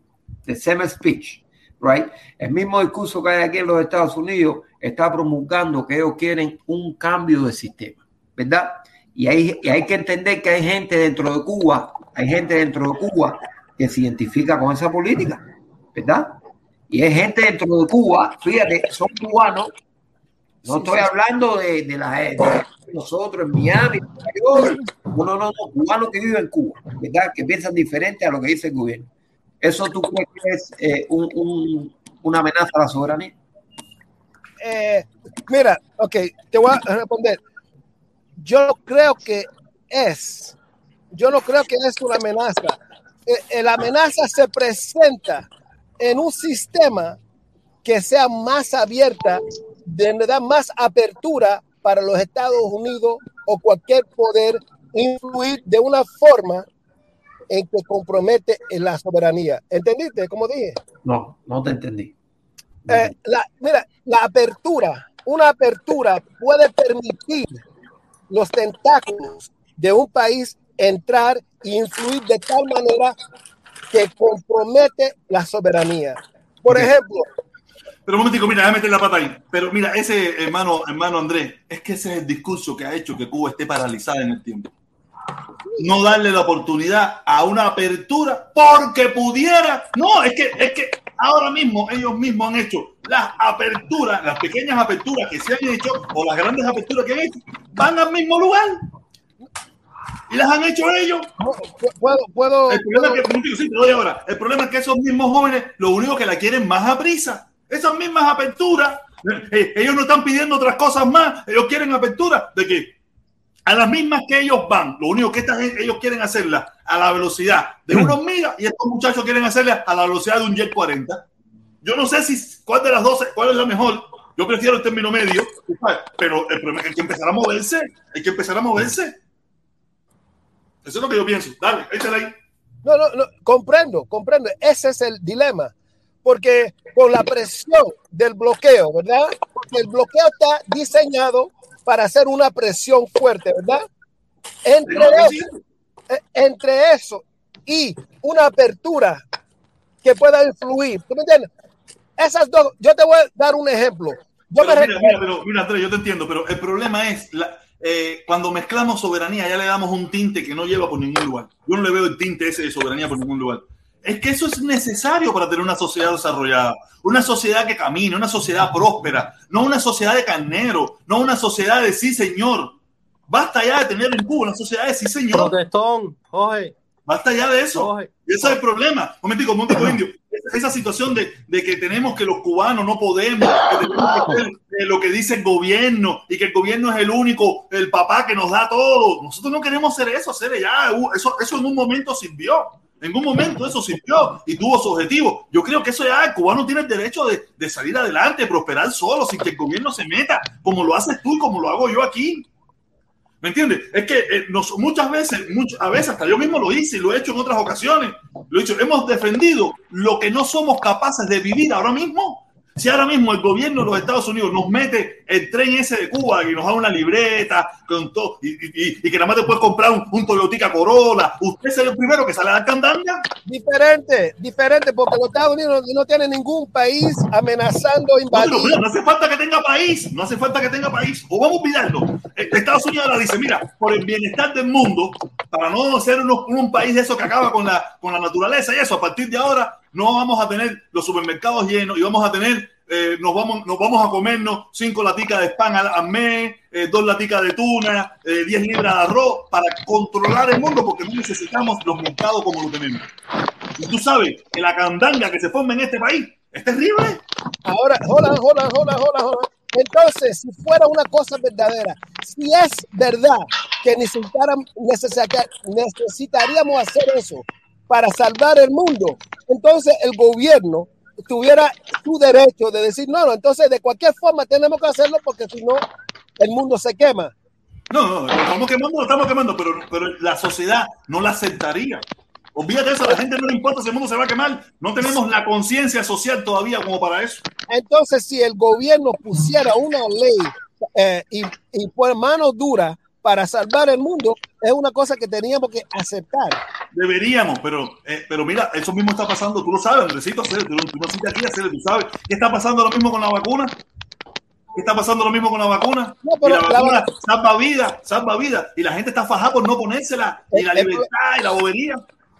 the same speech, right? El mismo discurso que hay aquí en los Estados Unidos está promulgando que ellos quieren un cambio de sistema, ¿verdad? Y hay, y hay que entender que hay gente dentro de Cuba, hay gente dentro de Cuba que se identifica con esa política, ¿verdad? Y hay gente dentro de Cuba, fíjate, son cubanos, no Sí, estoy sí. hablando de, de la de nosotros en Miami, en Nueva York, no, no, no, no, cubanos que viven en Cuba, ¿verdad? Que piensan diferente a lo que dice el gobierno. ¿Eso tú crees que es eh, un- un- una amenaza a la soberanía? Eh, mira, ok, te voy a responder. Yo creo que es, yo no creo que es una amenaza. Eh, la amenaza se presenta en un sistema que sea más abierta, de da más apertura para los Estados Unidos o cualquier poder influir de una forma en que compromete la soberanía. ¿Entendiste? Como dije. No, no te entendí. Eh, la, mira, la apertura, una apertura puede permitir los tentáculos de un país entrar e influir de tal manera que compromete la soberanía. Por ejemplo, Pero un momentico, mira, déjame meter la pata ahí. Pero mira, ese hermano, hermano Andrés, es que ese es el discurso que ha hecho que Cuba esté paralizada en el tiempo. No darle la oportunidad a una apertura porque pudiera. No, es que, es que ahora mismo ellos mismos han hecho las aperturas, las pequeñas aperturas que se han hecho o las grandes aperturas que han hecho, van al mismo lugar. Y las han hecho ellos. puedo, puedo, El problema es que, un momentico, sí, te doy ahora. El problema es que esos mismos jóvenes, lo único que la quieren más a prisa. Esas mismas aperturas, eh, ellos no están pidiendo otras cosas más, ellos quieren apertura de que a las mismas que ellos van, lo único que ellos quieren hacerla a la velocidad de una hormiga y estos muchachos quieren hacerla a la velocidad de un Jet 40. Yo no sé si cuál de las dos, cuál es la mejor. Yo prefiero el término medio, pero el que hay que empezar a moverse, hay que empezar a moverse. Eso es lo que yo pienso. Dale, échale ahí. No, no, no, comprendo, comprendo. Ese es el dilema. Porque con la presión del bloqueo, ¿verdad? Porque el bloqueo está diseñado para hacer una presión fuerte, ¿verdad? Entre eso, eh, entre eso y una apertura que pueda influir. ¿Tú me entiendes? Esas dos, yo te voy a dar un ejemplo. Yo Pero me mira, mira, pero, mira, yo te entiendo, pero el problema es la, eh, cuando mezclamos soberanía ya le damos un tinte que no lleva por ningún lugar. Yo no le veo el tinte ese de soberanía por ningún lugar. Es que eso es necesario para tener una sociedad desarrollada, una sociedad que camine, una sociedad próspera, no una sociedad de carnero, no una sociedad de sí señor. Basta ya de tener en Cuba una sociedad de sí señor. Protestón, Jorge. Basta ya de eso. Jorge. Y ese es el problema. Momentico, momentico, indio. Esa- Esa situación de, de que tenemos que los cubanos no podemos, que tenemos que hacer eh, lo que dice el gobierno y que el gobierno es el único, el papá que nos da todo. Nosotros no queremos hacer eso, hacer ya. uh, Eso, eso en un momento sirvió. En un momento eso sirvió y tuvo su objetivo. Yo creo que eso ya el cubano tiene el derecho de, de salir adelante, prosperar solo, sin que el gobierno se meta, como lo haces tú como lo hago yo aquí. ¿Me entiendes? Es que eh, nos- muchas veces, much- a veces hasta yo mismo lo hice y lo he hecho en otras ocasiones. Lo he dicho, hemos defendido lo que no somos capaces de vivir ahora mismo. Si ahora mismo el gobierno de los Estados Unidos nos mete el tren ese de Cuba y nos da una libreta con todo y, y- y- que nada más te puedes comprar un, un Toyotica Corolla, usted es el primero que sale a la candanga. Diferente, diferente, porque los Estados Unidos no, no tienen ningún país amenazando No, invadir. pero mira, no hace falta que tenga país, no hace falta que tenga país. O vamos a olvidarlo. Eh, Estados Unidos ahora dice, mira, por el bienestar del mundo, para no ser unos- un país de eso que acaba con la, con la naturaleza y eso, a partir de ahora no vamos a tener los supermercados llenos y vamos a tener, eh, nos, vamos, nos vamos a comernos cinco laticas de pan al, al mes, eh, dos laticas de tuna, eh, 10 libras de arroz, para controlar el mundo porque no necesitamos los mercados como lo tenemos. Y tú sabes que la candanga que se forma en este país es terrible. Ahora, hola, hola, hola, hola, hola. Entonces, si fuera una cosa verdadera, si es verdad que necesitaríamos hacer eso para salvar el mundo, entonces el gobierno tuviera su derecho de decir, no, no, entonces de cualquier forma tenemos que hacerlo porque si no, el mundo se quema. No, no, estamos quemando, lo estamos quemando, pero, pero la sociedad no la aceptaría. Olvídate de eso, a la gente no le importa si el mundo se va a quemar. No tenemos la conciencia social todavía como para eso. Entonces, si el gobierno pusiera una ley eh, y, y por mano dura para salvar el mundo, es una cosa que teníamos que aceptar. Deberíamos, pero, eh, pero mira, eso mismo está pasando, tú lo sabes, Andresito, tú, tú naciste aquí, Cele, tú sabes. ¿Qué está pasando lo mismo con la vacuna? ¿Qué está pasando lo mismo con la vacuna? No, y pero la la vacuna salva vida, salva vida. Y la gente está fajada por no ponérsela. Y la El- el- libertad y la bobería.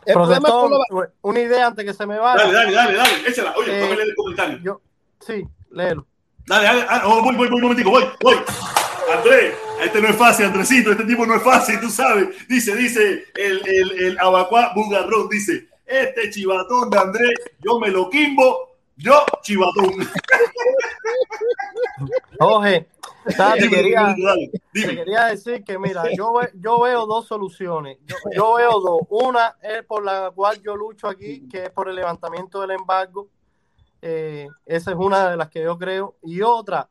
El problema es con Protestón, la- una idea antes que se me vaya. Dale, dale, dale, dale, échala. Oye, Eh, el comentario. Yo, sí, léelo. Dale, dale, ah, oh, voy, voy, voy, un momentico, voy, voy. Andrés, este no es fácil, Andresito, este tipo no es fácil, tú sabes. Dice, dice el, el, el abacuá bugarrón, dice, este chivatón de Andrés, yo me lo quimbo, yo chivatón. Te Dime, quería, dale, te quería decir que, mira, yo, ve- yo veo dos soluciones. Yo, yo veo dos. Una es por la cual yo lucho aquí, que es por el levantamiento del embargo. Eh, esa es una de las que yo creo. Y otra,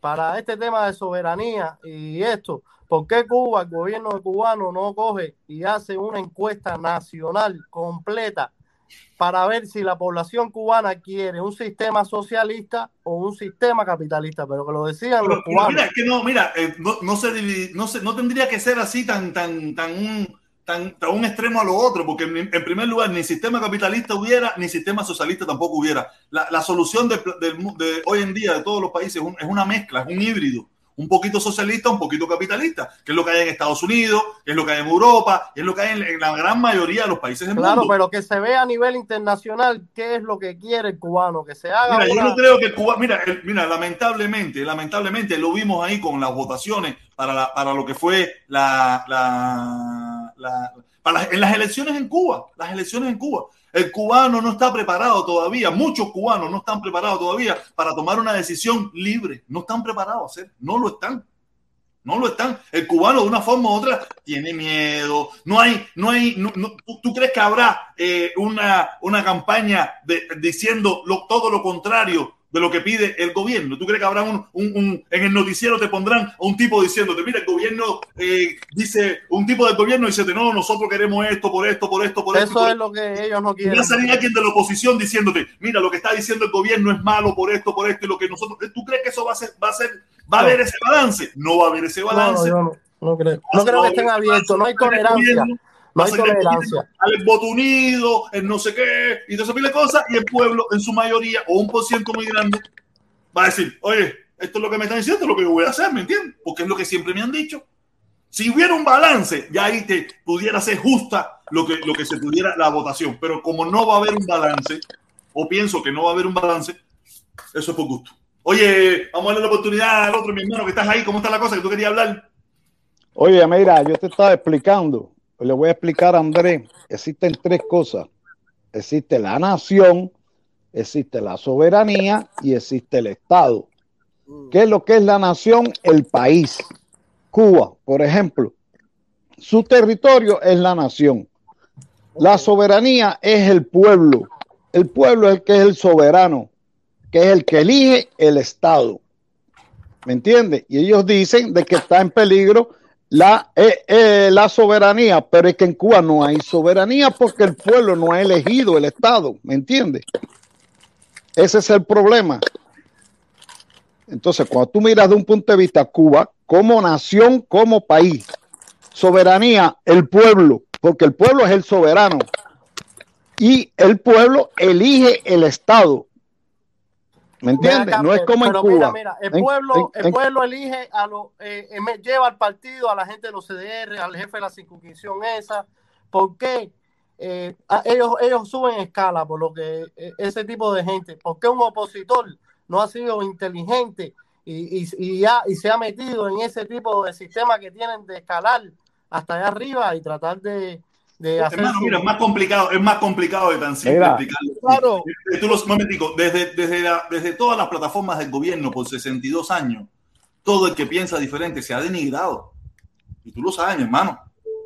para este tema de soberanía y esto, ¿por qué Cuba, el gobierno cubano, no coge y hace una encuesta nacional completa para ver si la población cubana quiere un sistema socialista o un sistema capitalista? Pero que lo decían Pero, los cubanos. mira, es que no, mira, eh, no, no, se divide- no, se- no tendría que ser así tan, tan, tan, un, tan, un extremo a lo otro, porque en, en primer lugar ni sistema capitalista hubiera, ni sistema socialista tampoco hubiera. La, la solución del mu- de, hoy en día de todos los países es, un- es una mezcla, es un híbrido. Un poquito socialista, un poquito capitalista, que es lo que hay en Estados Unidos, que es lo que hay en Europa, es lo que hay en, la gran mayoría de los países del Claro, mundo. pero que se vea a nivel internacional qué es lo que quiere el cubano, que se haga Mira, yo una- no creo que Cuba, mira, el- mira, lamentablemente, lamentablemente lo vimos ahí con las votaciones para, la- para lo que fue la, la, la- para las- en las elecciones en Cuba, las elecciones en Cuba. El cubano no está preparado todavía, muchos cubanos no están preparados todavía para tomar una decisión libre, no están preparados a hacer, no lo están. No lo están. El cubano de una forma u otra tiene miedo. No hay, no hay, no- no- ¿tú, tú crees que habrá eh, una, una campaña de, diciendo lo- todo lo contrario de lo que pide el gobierno? ¿Tú crees que habrá un, un- un- en el noticiero te pondrán a un tipo diciéndote, mira, el gobierno eh, dice, un tipo del gobierno dice, no, nosotros queremos esto, por esto, por esto, por esto. Eso es lo que ellos no y quieren. va a salir alguien de la oposición diciéndote, mira, lo que está diciendo el gobierno es malo por esto, por esto y lo que nosotros. ¿Tú crees que eso va a ser, va a ser, va a No. haber ese balance? No va a haber ese No, balance. yo no, no creo. No creo que estén abiertos, no hay tolerancia. No hay tolerancia. Al voto unido, el no sé qué, y todo de cosas, y el pueblo, en su mayoría, o un por ciento muy grande, va a decir, oye, esto es lo que me están diciendo, esto es lo que yo voy a hacer, ¿me entiendes? Porque es lo que siempre me han dicho. Si hubiera un balance, ya ahí te pudiera ser justa lo que, lo que se pudiera la votación. Pero como no va a haber un balance, o pienso que no va a haber un balance, eso es por gusto. Oye, vamos a darle la oportunidad al otro, mi hermano, que estás ahí. ¿Cómo está la cosa que tú querías hablar? Oye, mira, yo te estaba explicando, le voy a explicar a Andrés, existen tres cosas. Existe la nación, existe la soberanía y existe el Estado. ¿Qué es lo que es la nación? El país. Cuba, por ejemplo, su territorio es la nación. La soberanía es el pueblo. El pueblo es el que es el soberano, que es el que elige el Estado. ¿Me entiendes? Y ellos dicen de que está en peligro la, eh, eh, la soberanía, pero es que en Cuba no hay soberanía porque el pueblo no ha elegido el Estado. ¿Me entiendes? Ese es el problema. Entonces, cuando tú miras de un punto de vista Cuba, como nación, como país, soberanía, el pueblo, porque el pueblo es el soberano y el pueblo elige el Estado. ¿Me entiendes? No es como en Cuba. Mira, mira, el pueblo, en- el pueblo elige a los, eh, me- lleva al partido, a la gente de los CDR, al jefe de la circunscripción esa. ¿Por qué? Eh, ellos, ellos suben escala por lo que eh, ese tipo de gente. ¿Por qué un opositor no ha sido inteligente y, y, y ha- y se ha metido en ese tipo de sistema que tienen de escalar hasta allá arriba y tratar de, de hacer Hermano, su- mira, es más complicado, es más complicado de tan simple Mira. explicarlo. Claro. Tú los, momentico, desde, desde, la- desde todas las plataformas del gobierno por 62 años, todo el que piensa diferente se ha denigrado. Y tú lo sabes, mi hermano.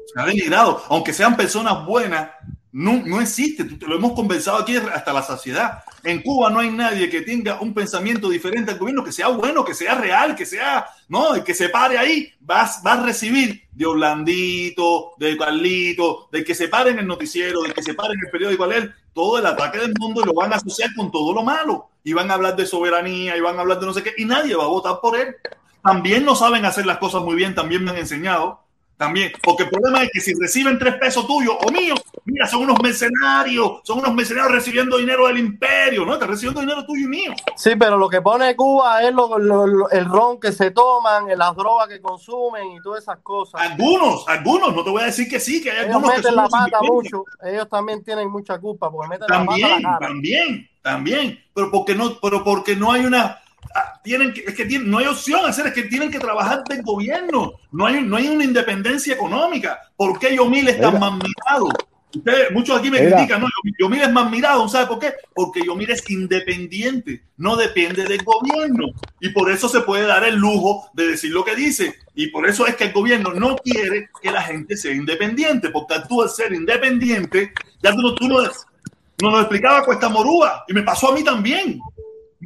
Se ha denigrado. Aunque sean personas buenas, no, no existe. Lo hemos conversado aquí hasta la saciedad. En Cuba no hay nadie que tenga un pensamiento diferente al gobierno, que sea bueno, que sea real, que sea, no, el que se pare ahí, vas, va a recibir de Orlandito, de Carlito, del que se pare en el noticiero, del que se pare en el periódico a leer, todo el ataque del mundo y lo van a asociar con todo lo malo. Y van a hablar de soberanía y van a hablar de no sé qué, y nadie va a votar por él. También no saben hacer las cosas muy bien, también me han enseñado. También, porque el problema es que si reciben tres pesos tuyos o míos, mira, son unos mercenarios, son unos mercenarios recibiendo dinero del imperio, ¿no? Están recibiendo dinero tuyo y mío. Sí, pero lo que pone Cuba es lo- lo- lo- el ron que se toman, las drogas que consumen y todas esas cosas. Algunos, algunos, no te voy a decir que sí, que hay Ellos algunos que meten son la pata mucho. Ellos también tienen mucha culpa porque meten la También, pata a la cara. también, también. Pero porque no, pero porque no hay una. Ah, Tienen que, es que tienen- no hay opción a hacer, es que tienen que trabajar del gobierno. No hay, no hay una independencia económica. ¿Por qué Yomil es tan más mirado? Ustedes, muchos aquí me Mira. critican, no, Yomil es más mirado, ¿sabe por qué? Porque Yomil es independiente, no depende del gobierno. Y por eso se puede dar el lujo de decir lo que dice. Y por eso es que el gobierno no quiere que la gente sea independiente, porque tú al ser independiente, ya tú no, tú no, no nos explicaba Cuesta Morúa y me pasó a mí también.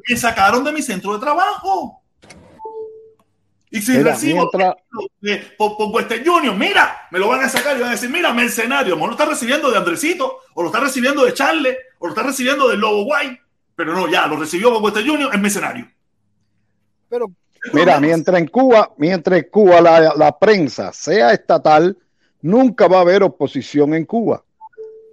Me sacaron de mi centro de trabajo. Y si Mira, recibo mientras- de- por, por Western Junior, mira, me lo van a sacar y van a decir, mira, mercenario, mejor lo está recibiendo de Andresito, o lo está recibiendo de Charles, o lo está recibiendo del Lobo Guay, pero no, ya, lo recibió por Western Junior, es mercenario. Pero Mira, mientras en Cuba, mientras en Cuba la, la prensa sea estatal, nunca va a haber oposición en Cuba.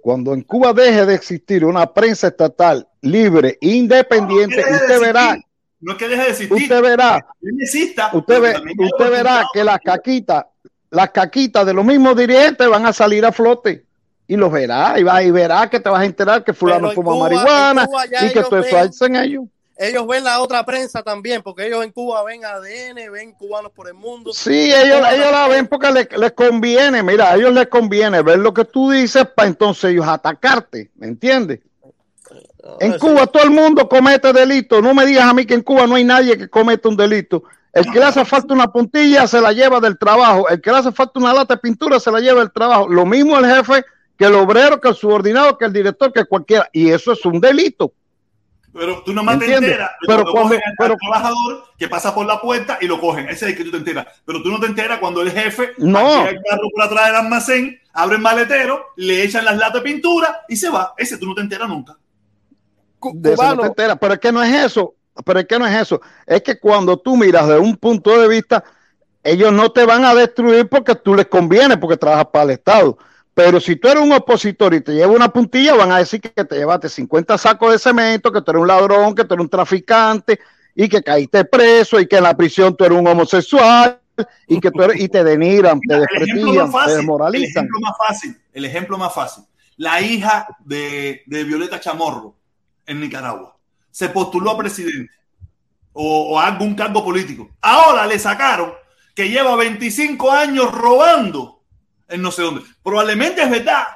Cuando en Cuba deje de existir una prensa estatal libre, independiente, No, no de usted verá, existir, No es que deje de existir. usted verá, exista, usted ve, usted verá que las caquitas, las caquitas de los mismos dirigentes van a salir a flote. Y los verá, y, va, y verá que te vas a enterar que fulano fuma Cuba- marihuana y que todo eso hacen ellos. Ellos ven la otra prensa también, porque ellos en Cuba ven ADN, ven cubanos por el mundo. Sí, ellos, ellos la ven porque les, les conviene, mira, a ellos les conviene ver lo que tú dices para entonces ellos atacarte, ¿me entiendes? En Cuba todo el mundo comete delitos, no me digas a mí que en Cuba no hay nadie que cometa un delito. El que le hace falta una puntilla se la lleva del trabajo, el que le hace falta una lata de pintura se la lleva del trabajo. Lo mismo el jefe que el obrero, que el subordinado, que el director, que cualquiera. Y eso es un delito. Pero tú nomás ¿Me te entiendes? enteras. de Pero cuando pero- al trabajador que pasa por la puerta y lo cogen. Ese es el que tú te enteras. Pero tú no te enteras cuando el jefe No. el carro por atrás del almacén, abre el maletero, le echan las latas de pintura y se va. Ese tú no te enteras nunca. De eso no te enteras, pero es que no es eso, pero es que no es eso, es que cuando tú miras de un punto de vista, ellos no te van a destruir porque tú les conviene, porque trabajas para el Estado. Pero si tú eres un opositor y te lleva una puntilla, van a decir que te llevaste 50 sacos de cemento, que tú eres un ladrón, que tú eres un traficante y que caíste preso y que en la prisión tú eres un homosexual y que tú eres, y te denigran, te Mira, el desprestigian, te el desmoralizan. ejemplo más fácil, el ejemplo más fácil. La hija de, de Violeta Chamorro en Nicaragua se postuló a presidente o, o a algún cargo político. Ahora le sacaron que lleva 25 años robando en no sé dónde. Probablemente es verdad,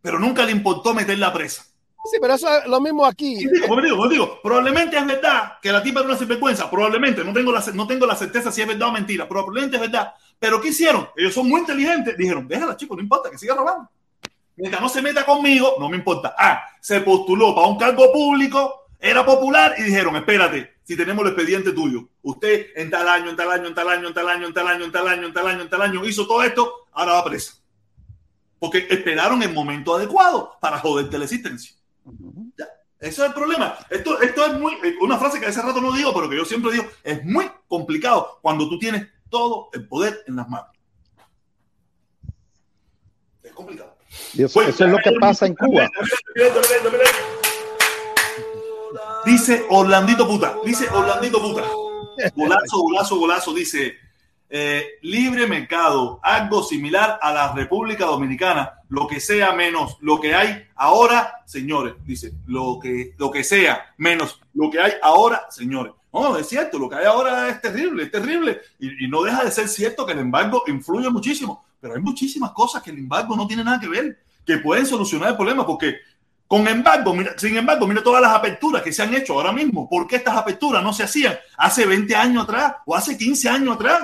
pero nunca le importó meterla presa. Sí, pero eso es lo mismo aquí. Sí, digo, como digo, como digo, probablemente es verdad que la tipa era una sinvergüenza, probablemente, no tengo, la, no tengo la certeza si es verdad o mentira, probablemente es verdad. Pero ¿qué hicieron? Ellos son muy inteligentes, dijeron, déjala, chicos, no importa, que siga robando. Mientras no se meta conmigo, no me importa. Ah, se postuló para un cargo público, era popular y dijeron, espérate, si tenemos el expediente tuyo, usted en tal año, en tal año, en tal año, en tal año, en tal año, en tal año, en tal año, en tal año, hizo todo esto, ahora va presa. Porque esperaron el momento adecuado para joderte la existencia. Ya, Ese es el problema. Esto, esto es muy, eh, una frase que hace rato no digo, pero que yo siempre digo, es muy complicado cuando tú tienes todo el poder en las manos. Es complicado. Eso, eso es lo que pasa en Cuba. Dice Orlandito puta, dice Orlandito puta. Golazo, golazo, golazo, dice eh, libre mercado, algo similar a la República Dominicana, lo que sea menos lo que hay ahora, señores, dice, lo que, lo que sea menos lo que hay ahora, señores. No, es cierto, lo que hay ahora es terrible, es terrible. Y, no deja de ser cierto que el embargo influye muchísimo, pero hay muchísimas cosas que el embargo no tiene nada que ver, que pueden solucionar el problema, porque con embargo, sin embargo, mira todas las aperturas que se han hecho ahora mismo. ¿Por qué estas aperturas no se hacían hace 20 años atrás o hace 15 años atrás?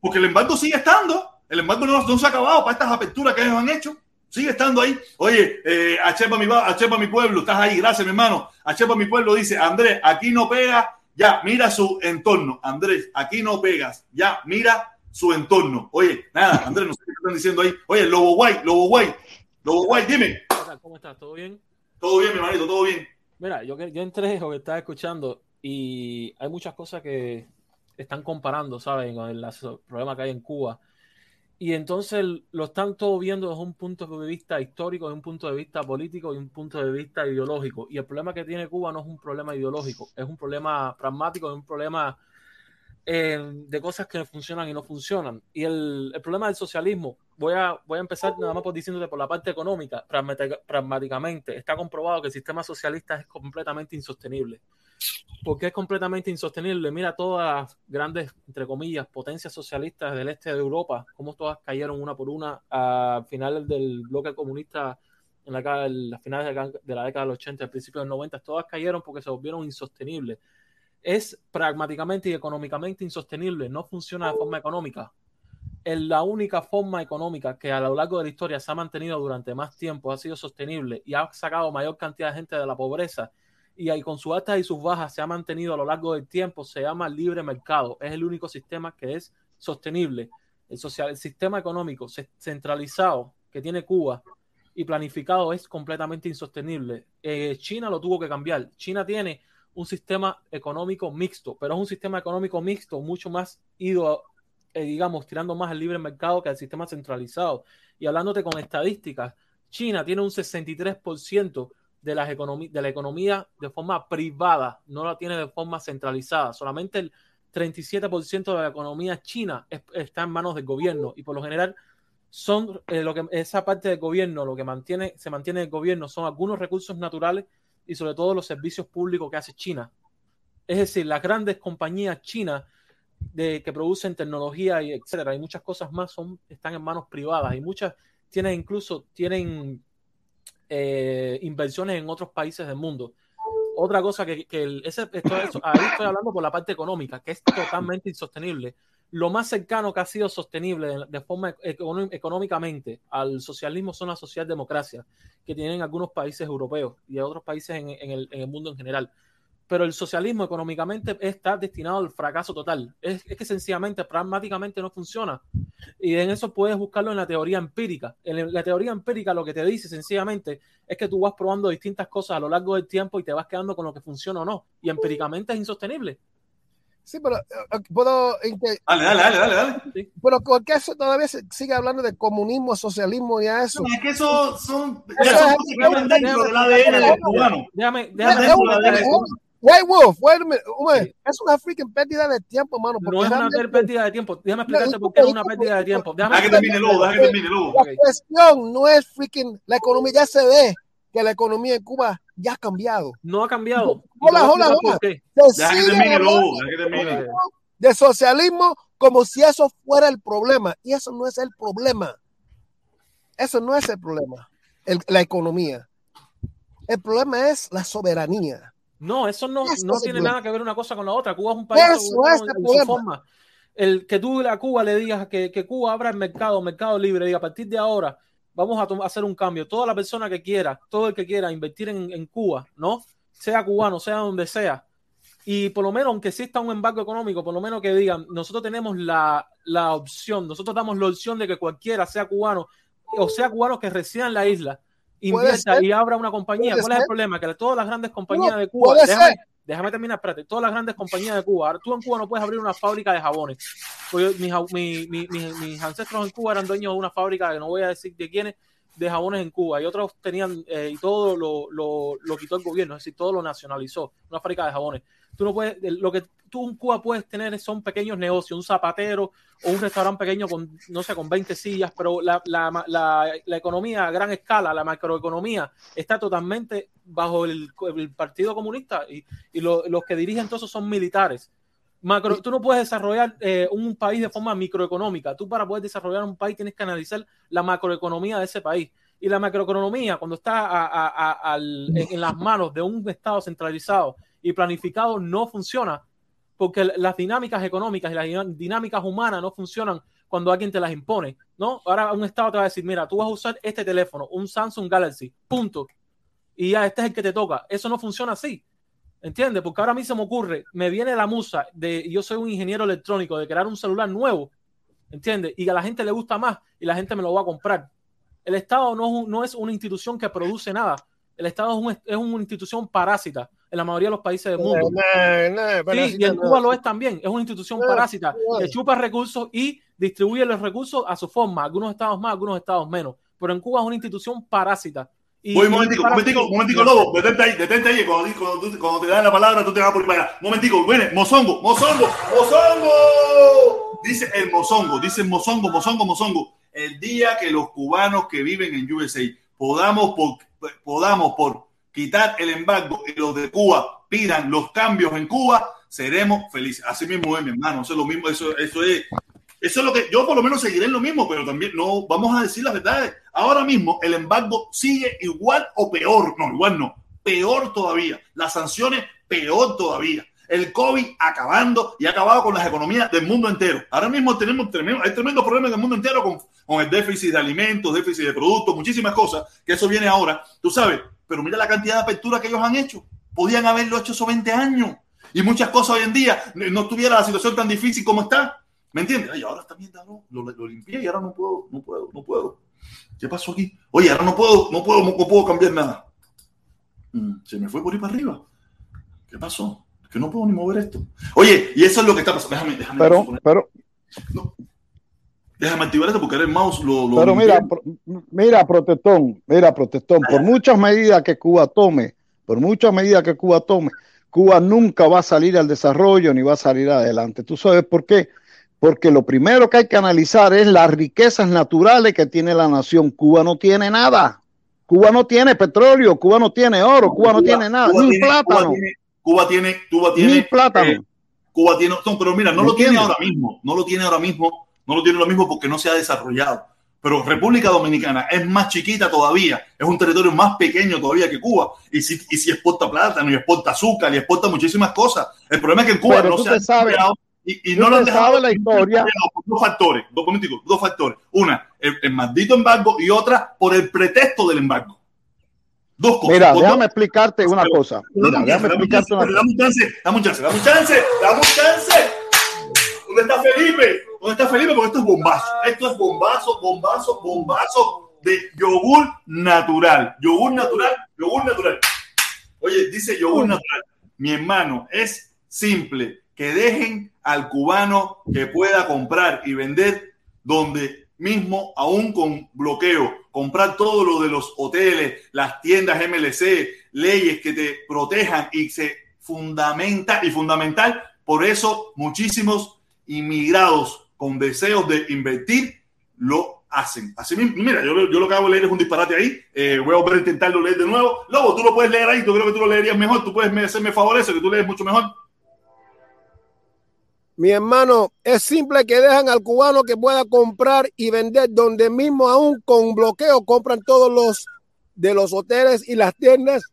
Porque el embargo sigue estando. El embargo no, no se ha acabado para estas aperturas que ellos han hecho. Sigue estando ahí. Oye, eh, Achepa, mi, Achepa mi pueblo, estás ahí. Gracias, mi hermano. Achepa mi pueblo dice, Andrés, aquí no pega. Ya, mira su entorno. Andrés, aquí no pegas. Ya, mira su entorno. Oye, nada, Andrés, no sé qué están diciendo ahí. Oye, Lobo Guay, Lobo Guay. Lobo Guay, dime. ¿Cómo estás? ¿Todo bien? Todo bien, mi hermanito, todo bien. Mira, yo, yo entré o que estaba escuchando y hay muchas cosas que están comparando, ¿saben? Con el las- problema que hay en Cuba. Y entonces lo están todo viendo desde un punto de vista histórico, desde un punto de vista político y un punto de vista ideológico. Y el problema que tiene Cuba no es un problema ideológico, es un problema pragmático, es un problema eh, de cosas que funcionan y no funcionan. Y el, el problema del socialismo, voy a, voy a empezar nada más por diciéndote por la parte económica, pragmática- pragmáticamente, está comprobado que el sistema socialista es completamente insostenible. ¿Por qué es completamente insostenible? Mira todas las grandes, entre comillas, potencias socialistas del este de Europa, cómo todas cayeron una por una a finales del bloque comunista en la, las finales de la, de la década del 80, al principio del 90, todas cayeron porque se volvieron insostenibles es pragmáticamente y económicamente insostenible, no funciona de forma económica. Es la única forma económica que a lo largo de la historia se ha mantenido durante más tiempo, ha sido sostenible y ha sacado mayor cantidad de gente de la pobreza y ahí con sus altas y sus bajas se ha mantenido a lo largo del tiempo, se llama libre mercado. Es el único sistema que es sostenible. El, social, el sistema económico ce- centralizado que tiene Cuba y planificado es completamente insostenible. Eh, China lo tuvo que cambiar. China tiene un sistema económico mixto, pero es un sistema económico mixto mucho más ido, eh, digamos, tirando más al libre mercado que al sistema centralizado. Y hablándote con estadísticas, China tiene un 63% de, las de la economía de forma privada, no la tiene de forma centralizada. Solamente el 37% de la economía china es- está en manos del gobierno y por lo general son eh, lo que esa parte del gobierno, lo que mantiene, se mantiene el gobierno son algunos recursos naturales y sobre todo los servicios públicos que hace China. Es decir, las grandes compañías chinas de, que producen tecnología y etcétera, y muchas cosas más son, están en manos privadas y muchas tienen incluso tienen eh, inversiones en otros países del mundo. Otra cosa que, el- ahí estoy hablando por la parte económica, que es totalmente insostenible. Lo más cercano que ha sido sostenible de, forma econo- económicamente al socialismo son las socialdemocracias que tienen algunos países europeos y otros países en el, en el mundo en general. Pero el socialismo económicamente está destinado al fracaso total. Es, es que sencillamente, pragmáticamente no funciona. Y en eso puedes buscarlo en la teoría empírica. En la teoría empírica lo que te dice sencillamente es que tú vas probando distintas cosas a lo largo del tiempo y te vas quedando con lo que funciona o no. Y empíricamente es insostenible. Sí, pero eh, puedo. inte- Dale, dale, dale, dale, dale. Pero ¿por qué eso todavía se sigue hablando de comunismo, socialismo y a eso? Es que eso son, Eso ya son es- cosas que dentro del ADN del cubano. Déjame, Ya déjame, dentro del White Wolf, wait a minute, wait, es una freaking pérdida de tiempo, mano. No es una pérdida de tiempo. Déjame explicarte por qué es una pérdida de tiempo. Déjame que termine Lobo, deja que termine Lobo. La cuestión no es freaking la economía, ya se ve que la economía en Cuba ya ha cambiado. No ha cambiado. Hola, hola, hola. Deja que termine que termine. de socialismo como si eso fuera el problema. Y eso no es el problema. Eso no es el problema. El- la economía. El problema es la soberanía. No, eso no, Eso no tiene nada que ver una cosa con la otra. Cuba es un país problema. forma. El que tú a Cuba le digas que, que Cuba abra el mercado, mercado libre, diga a partir de ahora vamos a hacer un cambio. Toda la persona que quiera, todo el que quiera invertir en, en Cuba, ¿no? Sea cubano, sea donde sea. Y por lo menos, aunque exista un embargo económico, por lo menos que digan, nosotros tenemos la, la opción, nosotros damos la opción de que cualquiera, sea cubano o sea cubano que resida en la isla, invierta ser. y abra una compañía. ¿Cuál es el ser. problema? Que todas las grandes compañías No, de Cuba, déjame, ser. déjame terminar, espérate, todas las grandes compañías de Cuba, ahora tú en Cuba no puedes abrir una fábrica de jabones. Pues yo- mis, au- mi- mi- mi- mis ancestros en Cuba eran dueños de una fábrica, que no voy a decir de quiénes, de jabones en Cuba, y otros tenían, eh, y todo lo, lo, lo quitó el gobierno, es decir, todo lo nacionalizó, una fábrica de jabones. Tú no puedes, lo que tú en Cuba puedes tener son pequeños negocios, un zapatero o un restaurante pequeño con, no sé, con 20 sillas, pero la, la, la, la economía a gran escala, la macroeconomía, está totalmente bajo el, el Partido Comunista y, y lo- los que dirigen todo eso son militares. Macro, tú no puedes desarrollar eh, un país de forma microeconómica. Tú para poder desarrollar un país tienes que analizar la macroeconomía de ese país. Y la macroeconomía, cuando está a- a- a- al- en, en las manos de un Estado centralizado y planificado, no funciona. Porque las dinámicas económicas y las dinámicas humanas no funcionan cuando alguien te las impone. ¿no? Ahora un Estado te va a decir, mira, tú vas a usar este teléfono, un Samsung Galaxy, punto. Y ya, este es el que te toca. Eso no funciona así. ¿Entiendes? Porque ahora a mí se me ocurre, me viene la musa de yo soy un ingeniero electrónico, de crear un celular nuevo, ¿entiendes? Y a la gente le gusta más y la gente me lo va a comprar. El Estado no no es una institución que produce nada. El Estado es, un- es una institución parásita en la mayoría de los países del mundo. No, no, Sí, y en no. Cuba lo es también. Es una institución No, parásita no. que chupa recursos y distribuye los recursos a su forma. Algunos estados más, algunos estados menos. Pero en Cuba es una institución parásita. Y, Voy, y momentico, para- momentico, momentico, Lobo, detente ahí, detente ahí, cuando, cuando, tú- cuando te dan la palabra, tú te vas por para allá. Momentico, viene, Mozongo, Mozongo, Mozongo. Dice el Mozongo, dice el Mozongo, Mozongo, Mozongo. El día que los cubanos que viven en USA podamos por, podamos por quitar el embargo y los de Cuba pidan los cambios en Cuba, seremos felices. Así mismo es, mi hermano, eso es lo mismo, eso, es eso es lo que yo por lo menos seguiré en lo mismo, pero también no vamos a decir las verdades. Ahora mismo el embargo sigue igual o peor. No, igual no. Peor todavía. Las sanciones peor todavía. El COVID acabando y ha acabado con las economías del mundo entero. Ahora mismo tenemos tremendo, hay tremendos problemas en el mundo entero con, con el déficit de alimentos, déficit de productos, muchísimas cosas, que eso viene ahora, tú sabes. Pero mira la cantidad de apertura que ellos han hecho. Podían haberlo hecho esos 20 años. Y muchas cosas hoy en día no estuviera la situación tan difícil como está. ¿Me entiendes? Ay, ahora también no, lo, lo limpié y ahora no puedo, no puedo, no puedo. ¿Qué pasó aquí? Oye, ahora no puedo, no puedo, no, puedo cambiar nada. Mm, se me fue por ahí para arriba. ¿Qué pasó? Que no puedo ni mover esto. Oye, y eso es lo que está pasando. Déjame, déjame, Pero, pero, déjame activar esto porque era el mouse. Lo, lo pero mira, pro- mira, protestón, mira, protestón, por muchas medidas que Cuba tome, por muchas medidas que Cuba tome, Cuba nunca va a salir al desarrollo ni va a salir adelante. ¿Tú sabes por qué? Porque lo primero que hay que analizar es las riquezas naturales que tiene la nación. Cuba no tiene nada. Cuba no tiene petróleo, Cuba no tiene oro, Cuba no tiene nada, Cuba ni tiene- plátano, Cuba tiene, Cuba tiene, Cuba ni tiene, plátano. eh, Cuba tiene, no, pero mira, no ¿Me lo tiene ahora mismo, no lo tiene ahora mismo, no lo tiene ahora mismo porque no se ha desarrollado. Pero República Dominicana es más chiquita todavía, es un territorio más pequeño todavía que Cuba, y si, y si exporta plátano, y exporta azúcar, y exporta muchísimas cosas. El problema es que en Cuba Pero no se ha desarrollado y, no lo han dejado. la historia. Dos factores, dos, momenticos, dos factores. Una, el, el maldito embargo, y otra, por el pretexto del embargo. Dos cosas. Mira, Por déjame dos- explicarte una Pero- cosa. Mira, déjame chance, explicarte una dame un chance, dame un chance, dame un chance, dame un chance. ¿Dónde está Felipe? ¿Dónde está Felipe? Porque esto es bombazo. Esto es bombazo, bombazo, bombazo de yogur natural. Yogur natural, yogur natural. Oye, dice yogur natural. Mi hermano, es simple. Que dejen al cubano que pueda comprar y vender donde mismo, aún con bloqueo, comprar todo lo de los hoteles, las tiendas MLC, leyes que te protejan y se fundamental y fundamental. Por eso muchísimos inmigrados con deseos de invertir lo hacen. Así mira, yo, lo- que hago es leer es un disparate ahí. Eh, voy a volver a intentarlo leer de nuevo. Lobo, tú lo puedes leer ahí. Yo creo que tú lo leerías mejor. Tú puedes me- hacerme favor eso, que tú lees mucho mejor. Mi hermano, es simple que dejan al cubano que pueda comprar y vender donde mismo aún con bloqueo compran todos los de los hoteles y las tiendas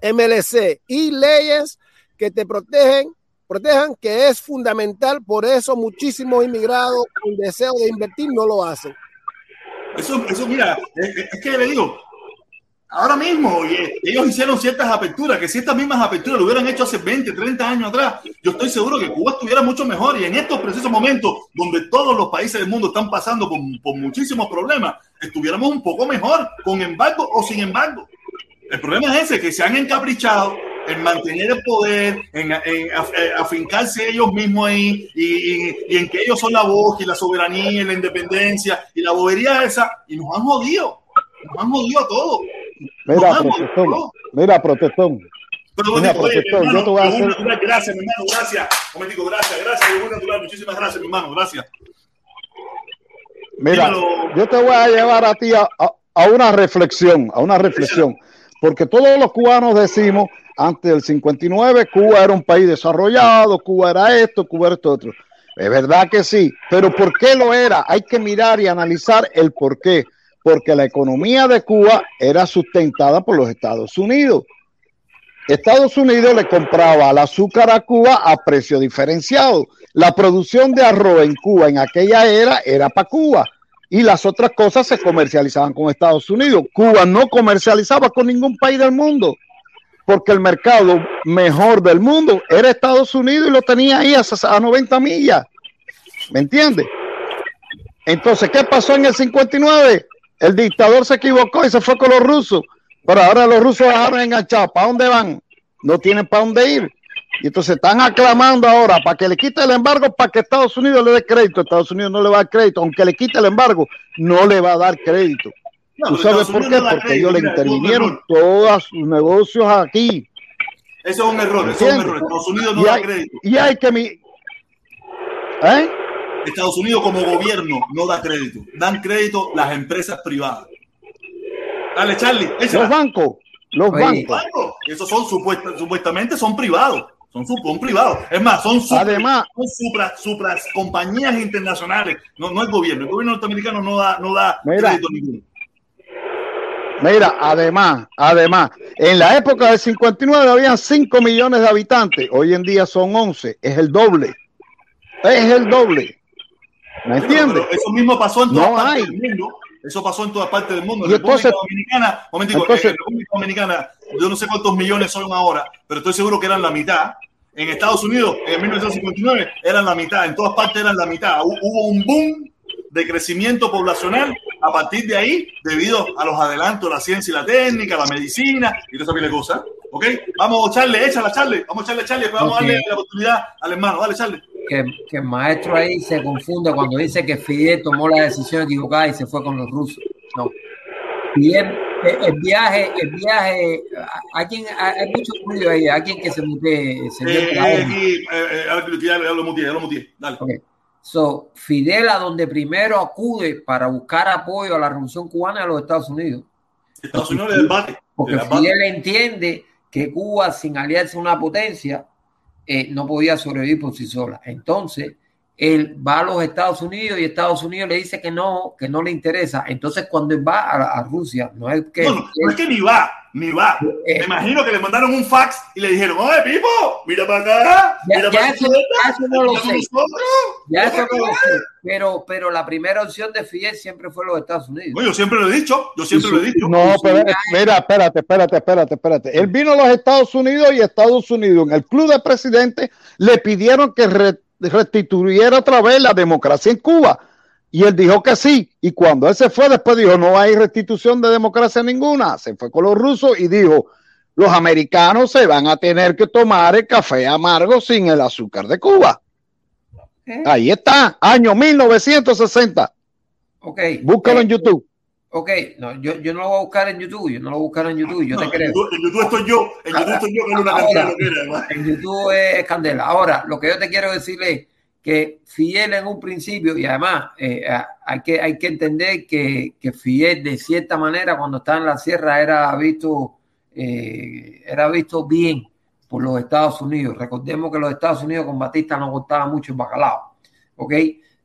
MLC y leyes que te protegen, protejan que es fundamental, por eso muchísimos inmigrados con deseo de invertir no lo hacen. Eso, eso mira, es, es que le digo, ahora mismo oye, ellos hicieron ciertas aperturas, que si estas mismas aperturas lo hubieran hecho hace 20, 30 años atrás, yo estoy seguro que Cuba estuviera mucho mejor. Y en estos precisos momentos, donde todos los países del mundo están pasando por, por muchísimos problemas, estuviéramos un poco mejor, con embargo o sin embargo. El problema es ese, que se han encaprichado en mantener el poder, en, en eh, afincarse ellos mismos ahí y, y- y en que ellos son la voz y la soberanía y la independencia y la bobería esa y nos han jodido, nos han jodido a todos. Mira, protestón. jodido. Mira, protestón. Pero Mira, oye, protestón, yo hermano, te voy a yogur hacer- natural, gracias, mi hermano, gracias. Natural, muchísimas gracias, mi hermano, gracias. Mira, Dímelo. yo te voy a llevar a ti a, a- a una reflexión, a una reflexión, porque todos los cubanos decimos, antes del 59, Cuba era un país desarrollado, Cuba era esto, Cuba era esto otro. Es verdad que sí, pero ¿por qué lo era? Hay que mirar y analizar el por qué. Porque la economía de Cuba era sustentada por los Estados Unidos. Estados Unidos le compraba el azúcar a Cuba a precio diferenciado. La producción de arroz en Cuba en aquella era era para Cuba y las otras cosas se comercializaban con Estados Unidos. Cuba no comercializaba con ningún país del mundo porque el mercado mejor del mundo era Estados Unidos y lo tenía ahí a, a 90 millas. ¿Me entiendes? Entonces, ¿qué pasó en el 59? El dictador se equivocó y se fue con los rusos. Pero ahora los rusos dejaron enganchados. ¿Para dónde van? No tienen para dónde ir. Y entonces están aclamando ahora para que le quite el embargo, para que Estados Unidos le dé crédito. Estados Unidos no le va a dar crédito. Aunque le quite el embargo, no le va a dar crédito. No, ¿Tú sabes por qué? no Porque ellos le intervinieron todos sus negocios aquí. Eso es un error, eso es un error. Estados Unidos no Y da crédito. y hay que mi... ¿Eh? Estados Unidos como gobierno no da crédito. Dan crédito las empresas privadas. Dale, Charlie. Los bancos, los Oye, bancos. Esos son supuesta- supuestamente son privados. Son, son privados. Es más, son, supra, Además- son supra- supras compañías internacionales. No, no el gobierno. El gobierno norteamericano no da, no da Mira. crédito ninguno. Mira, además, además, en la época del 59 habían 5 millones de habitantes, hoy en día son 11, es el doble. Es el doble. ¿Me entiendes? Eso mismo pasó en todas No partes hay. del mundo. Eso pasó en todas partes del mundo. Y República entonces- Dominicana, momentico, entonces- República Dominicana, yo no sé cuántos millones son ahora, pero estoy seguro que eran la mitad. En Estados Unidos, en 1959, eran la mitad. En todas partes eran la mitad. Hu- Hubo un boom de crecimiento poblacional a partir de ahí, debido a los adelantos de la ciencia y la técnica, la medicina y toda esa pila de cosas. ¿Ok? Vamos, Charlie, échala, Charlie. Vamos a echarle, Charlie, después vamos Ok. a darle la oportunidad al hermano. Dale, Charlie. que, que el maestro ahí se confunde cuando dice que Fidel tomó la decisión equivocada y se fue con los rusos. No. Fidel, el, el viaje, el viaje, hay, quien, hay, mucho ruido ahí, hay quien que se mute, señor Eh, eh, aquí, eh, eh, ya, lo muteé, ya lo muteé. Dale. Ok. So, Fidel a donde primero acude para buscar apoyo a la revolución cubana a los Estados Unidos. Estados Unidos le debate. Porque le debate. Fidel entiende que Cuba, sin aliarse a una potencia, eh, no podía sobrevivir por sí sola. Entonces, él va a los Estados Unidos y Estados Unidos le dice que no, que no le interesa. Entonces, cuando él va a, a Rusia, no es que... No, no, no es que ni va, ni va. Eh. Me imagino que le mandaron un fax y le dijeron, oye, Pipo, mira para acá, Ya- mira ya para eso- acá. ya eso no lo sé. nosotros, Ya eso no lo acá". sé, pero, pero la primera opción de Fidel siempre fue los Estados Unidos. No, yo siempre lo he dicho, yo siempre lo he dicho. No, pero mira, espérate, espérate, espérate, espérate. Él vino a los Estados Unidos y Estados Unidos en el club de presidentes le pidieron que re- restituyera otra vez la democracia en Cuba. Y él dijo que sí. Y cuando él se fue, después dijo, no hay restitución de democracia ninguna. Se fue con los rusos y dijo, los americanos se van a tener que tomar el café amargo sin el azúcar de Cuba. Ahí está, año 1960. Ok. Búscalo Eh, en YouTube. Ok, no, yo, yo no lo voy a buscar en YouTube, yo no lo voy a buscar en YouTube, yo No, te en, creo. YouTube, en YouTube estoy yo, en YouTube estoy yo con una Ahora, además. en YouTube es candela. Ahora, lo que yo te quiero decirle es que Fidel en un principio, y además eh, hay, que, hay que entender que, que Fidel de cierta manera cuando estaba en la sierra era visto, eh, era visto bien por los Estados Unidos. Recordemos que los Estados Unidos con Batista no cortaban mucho el bacalao. ¿Ok?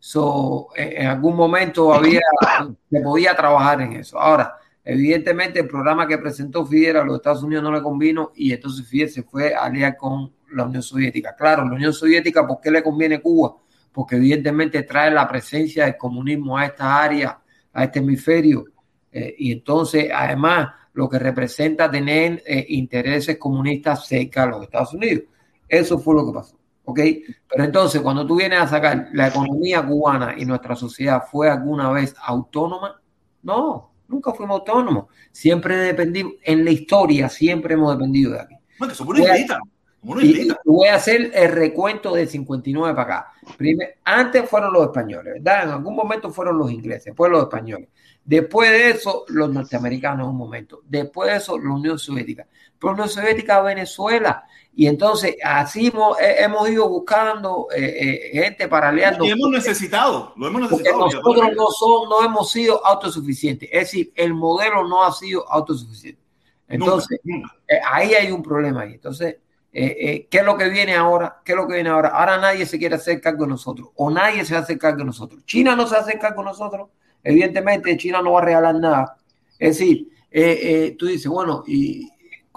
So, eh, en algún momento había, se podía trabajar en eso. Ahora, evidentemente el programa que presentó Fidel a los Estados Unidos no le convino y entonces Fidel se fue a aliar con la Unión Soviética. Claro, la Unión Soviética, ¿por qué le conviene Cuba? Porque evidentemente trae la presencia del comunismo a esta área, a este hemisferio. Eh, y entonces, además, lo que representa tener eh, intereses comunistas cerca de los Estados Unidos. Eso fue lo que pasó. ¿Ok? Pero entonces, cuando tú vienes a sacar la economía cubana y nuestra sociedad fue alguna vez autónoma, no, nunca fuimos autónomos. Siempre dependimos, en la historia siempre hemos dependido de aquí. Bueno, que somos una y, voy a hacer el recuento de 59 para acá. Primer- antes fueron los españoles, ¿verdad? En algún momento fueron los ingleses, después los españoles. Después de eso, los norteamericanos en un momento. Después de eso, la Unión Soviética. Pero la Unión Soviética, Venezuela. Y entonces, así hemos, he- hemos ido buscando eh, eh, gente para aliarnos. Y hemos necesitado, lo hemos Porque necesitado. nosotros no, son, no hemos sido autosuficientes. Es decir, el modelo no ha sido autosuficiente. Entonces, Nunca, nunca. eh, ahí hay un problema ahí. Entonces, eh, eh, ¿qué es lo que viene ahora? ¿Qué es lo que viene ahora? Ahora nadie se quiere hacer cargo de nosotros o nadie se hacer cargo de nosotros. China no se hacer cargo de nosotros. Evidentemente, China no va a regalar nada. Es decir, eh, tú dices, bueno, ¿y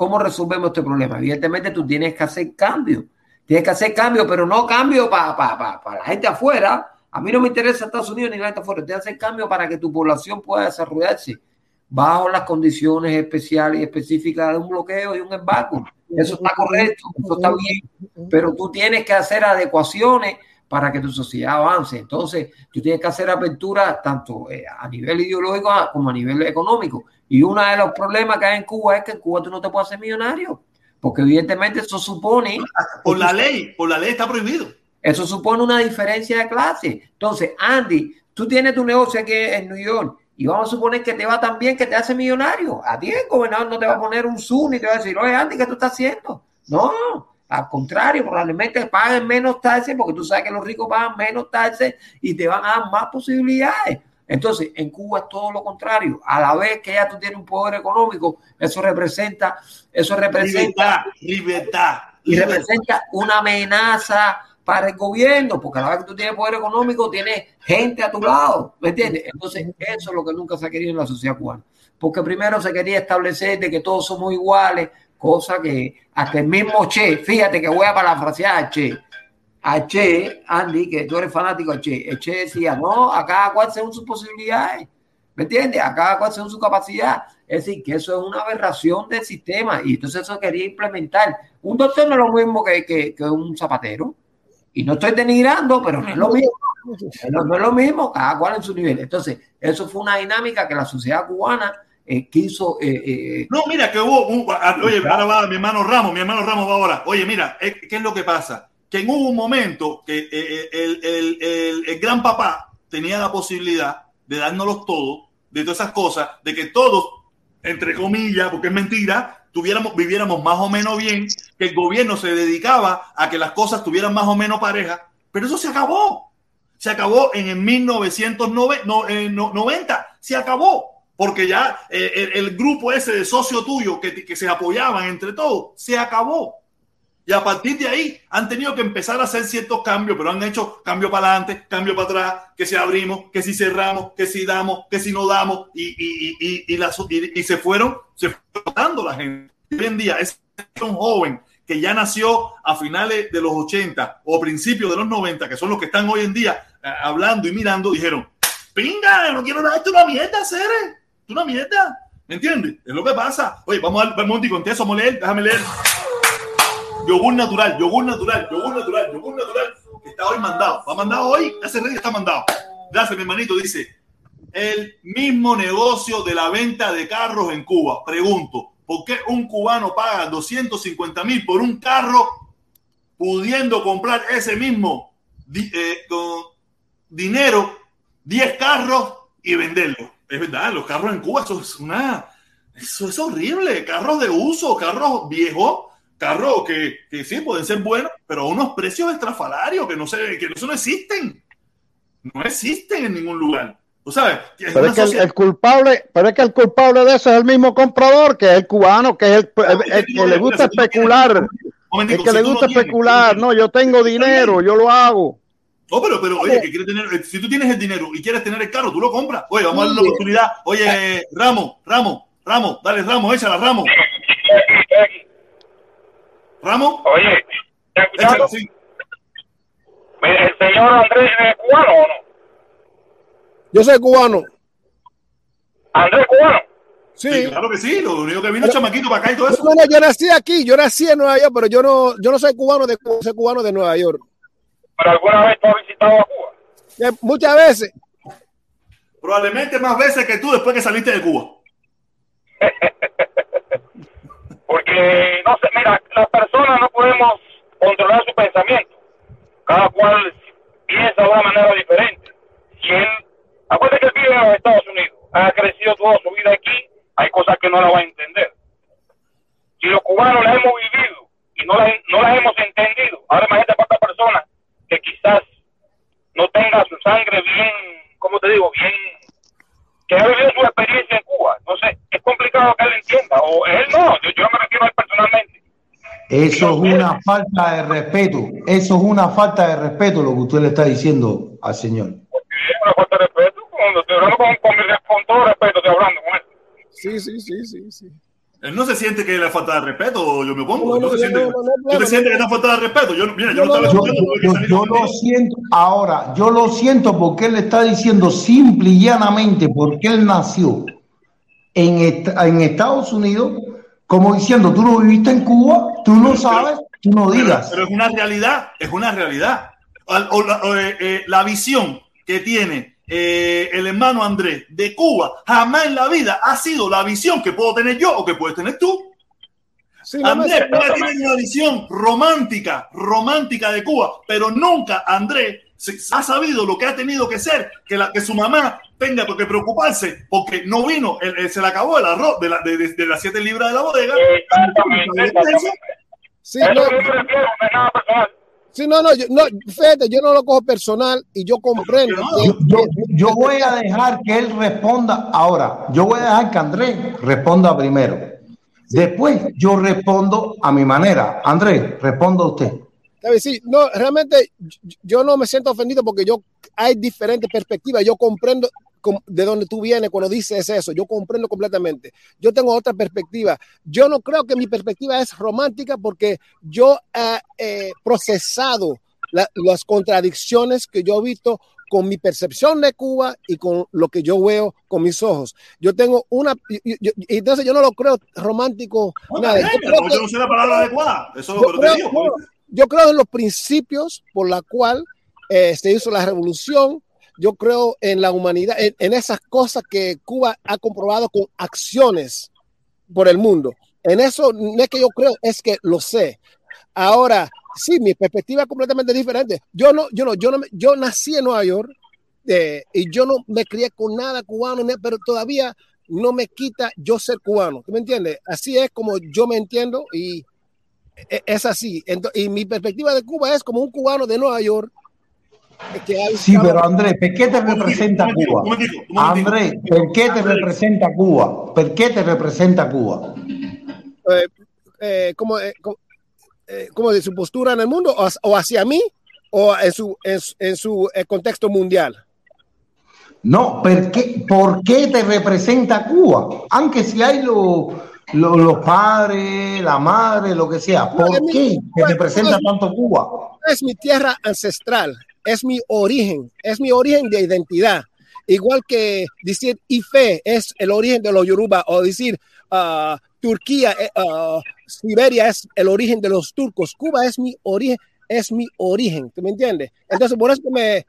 cómo resolvemos este problema? Evidentemente, tú tienes que hacer cambio. Tienes que hacer cambio, pero no cambio para la gente afuera. A mí no me interesa Estados Unidos ni la gente afuera. Tienes que hacer cambio para que tu población pueda desarrollarse bajo las condiciones especiales y específicas de un bloqueo y un embargo. Eso está correcto, eso está bien, pero tú tienes que hacer adecuaciones para que tu sociedad avance. Entonces, tú tienes que hacer apertura tanto eh, a nivel ideológico como a nivel económico. Y uno de los problemas que hay en Cuba es que en Cuba tú no te puedes hacer millonario, porque evidentemente eso supone... Por la ley, por la ley está prohibido. Eso supone una diferencia de clase. Entonces, Andy, tú tienes tu negocio aquí en New York y vamos a suponer que te va tan bien que te hace millonario. A ti el gobernador no te va a poner un Zoom y te va a decir, oye, Andy, ¿qué tú estás haciendo? No, al contrario, probablemente paguen menos taxes porque tú sabes que los ricos pagan menos taxes y te van a dar más posibilidades. Entonces, en Cuba es todo lo contrario. A la vez que ya tú tienes un poder económico, eso representa, eso representa Libertad, libertad. y libertad. representa una amenaza para el gobierno, porque a la vez que tú tienes poder económico, tienes gente a tu lado, ¿me entiendes? Entonces, eso es lo que nunca se ha querido en la sociedad cubana, porque primero se quería establecer de que todos somos iguales, cosa que hasta el mismo Che, fíjate que voy a parafrasear a Che, a Che, Andy, que tú eres fanático de Che, el Che decía, no, a cada cual según sus posibilidades, ¿me entiendes? A cada cual según su capacidad. Es decir, que eso es una aberración del sistema y entonces eso quería implementar. Un doctor no es lo mismo que, que, que un zapatero. Y no estoy denigrando, pero no es lo mismo. No, no es lo mismo, cada cual en su nivel. Entonces, eso fue una dinámica que la sociedad cubana eh, quiso. eh, eh, No, mira, que hubo. un- ah, oye, ahora va mi hermano Ramos, mi hermano Ramos va ahora. Oye, mira, eh, ¿qué es lo que pasa? Que en un momento que eh, eh, el, el- el- el gran papá tenía la posibilidad de dárnoslos todo, de todas esas cosas, de que todos, entre comillas, porque es mentira, tuviéramos, viviéramos más o menos bien, que el gobierno se dedicaba a que las cosas tuvieran más o menos pareja, pero eso se acabó. Se acabó en el 1990, se acabó porque ya eh, el, grupo ese de socio tuyo que, que se apoyaban entre todos, se acabó. Y a partir de ahí han tenido que empezar a hacer ciertos cambios, pero han hecho cambio para adelante, cambio para atrás, que si abrimos, que si cerramos, que si damos, que si no damos, y, y, y, y, la, y, y se fueron, se fue dando la gente. Hoy en día es un joven que ya nació a finales de los 80 o principios de los 90, que son los que están hoy en día eh, hablando y mirando, dijeron, pinga, no quiero darte una mierda, Una mierda, ¿me entiendes? Es lo que pasa. Oye, vamos a ver, Monty, contesto, vamos a leer, déjame leer. Yogur natural, yogur natural, yogur natural, yogur natural, que está hoy mandado. Va mandado hoy, ese rey está mandado. Gracias, mi hermanito, dice, el mismo negocio de la venta de carros en Cuba. Pregunto, ¿por qué un cubano paga 250 mil por un carro pudiendo comprar ese mismo eh, con dinero, 10 carros y venderlo? Es verdad, los carros en Cuba, eso es una, eso es horrible. Carros de uso, carros viejos, carros que, que sí pueden ser buenos, pero a unos precios estrafalarios que no sé, que eso no existen. No existen en ningún lugar. Tú sabes, es Pero es que el, culpable, pero es que el culpable de eso es el mismo comprador, que es el cubano, que es el, el- el que le gusta especular, el Momentico, que le gusta especular. No, yo tengo dinero, yo lo hago. Oh, pero, pero, oye, que quiere tener, eh, si tú tienes el dinero y quieres tener el carro, tú lo compras. Oye, vamos a darle una oportunidad. Oye, Ramos, Ramos, Ramos, dale, Ramos, échala, Ramos. Ramos, Oye, ¿está échala, sí. Mira, ¿El señor Andrés es cubano o no? Yo soy cubano. ¿Andrés es cubano? Sí. Sí, claro que sí. Lo único que vino es chamaquito para acá y todo eso. No, no, yo nací aquí, yo nací en Nueva York, pero yo no, yo no soy cubano de soy cubano de Nueva York. ¿Pero alguna vez tú has visitado a Cuba? Eh, Muchas veces. Probablemente más veces que tú después que saliste de Cuba. Porque, no sé, mira, las personas no podemos controlar su pensamiento. Cada cual piensa de una manera diferente. Si él, acuérdate que él vive en los Estados Unidos, ha crecido toda su vida aquí, hay cosas que no la va a entender. Si los cubanos las hemos vivido y no las, no las hemos entendido, ahora imagínate para otra persona que quizás no tenga su sangre bien, ¿cómo te digo? Bien, que ha vivido su experiencia en Cuba. Entonces, es complicado que él entienda. O él no, yo, me refiero a él personalmente. Eso es una falta de respeto. Eso es una falta de respeto lo que usted le está diciendo al señor. Es una falta de respeto. Cuando estoy hablando con, con, mi- con todo respeto, estoy hablando con él. Sí, sí, sí, sí, sí. Él no se siente que le falta de respeto, yo me opongo. No, no, No, se siente, no, no, no, ¿Tú te no, sientes no. que te falta de respeto? Yo, mira, yo no, Yo, yo- yo lo siento ahora, yo lo siento porque él le está diciendo simple y llanamente porque él nació en, est- en Estados Unidos, como diciendo, tú no viviste en Cuba, tú no sabes, tú no digas. pero es una realidad, es una realidad. Al- o la, o, eh, eh, la visión que tiene eh, el hermano Andrés de Cuba jamás en la vida ha sido la visión que puedo tener yo o que puedes tener tú. Sí, no Andrés puede tener una visión romántica, romántica de Cuba, pero nunca Andrés ha sabido lo que ha tenido que ser, que, la, que su mamá tenga que preocuparse porque no vino, el- el- se le acabó el arroz de, la- de, de- de las siete libras de la bodega. Exactamente, exactamente. Sí, Eso no, es lo que yo me refiero, no es nada personal. Sí, no, no, yo, no, fíjate, yo no lo cojo personal y yo comprendo. Yo, yo- yo voy a dejar que él responda ahora. Yo voy a dejar que Andrés responda primero. Después yo respondo a mi manera. Andrés, responda usted. Sí, no, realmente yo- no me siento ofendido porque yo hay diferentes perspectivas. Yo comprendo com- de dónde tú vienes cuando dices eso. Yo comprendo completamente. Yo tengo otra perspectiva. Yo no creo que mi perspectiva es romántica porque yo he eh, procesado la- las contradicciones que yo he visto con mi percepción de Cuba y con lo que yo veo con mis ojos. Yo tengo una, y- y- y- y entonces yo no lo creo romántico. No, nada. está Yo bien, creo que- yo no sé la palabra adecuada. Eso yo te creo, digo. no, yo creo en los principios por la cual eh, se hizo la revolución. Yo creo en la humanidad, en, en esas cosas que Cuba ha comprobado con acciones por el mundo. En eso no es que yo creo, es que lo sé. Ahora, sí, mi perspectiva es completamente diferente. Yo no, yo no, yo no, yo nací en Nueva York eh, y yo no me crié con nada cubano, pero todavía no me quita yo ser cubano. ¿Tú me entiendes? Así es como yo me entiendo y e- es así. Ento- y mi perspectiva de Cuba es como un cubano de Nueva York. Que Sí, pero Andrés, ¿por qué te representa Cuba? Andrés, ¿por qué te representa Cuba? ¿Por qué te representa Cuba? eh, eh, como, eh, como, eh, como de su postura en el mundo o, hacia mí o en su, en, su- en su eh, contexto mundial. No, ¿por qué, por qué te representa Cuba? Aunque si hay lo- lo- los padres, la madre, lo que sea, ¿por qué te representa tanto Cuba? Es mi tierra ancestral, es mi origen, es mi origen de identidad. Igual que decir Ife es el origen de los Yoruba o decir ah, Turquía, eh, ah, Siberia es el origen de los turcos. Cuba es mi origen, es mi origen, ¿tú me entiendes? Entonces, por eso me,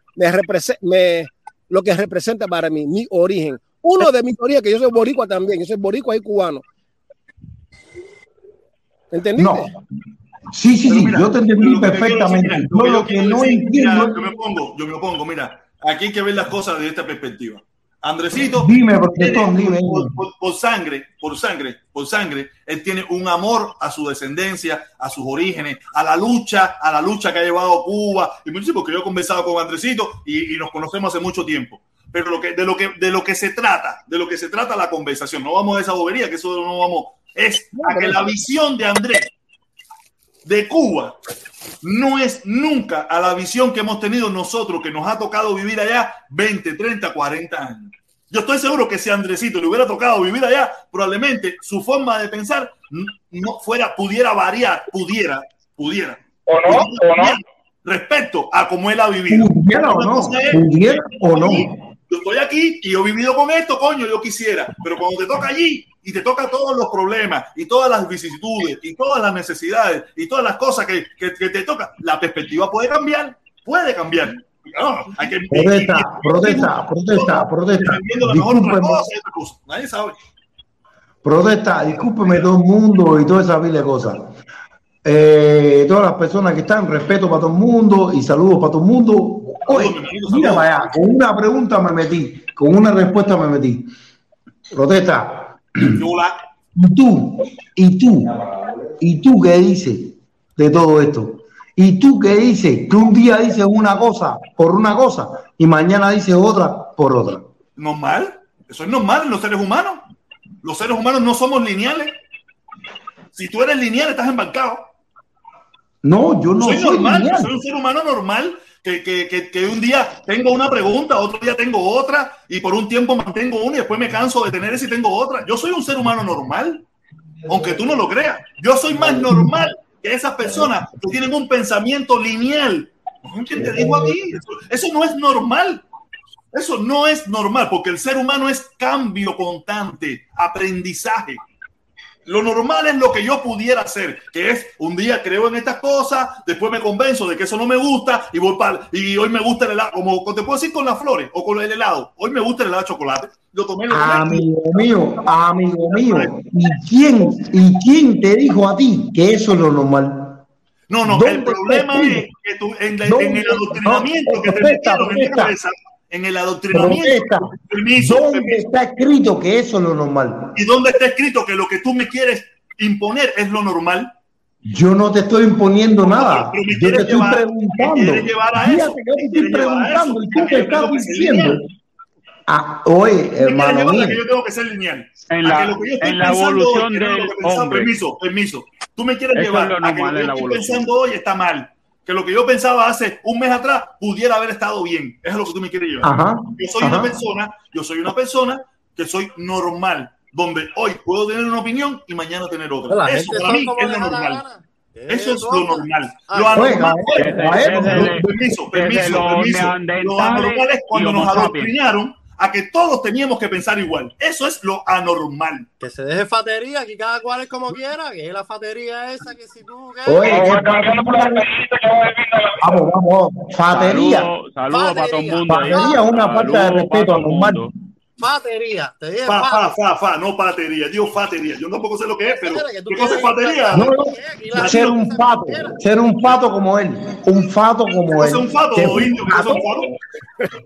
lo que representa para mí, mi origen. Uno de mis orígenes, que yo soy boricua también, yo soy boricua y cubano. ¿Entendiste? No. Sí, sí, sí, mira, yo te entendí perfectamente. Yo lo que no entiendo yo me opongo, yo me opongo, mira, aquí hay que ver las cosas desde esta perspectiva. Andresito, Dime, protestón, tiene- dime. por, por- por sangre, por sangre, por sangre, él tiene un amor a su descendencia, a sus orígenes, a la lucha, a la lucha que ha llevado Cuba. Y mucho porque yo he conversado con Andresito y, y nos conocemos hace mucho tiempo. Pero lo que, de, lo que, de lo que se trata, de lo que se trata la conversación, no vamos a esa bobería, que eso no vamos, es a que la visión de Andrés de Cuba no es nunca a la visión que hemos tenido nosotros, que nos ha tocado vivir allá 20, 30, 40 años. Yo estoy seguro que si a Andresito le hubiera tocado vivir allá, probablemente su forma de pensar no fuera, pudiera variar, pudiera, pudiera. ¿O no? ¿O no? Respecto a cómo él ha vivido. ¿Pudiera o no? cosa es- ¿Pudiera o no? yo estoy aquí y yo he vivido con esto, coño, yo quisiera. Pero cuando te toca allí y te toca todos los problemas y todas las vicisitudes y todas las necesidades y todas las cosas que, que- que te toca, la perspectiva puede cambiar, puede cambiar. No, hay que, Protesta, protesta, protesta, protesta. Nadie sabe. protesta, discúlpeme todo el mundo y toda esa de cosas. Eh, todas las personas que están, respeto para todo el mundo y saludos para todo el mundo. Oye, mira para allá, con una pregunta me metí, con una respuesta me metí. Protesta. ¿Y tú? ¿Y tú? ¿Y tú qué dices de todo esto? ¿Y tú qué dices? Que un día dices una cosa por una cosa y mañana dices otra por otra. Normal. Eso es normal en los seres humanos. Los seres humanos no somos lineales. Si tú eres lineal, estás embarcado. No, yo no soy, soy normal, lineal. soy un ser humano normal que, que, que, un día tengo una pregunta, otro día tengo otra y por un tiempo mantengo una y después me canso de tener esa y tengo otra. Yo soy un ser humano normal, aunque tú no lo creas. Yo soy más normal que esas personas que tienen un pensamiento lineal. ¿Quién te dijo a eso no es normal. Eso no es normal porque el ser humano es cambio constante, aprendizaje. Lo normal es lo que yo pudiera hacer, que es un día creo en estas cosas, después me convenzo de que eso no me gusta y voy para y hoy me gusta el helado, como te puedo decir con las flores o con el helado. Hoy me gusta el helado de chocolate. Lo tomé, lo tomé. Amigo mío, amigo mío, ¿y quién, ¿y quién te dijo a ti que eso es lo normal? No, no, ¿Dónde el problema es que tú, en, la- ¿Dónde? en el adoctrinamiento No, que te metieron en la cabeza, en el adoctrinamiento. Permiso, ¿Dónde permiso. está escrito que eso es lo normal? ¿Y dónde está escrito que lo que tú me quieres imponer es lo normal? Yo no te estoy imponiendo nada. pero me Yo te estoy llevar- preguntando. llevar a eso, yo te estoy preguntando y tú te estás diciendo. Ah, oye, ¿Qué quieres hermano mío. que yo tengo que ser lineal? En la- lo que yo estoy en la evolución hoy, no del hombre. Permiso, permiso. Tú me quieres Eso es llevar lo a que lo normal que estoy evolución. pensando hoy está mal. Que lo que yo pensaba hace un mes atrás pudiera haber estado bien. Eso es lo que tú me quieres llevar. Ajá, Yo soy ajá. una persona, yo soy una persona que soy normal, donde hoy puedo tener una opinión y mañana tener otra. La Eso para mí es lo normal. Eso es lo normal. Lo anormal es- permiso, permiso, los permiso. Lo anormal es cuando nos adoctrinaron a que todos teníamos que pensar igual. Eso es lo anormal. Que se deje fatería, que cada cual es como quiera, que es la fatería esa, que si tú... ¿qué? Oye, que- que vivir la vamos, vamos. Fatería. Saludos saludos para todo el mundo. Fatería es una falta de respeto anormal. Fatería, te dije Fa, fa, fa- fa, no patería. Digo fatería. Yo tampoco sé lo que es, pero que ¿qué cosa es fatería? No, no, la ser un quiera. ser un fato como él, un fato como ¿Qué él. es un fato Que o indio? ¿Qué es un fato?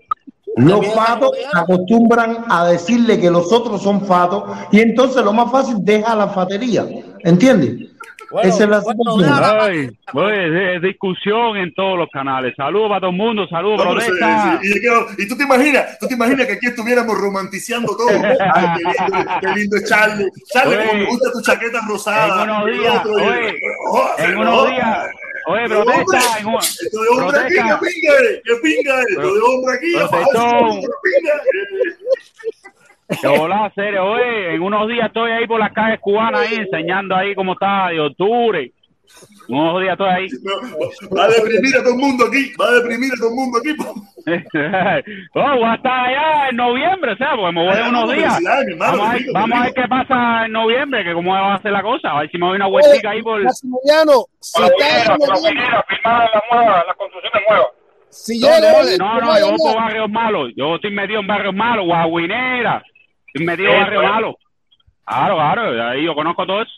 Los fatos acostumbran a decirle que los otros son fatos y entonces lo más fácil deja la fatería, ¿entiendes? Bueno, Esa es la situación. Ay, oye, es discusión en todos los canales. Saludos para todo el mundo, saludos, No, sí, sí. Y, y tú te imaginas, tú te imaginas que aquí estuviéramos romantizando todo. Ay, qué lindo, qué lindo es Charlie. Charlie, como me gusta tu chaqueta rosada. En unos días, oye, Oh, En no, unos días, oye, Pero, protesta. Esto de hombre aquí, que pinga, que pinga, de hombre aquí. Que hola, serio, oye, en unos días estoy ahí por las calles cubanas ahí enseñando ahí cómo está de octubre. Unos días estoy ahí. Va a deprimir a todo el mundo aquí, va a deprimir a todo el mundo aquí. oh, voy a estar allá en noviembre, o sea, pues me voy Ay, unos no, días. hermano, Vamos a, ver, vamos a qué pasa en noviembre, que cómo va a ser la cosa. A ver si me doy una vueltica ahí por... Maximiliano, si está en noviembre, la nueva, la construcción de nueva. si No, te no, voy a yo voy por barrios malos. Yo estoy metido en barrios malos, Guaguinera. Estoy metido en barrios es. malos. Claro, claro, ahí yo conozco todo eso.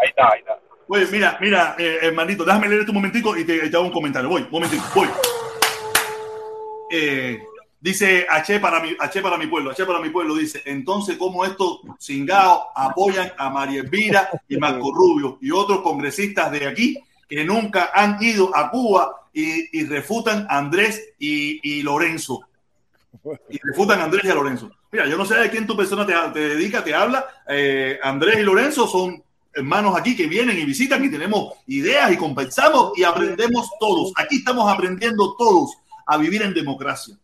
Ahí está, ahí está. Oye, mira, mira, eh, hermanito, déjame leer esto un momentico y te, hago un comentario. Voy, un momentico, voy. Eh, Dice H para mi, H para mi pueblo, H para mi pueblo, dice, entonces cómo estos cingados apoyan a María Elvira y Marco Rubio y otros congresistas de aquí que nunca han ido a Cuba y, refutan a Andrés y, y Lorenzo. Y refutan a Andrés y a Lorenzo. Mira, yo no sé de quién tu persona te, te dedica, te habla. Eh, Andrés y Lorenzo son hermanos aquí que vienen y visitan y tenemos ideas y compensamos y aprendemos todos. Aquí estamos aprendiendo todos a vivir en democracia.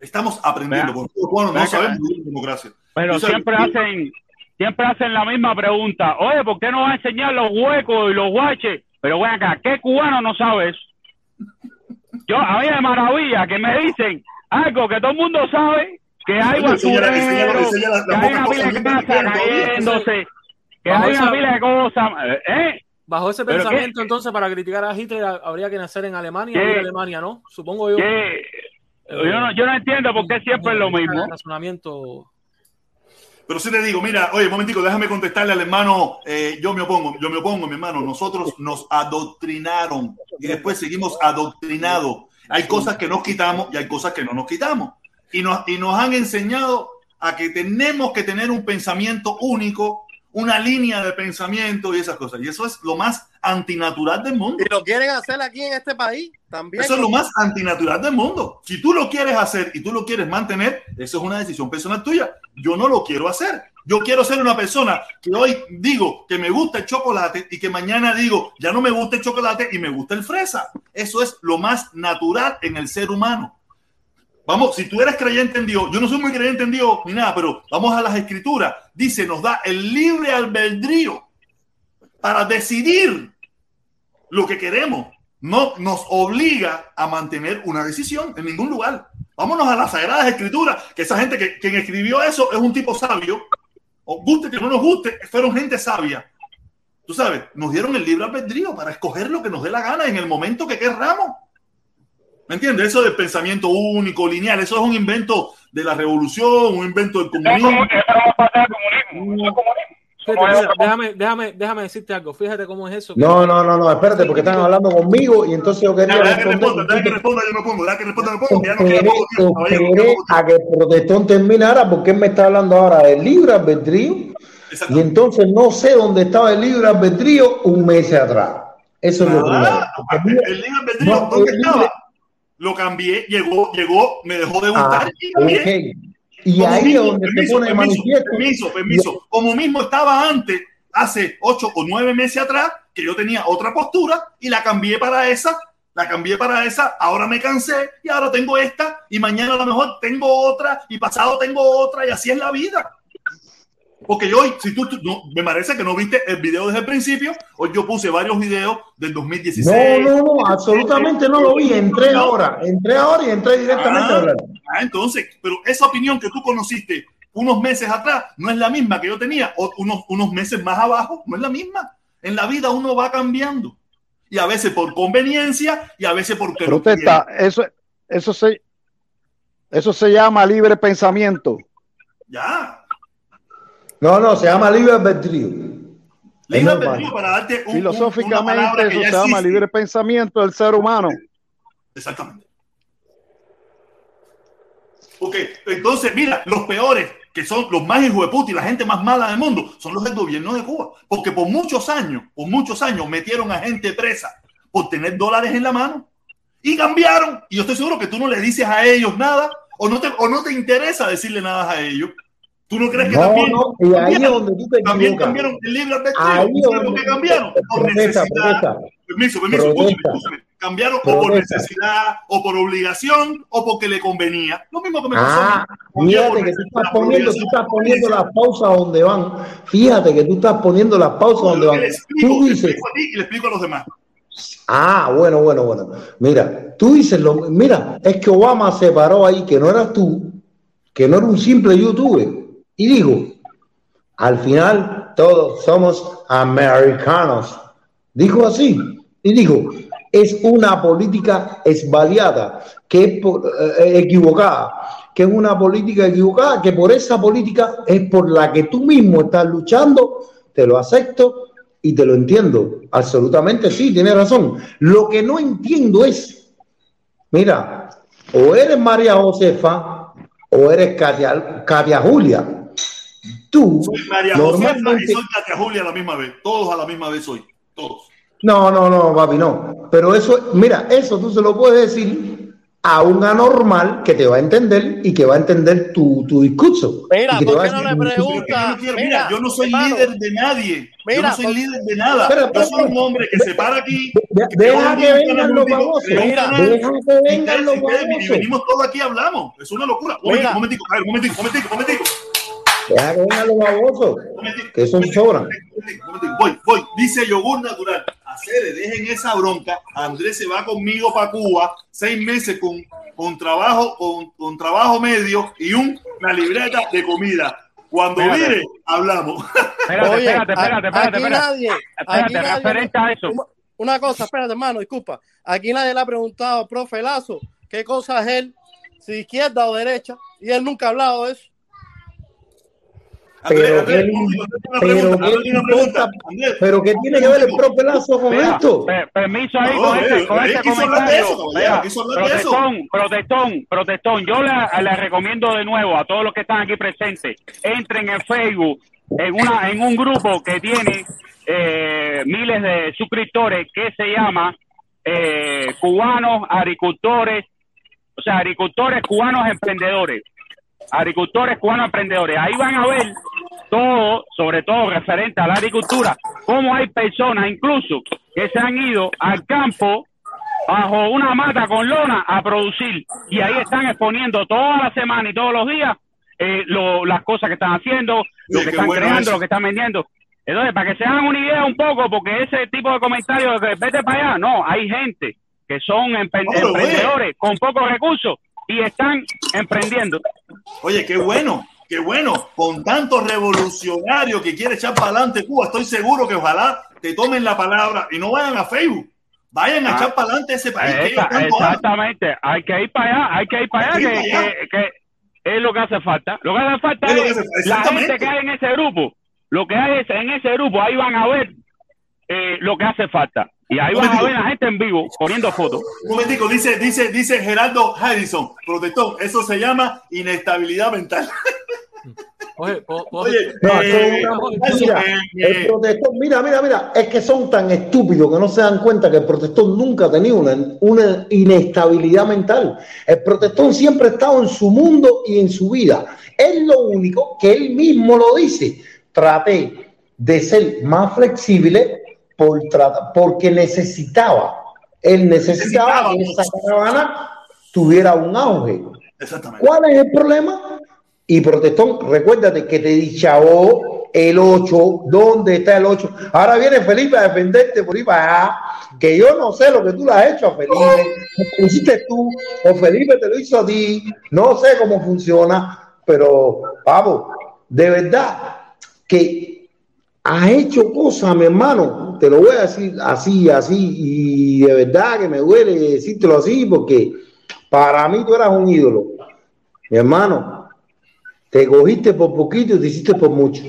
Estamos aprendiendo, porque los cubanos no sabemos vivir en democracia. Pero sabes, siempre hacen, siempre hacen la misma pregunta. Oye, ¿por qué no vas a enseñar los huecos y los guaches? Pero ven acá, ¿qué cubano no sabe eso? Yo, a mí me maravilla que me dicen algo que todo el mundo sabe, que hay basureros, que hay una pila de cayéndose, que Bajo hay una esa- pila de cosas. ¿Eh? Bajo ese ¿Pero pensamiento, entonces, para criticar a Hitler habría que nacer en Alemania ¿Qué? ir a Alemania, ¿no? Supongo yo. ¿Qué? Yo no, yo no entiendo por qué siempre es lo mismo. Razonamiento. Pero sí te digo, mira, oye, un momentico, déjame contestarle al hermano, eh, yo me opongo, yo me opongo, mi hermano, nosotros nos adoctrinaron y después seguimos adoctrinados. Hay cosas que nos quitamos y hay cosas que no nos quitamos. Y nos, y nos han enseñado a que tenemos que tener un pensamiento único, una línea de pensamiento y esas cosas. Y eso es lo más antinatural del mundo. Y lo quieren hacer aquí en este país también. Eso es lo más antinatural del mundo. Si tú lo quieres hacer y tú lo quieres mantener, eso es una decisión personal tuya. Yo no lo quiero hacer. Yo quiero ser una persona que hoy digo que me gusta el chocolate y que mañana digo ya no me gusta el chocolate y me gusta el fresa. Eso es lo más natural en el ser humano. Vamos, si tú eres creyente en Dios, yo no soy muy creyente en Dios ni nada, pero vamos a las escrituras. Dice, nos da el libre albedrío para decidir lo que queremos. No nos obliga a mantener una decisión en ningún lugar. Vámonos a las sagradas escrituras, que esa gente que quien escribió eso es un tipo sabio. O guste que no nos guste, fueron gente sabia. Tú sabes, nos dieron el libre albedrío para escoger lo que nos dé la gana en el momento que querramos. ¿Me entiendes? Eso del pensamiento único, lineal, eso es un invento de la revolución, un invento del comunismo. Déjame, déjame, déjame decirte algo. Fíjate cómo es eso. No, no, no, no, espérate, porque están hablando conmigo y entonces yo quería Deja que responder. responda, deja que responda, yo me pongo, deja que responda, me pongo, que ya no tiempo. a que el protestón terminara porque él me está hablando ahora del libre albedrío y entonces no sé dónde estaba el libre albedrío un mes atrás. Eso es lo primero. Ah, el libre albedrío, ¿dónde estaba? Lo cambié, llegó, llegó, me dejó de gustar Ah, y cambié. Y Como ahí mismo, donde se permiso, pone de permiso. Permiso, permiso. Como mismo estaba antes, hace ocho o nueve meses atrás, que yo tenía otra postura y la cambié para esa, la cambié para esa, ahora me cansé y ahora tengo esta y mañana a lo mejor tengo otra y pasado tengo otra y así es la vida. Porque yo hoy, si tú, tú- no, me parece que no viste el video desde el principio, hoy yo puse varios videos del 2016. No, no, no, absolutamente no lo vi. Entré ahora, entré ahora y entré directamente a Ah, hablar. ah, entonces, pero esa opinión que tú conociste unos meses atrás no es la misma que yo tenía o unos, unos meses más abajo, no es la misma. En la vida uno va cambiando. Y a veces por conveniencia y a veces porque Protesta, eso, eso se, eso se llama libre pensamiento. Ya. No, no, se llama libre albedrío. Libre albedrío para darte un, un- una Filosóficamente que eso se llama libre pensamiento del ser humano. Exactamente. Ok, entonces, mira, los peores, que son los más hijos de puta y la gente más mala del mundo, son los del gobierno de Cuba. Porque por muchos años, por muchos años, metieron a gente presa por tener dólares en la mano y cambiaron. Y yo estoy seguro que tú no le dices a ellos nada o no te, o no te interesa decirle nada a ellos. ¿Tú no crees que No, también, no, y ahí es cambiaron, donde tú te también equivocas. cambiaron el libre albedrío? es ¿Sabes donde qué cambiaron? Por protesta, necesidad. protesta. Permiso, permiso, Protesta. escúchame. Cambiaron o por necesidad, o por obligación, o porque le convenía. Lo mismo que me pasó Ah, a mí. Por fíjate que tú estás poniendo, tú estás poniendo las pausas donde van. Fíjate que tú estás poniendo las pausas donde van. explico, Tú le dices, explico a ti y le explico a los demás. ah, bueno, bueno, bueno. Mira, tú dices lo, mira, es que Obama se paró ahí, que no eras tú, que no era un simple youtuber, y dijo, al final todos somos americanos. Dijo así, y dijo, es una política esbaliada, que es por- eh, equivocada, que es una política equivocada, que por esa política es por la que tú mismo estás luchando, te lo acepto y te lo entiendo. Absolutamente sí, tienes razón. Lo que no entiendo es, mira, o eres María Josefa o eres Katia, Katia Julia. Tú, Soy María Josefa y normalmente, soy Katia Julia a la misma vez. Todos a la misma vez soy. Todos. no, no, no, papi, no. Pero eso, mira, eso tú se lo puedes decir a un anormal que te va a entender y que va a entender tu, tu discurso. Mira, ¿por qué no le pregunta? Yo no quiero- mira, Mira, yo no soy hermano, líder de nadie. yo Mira, no soy por- líder de nada. Espera, yo espera, soy un hombre que se para aquí. De- que deja que un vengan los Mira, deja que y vengan los y venimos todos aquí y hablamos. Es una locura. Un Mira. momentico, un momentico, un momentico, un momentico. Deja que vengan los babosos, que sobran. Voy, voy. Dice yogur natural. Hacer, dejen esa bronca. Andrés se va conmigo para Cuba, seis meses con, con trabajo, con, con trabajo medio y un- una libreta de comida. Cuando Espérate. mire, hablamos. Espérate, Oye, espérate, espérate, espérate, aquí espérate. nadie, aquí Espérate, nadie, referente a eso. una- una cosa, espérate, hermano, disculpa. Aquí nadie le ha preguntado al profe Lazo qué cosa es él, si izquierda o derecha, y él nunca ha hablado de eso. Pero pero pregunta, qué Andrés, una pregunta. importa, Andrés, pero ¿qué tiene que ver el profe Lazo con Mira, esto? per- permiso ahí No, con eh, este, con eh, este de comentario. eso, Mira, protestón, protestón, protestón. Yo le, le recomiendo de nuevo a todos los que están aquí presentes, entren en Facebook, en una, en un grupo que tiene eh, miles de suscriptores que se llama eh, cubanos agricultores, o sea, agricultores cubanos emprendedores, agricultores cubanos emprendedores. Ahí van a ver todo, sobre todo referente a la agricultura, cómo hay personas incluso que se han ido al campo bajo una mata con lona a producir y ahí están exponiendo toda la semana y todos los días eh, lo- las cosas que están haciendo, lo Sí, que están bueno creando, eso. lo que están vendiendo. Entonces, para que se hagan una idea un poco, porque ese tipo de comentarios de que vete para allá, no, hay gente que son emprendedores con pocos recursos y están emprendiendo. Oye, qué bueno, qué bueno. Con tanto revolucionario que quiere echar para adelante Cuba, estoy seguro que ojalá te tomen la palabra y no vayan a Facebook. Vayan a Ah. echar para adelante ese país. Esa- exactamente, hay que ir para allá, hay que ir para allá, que allá. es lo que hace falta. Lo que hace falta Es hace la gente que hay en ese grupo. Lo que hay es en ese grupo, ahí van a ver eh, lo que hace falta. Y ahí a ver la gente en vivo poniendo fotos. Un momentico, dice, dice, dice Gerardo Harrison, protector, eso se llama inestabilidad mental. Oye, No, eh, mentira. eh, El eh, protector, mira, mira, mira, es que son tan estúpidos que no se dan cuenta que el protector nunca ha tenido una, una inestabilidad mental. El protector siempre ha estado en su mundo y en su vida. Es lo único que él mismo lo dice. Traté de ser más flexible por porque necesitaba, él necesitaba que esa caravana tuviera un auge. exactamente. ¿Cuál es el problema? Y protestón, recuérdate que te dichao el 8, ¿dónde está el 8? Ahora viene Felipe a defenderte por ahí para allá, que yo no sé lo que tú le has hecho a Felipe, lo hiciste tú, o Felipe te lo hizo a ti, no sé cómo funciona, pero Pablo, de verdad que has hecho cosas, mi hermano, te lo voy a decir así, así, y de verdad que me duele decírtelo así, porque para mí tú eras un ídolo. Mi hermano, te cogiste por poquito y te hiciste por mucho.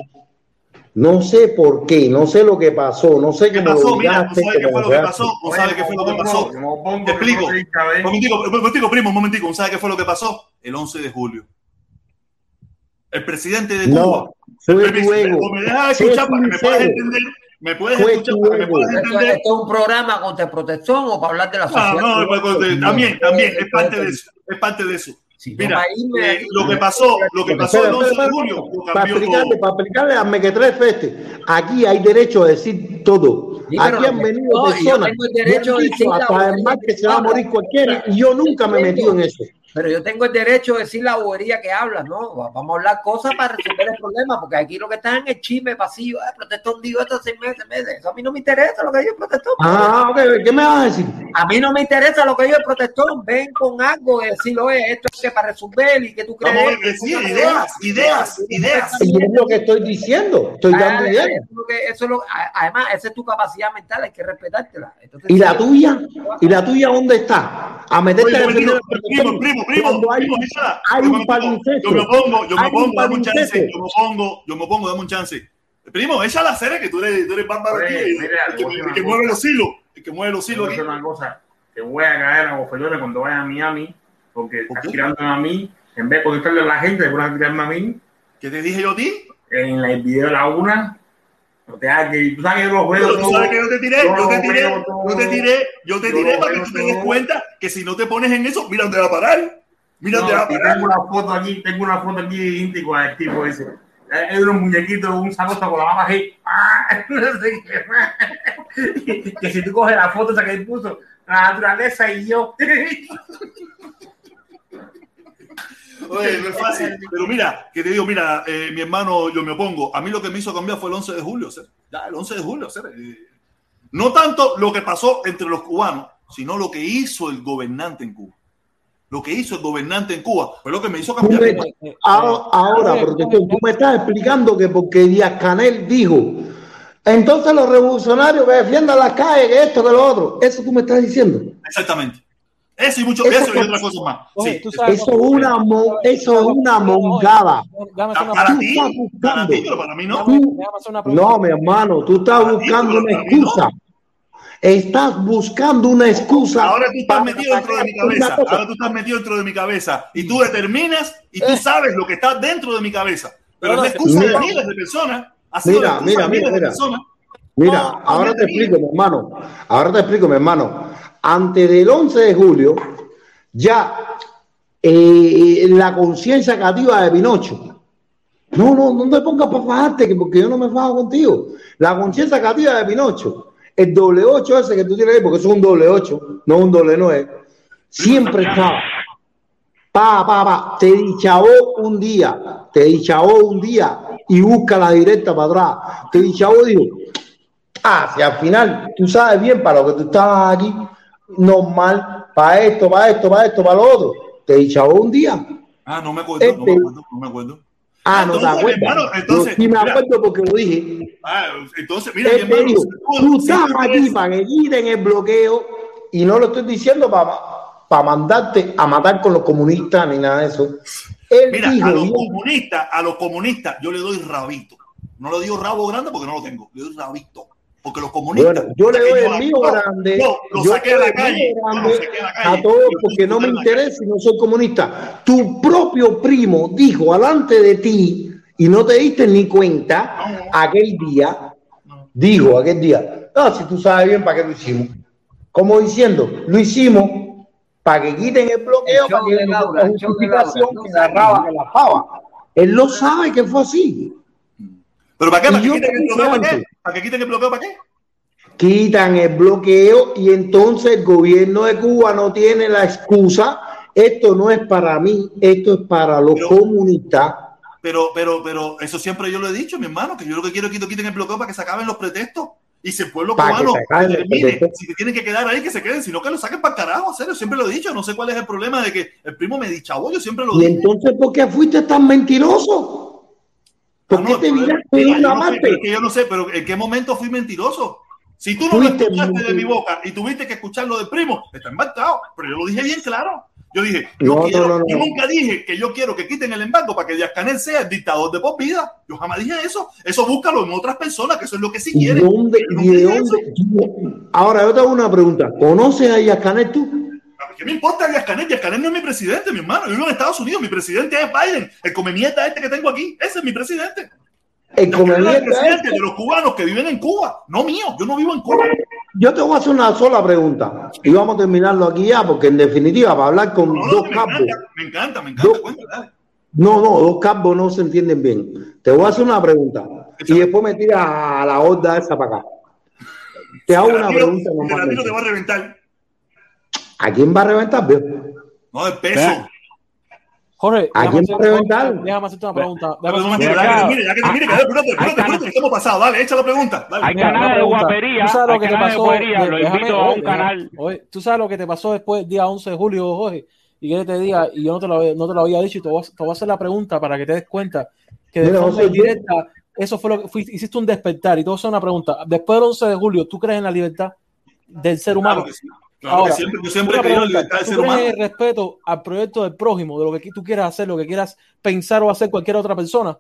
No sé por qué, no sé lo que pasó, no sé ¿Qué pasó? Mira, ¿tú sabes qué fue lo que pasó? ¿O sabes qué fue lo que pasó? Te explico. Un momentico, un momentico, primo, un momentico. ¿Tú ¿Sabes qué fue lo que pasó? El 11 de julio. El presidente de Cuba. Fue. ¿Me dejas Sé escuchar para que me puedas sincero. entender? ¿Me puedes Fue escuchar tu para que me ego. puedas ¿Esto, entender? esto es un programa contra protección o para hablar de la sociedad? no, pues, pues, también, también, es parte de eso. Es parte de eso. Mira, eh, lo que pasó, lo que pasó Espera, el 11 espera, de espera, julio, para explicarle, para explicarle a Mequetref Feste, aquí hay derecho a decir todo. Sí, pero aquí han venido no, yo personas tengo el que derecho decir hasta el se va a morir cualquiera y yo nunca me he metido en eso. Pero yo tengo el derecho de decir la bobería que hablas, ¿no? Vamos a hablar cosas para resolver el problema, porque aquí lo que está en el chisme pasivo, eh, protestón digo esto seis meses, meses. Eso a mí no me interesa lo que el protestón. Ah, ok, ¿qué me vas a decir? A mí no me interesa lo que el protestón. Ven con algo de decir, oye, esto es que para resolver y que tú crees. Vamos a sí, ideas, ideas, ideas. Y es lo que estoy diciendo, estoy dando ideas. eso es lo que- eso es lo- además, esa es tu capacidad mental, hay que respetártela. Entonces, ¿Y la tuya? ¿Y la tuya dónde está? A meterte Oye, a un defender momentito, al primo, protector. Primo, primo, hay, primo, mira, hay yo un me- palincesto. Yo me pongo, yo me Hay un pongo, dame un chance, yo me pongo, yo me pongo, dame un chance. Primo, echa la serie que tú eres, tú eres bárbaro aquí, mira, el que, mueve los hilos, el que mueve los hilos decir una cosa, que voy a caer a bofetones cuando vaya a Miami, porque estás tirándome a mí, en vez de contestarle a la gente, te pones a tirarme a mí. ¿Qué te dije yo a ti? En el video de la una, no te hagas que tú sabes que yo los veo Pero tú sabes que yo te tiré, yo te tiré, yo te tiré, yo te tiré para que tú te des cuenta que si no te pones en eso, mira dónde va a parar. Mira dónde va a parar. tengo una foto aquí, tengo una foto aquí idéntico al tipo ese. Es unos muñequitos, un sacoto con la baba así. ¡Ah! Que si tú coges la foto esa que él puso, la naturaleza y yo. Oye, no es fácil. Pero mira, que te digo, mira, eh, mi hermano, yo me opongo. A mí lo que me hizo cambiar fue el 11 de julio. ¿sí? Ya, el 11 de julio. ¿sí? Eh, No tanto lo que pasó entre los cubanos, sino lo que hizo el gobernante en Cuba. Lo que hizo el gobernante en Cuba fue lo que me hizo cambiar. me- ahora, ahora, protección, tú me estás explicando que porque Díaz Canel dijo, entonces los revolucionarios que defiendan las calles, que esto, que lo otro, eso tú me estás diciendo. Exactamente. Eso y mucho, Eso eso, y otras cosas más. Oye, Sí. tú sabes Eso es una, mo- eso es una mongada. Una Para ti, para ti, pero para mí no. No, mi hermano, tú estás Para buscando una no. excusa. Estás buscando una excusa. Ahora tú estás metido dentro de mi cabeza. cosa. Ahora tú estás metido dentro de mi cabeza. Y tú determinas y tú sabes lo que está dentro de mi cabeza. Pero es la excusa de miles de personas. Ha sido la Mira, excusa mira, de miles mira, de mira. personas. Mira, ahora te explico, mi hermano. Ahora te explico, mi hermano. Antes del 11 de julio, ya eh, la conciencia cativa de Pinocho. No, no, no te pongas para fajarte, que porque yo no me fajo contigo. La conciencia cativa de Pinocho, el doble 8 ese que tú tienes ahí, porque es un doble 8, no un doble 9, siempre estaba. Pa, pa, pa, te dichabó un día, te dichabó un día y busca la directa para atrás. Te dichabó dijo, ah, si al final tú sabes bien para lo que tú estabas aquí, normal, para esto, para esto, para esto, para lo otro. Te dichabó un día. Ah, no me acuerdo, no me Este- acuerdo, no me acuerdo. Ah, no te Entonces, acuerdas. hermano, entonces, sí me mira. acuerdo porque lo dije. Ah, entonces, mira, mi Él te hermano, dijo, tú estás aquí para que quiten el bloqueo y no lo estoy diciendo para, para mandarte a matar con los comunistas ni nada de eso. Él Mira, dijo, a los comunistas, a los comunistas, yo le doy rabito. No le digo rabo grande porque no lo tengo. Le doy rabito. Porque los comunistas. Bueno, yo le doy el mío no, grande, No, lo yo saqué doy la calle. no, a la calle. a todos porque no me la interesa y no soy comunista. Tu propio primo dijo alante de ti y no te diste ni cuenta aquel día, dijo aquel día, no, si tú sabes bien para qué lo hicimos. Como diciendo, lo hicimos para que quiten el bloqueo, El para que de no de Laura, justificación no que sabe. agarraba que la pava. Él lo sabe que fue así. ¿Pero para qué? Y ¿Para que quiten el bloqueo? ¿Para qué? ¿Para que quiten el bloqueo? ¿Para qué? quitan el bloqueo y entonces el gobierno de Cuba no tiene la excusa. Esto no es para mí, esto es para los Pero- comunistas. Pero, pero, pero eso siempre yo lo he dicho, mi hermano, que yo lo que quiero es que quiten el bloqueo para que se acaben los pretextos. Y si el pueblo Para que cubano termine, si tienen que quedar ahí, que se queden, sino que lo saquen para carajo, serio, siempre lo he dicho, no sé cuál es el problema de que el primo me dichavo, yo siempre lo Y dije. entonces, ¿por qué fuiste tan mentiroso? ¿Por Ah, qué no, te de mira, yo una no sé, pero es que yo no sé, pero ¿en qué momento fui mentiroso? Si tú no lo escuchaste de mi boca y tuviste que escucharlo del primo, está embarcado. Pero yo lo dije bien claro. Yo dije, yo, No, quiero- no, no. yo nunca dije que yo quiero que quiten el embargo para que Díaz Canel sea el dictador de por vida. Yo jamás dije eso. Eso búscalo en otras personas, que eso es lo que sí ¿Y de quieren. dónde? Yo ¿Y nunca de dónde? Ahora, yo te hago una pregunta. ¿Conoces a Yacanet tú? ¿Qué me importa Díaz Canel? Díaz Canel no es mi presidente, mi hermano. Yo vivo en Estados Unidos. Mi presidente es Biden. El come mierda este que tengo aquí. Ese es mi presidente. El comediante presidente este. de los cubanos que viven en Cuba. No mío. Yo no vivo en Cuba. Yo te voy a hacer una sola pregunta y vamos a terminarlo aquí ya, porque en definitiva, para hablar con No, no, dos me capos, encanta, me encanta, me encanta. Dos- no, no, dos capos no se entienden bien. Te voy a hacer una pregunta y después me tiras a la horda esa para acá. Te hago una pregunta te la tiro, te va a reventar. ¿A quién va a reventar, viejo? No, el peso. Jorge, ¿A déjame quién va a hacerte- reventar? déjame hacerte una pregunta. Termine, ya que apúrate, apúrate, apúrate, que estamos pasados. Dale, echa la pregunta. Dale. Hay canales de guapería, ¿Tú sabes lo que te pasó? lo Déjame- invito a un canal. oye, ¿Tú sabes lo que te pasó después del día 11 de julio, Jorge? Y que te diga, y yo no te lo, había- no te lo había dicho, y te voy, a, te voy a hacer la pregunta para que te des cuenta que de forma indirecta, eso fue lo que fuiste- hiciste un despertar. Y te voy a hacer una pregunta. Después del 11 de julio, ¿tú crees en la libertad del ser humano? Claro Ahora, que siempre, yo siempre he creído en libertad del ¿tú ser humano. el respeto al proyecto del prójimo, de lo que tú quieras hacer, lo que quieras pensar o hacer cualquier otra persona?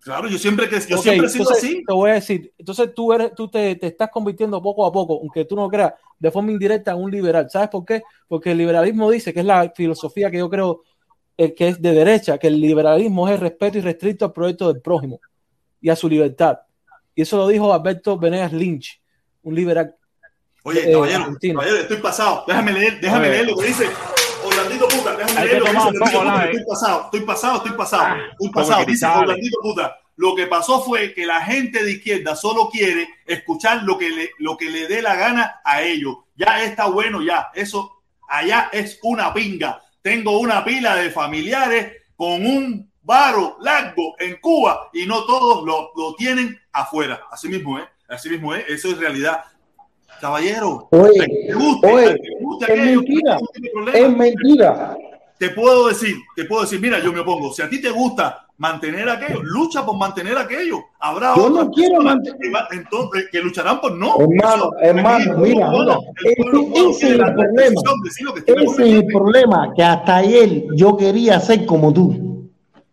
Claro, yo siempre, que, yo Ok, siempre he sido entonces, así. Te voy a decir, entonces tú eres, tú te, te estás convirtiendo poco a poco, aunque tú no creas, de forma indirecta en un liberal. ¿Sabes por qué? Porque el liberalismo dice que es la filosofía que yo creo eh, que es de derecha, que el liberalismo es el respeto irrestricto al proyecto del prójimo y a su libertad. Y eso lo dijo Alberto Venegas Lynch, un liberal. Oye, eh, caballero, estoy pasado. Déjame leer, déjame leer lo que dice. Orlandito puta, déjame leer lo que dice. Orlandito puta. Estoy pasado, estoy pasado, estoy pasado. Ah, estoy pasado. Dice. Orlandito puta. Lo que pasó fue que la gente de izquierda solo quiere escuchar lo que le, lo que le dé la gana a ellos. Ya está bueno, ya. Eso allá es una pinga. Tengo una pila de familiares con un varo largo en Cuba y no todos lo, lo tienen afuera. Así mismo es, así mismo es, eso es realidad. Caballero, Oye, te guste, oye, te guste es aquello, mentira, es mentira. Te puedo decir, te puedo decir, mira, yo me opongo. Si a ti te gusta mantener aquello, lucha por mantener aquello. Habrá Yo no quiero mantener- que, va- entonces, que lucharán por no. Hermano, Eso, hermano, mira, mira, ese- ese es el problema. Ese es el problema, que hasta ayer yo quería ser como tú.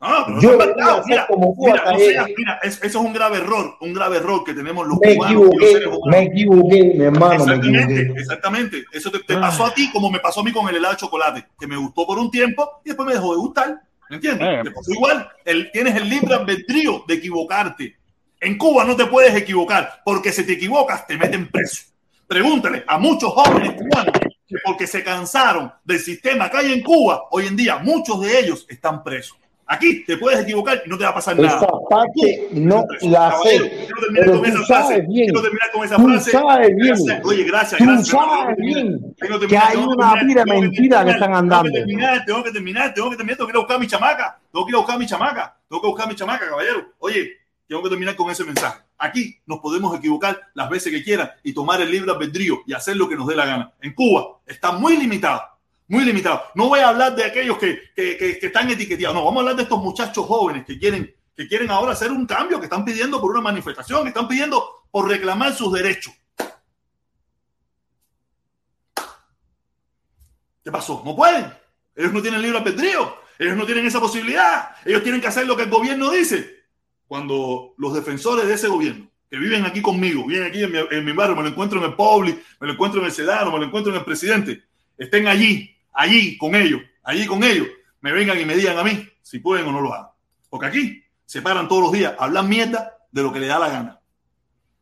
Ah, pero Yo no Mira, como mira, no seas- mira, es- eso es un grave error, un grave error que tenemos los Me cubanos los me equivoqué, mi hermano, me Exactamente, equivoqué. exactamente. Eso te, te pasó a ti como me pasó a mí con el helado de chocolate, que me gustó por un tiempo y después me dejó de gustar. ¿Me entiendes? Eh. Te pasó igual. El, tienes el libre albedrío de equivocarte. En Cuba no te puedes equivocar, porque si te equivocas te meten preso. Pregúntale a muchos jóvenes cubanos que porque se cansaron del sistema que hay en Cuba, hoy en día muchos de ellos están presos. Aquí te puedes equivocar y no te va a pasar nada. Parte no la sé, quiero terminar con esa frase. bien, Quiero terminar con esa tú frase. sabes bien, Gracias. Oye, gracias, tú gracias. sabes Tengo bien tengo que hay tengo una tengo mentiras que están Tengo andando. que terminar, tengo que terminar, tengo que terminar, tengo que ir a buscar a mi chamaca. Tengo que ir a buscar a mi chamaca. Tengo que buscar a mi chamaca, caballero. Oye, tengo que terminar con ese mensaje. Aquí nos podemos equivocar las veces que quieran y tomar el libre albedrío y hacer lo que nos dé la gana. En Cuba está muy limitado, muy limitado. No voy a hablar de aquellos que, que, que- están etiquetados, no, vamos a hablar de estos muchachos jóvenes que quieren, que quieren ahora hacer un cambio, que están pidiendo por una manifestación, que están pidiendo por reclamar sus derechos. ¿Qué pasó? No pueden. Ellos no tienen libre albedrío. Ellos no tienen esa posibilidad. Ellos tienen que hacer lo que el gobierno dice. Cuando los defensores de ese gobierno, que viven aquí conmigo, viven aquí en mi, barrio, me lo encuentro en el Publi, me lo encuentro en el Sedano, me lo encuentro en el presidente, estén allí, allí con ellos, allí con ellos, me vengan y me digan a mí si pueden o no lo hagan. Porque aquí se paran todos los días, hablan mierda de lo que le da la gana.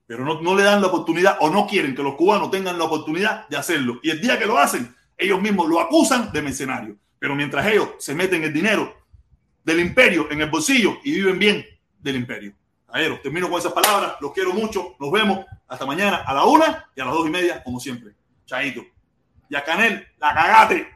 Pero no, no le dan la oportunidad o no quieren que los cubanos tengan la oportunidad de hacerlo. Y el día que lo hacen, ellos mismos lo acusan de mercenario. Pero mientras ellos se meten el dinero del imperio en el bolsillo y viven bien del imperio. Caballero, termino con esas palabras. Los quiero mucho. Nos vemos hasta mañana a la una y a las dos y media, como siempre. Chaito. Y a Canel, la cagate.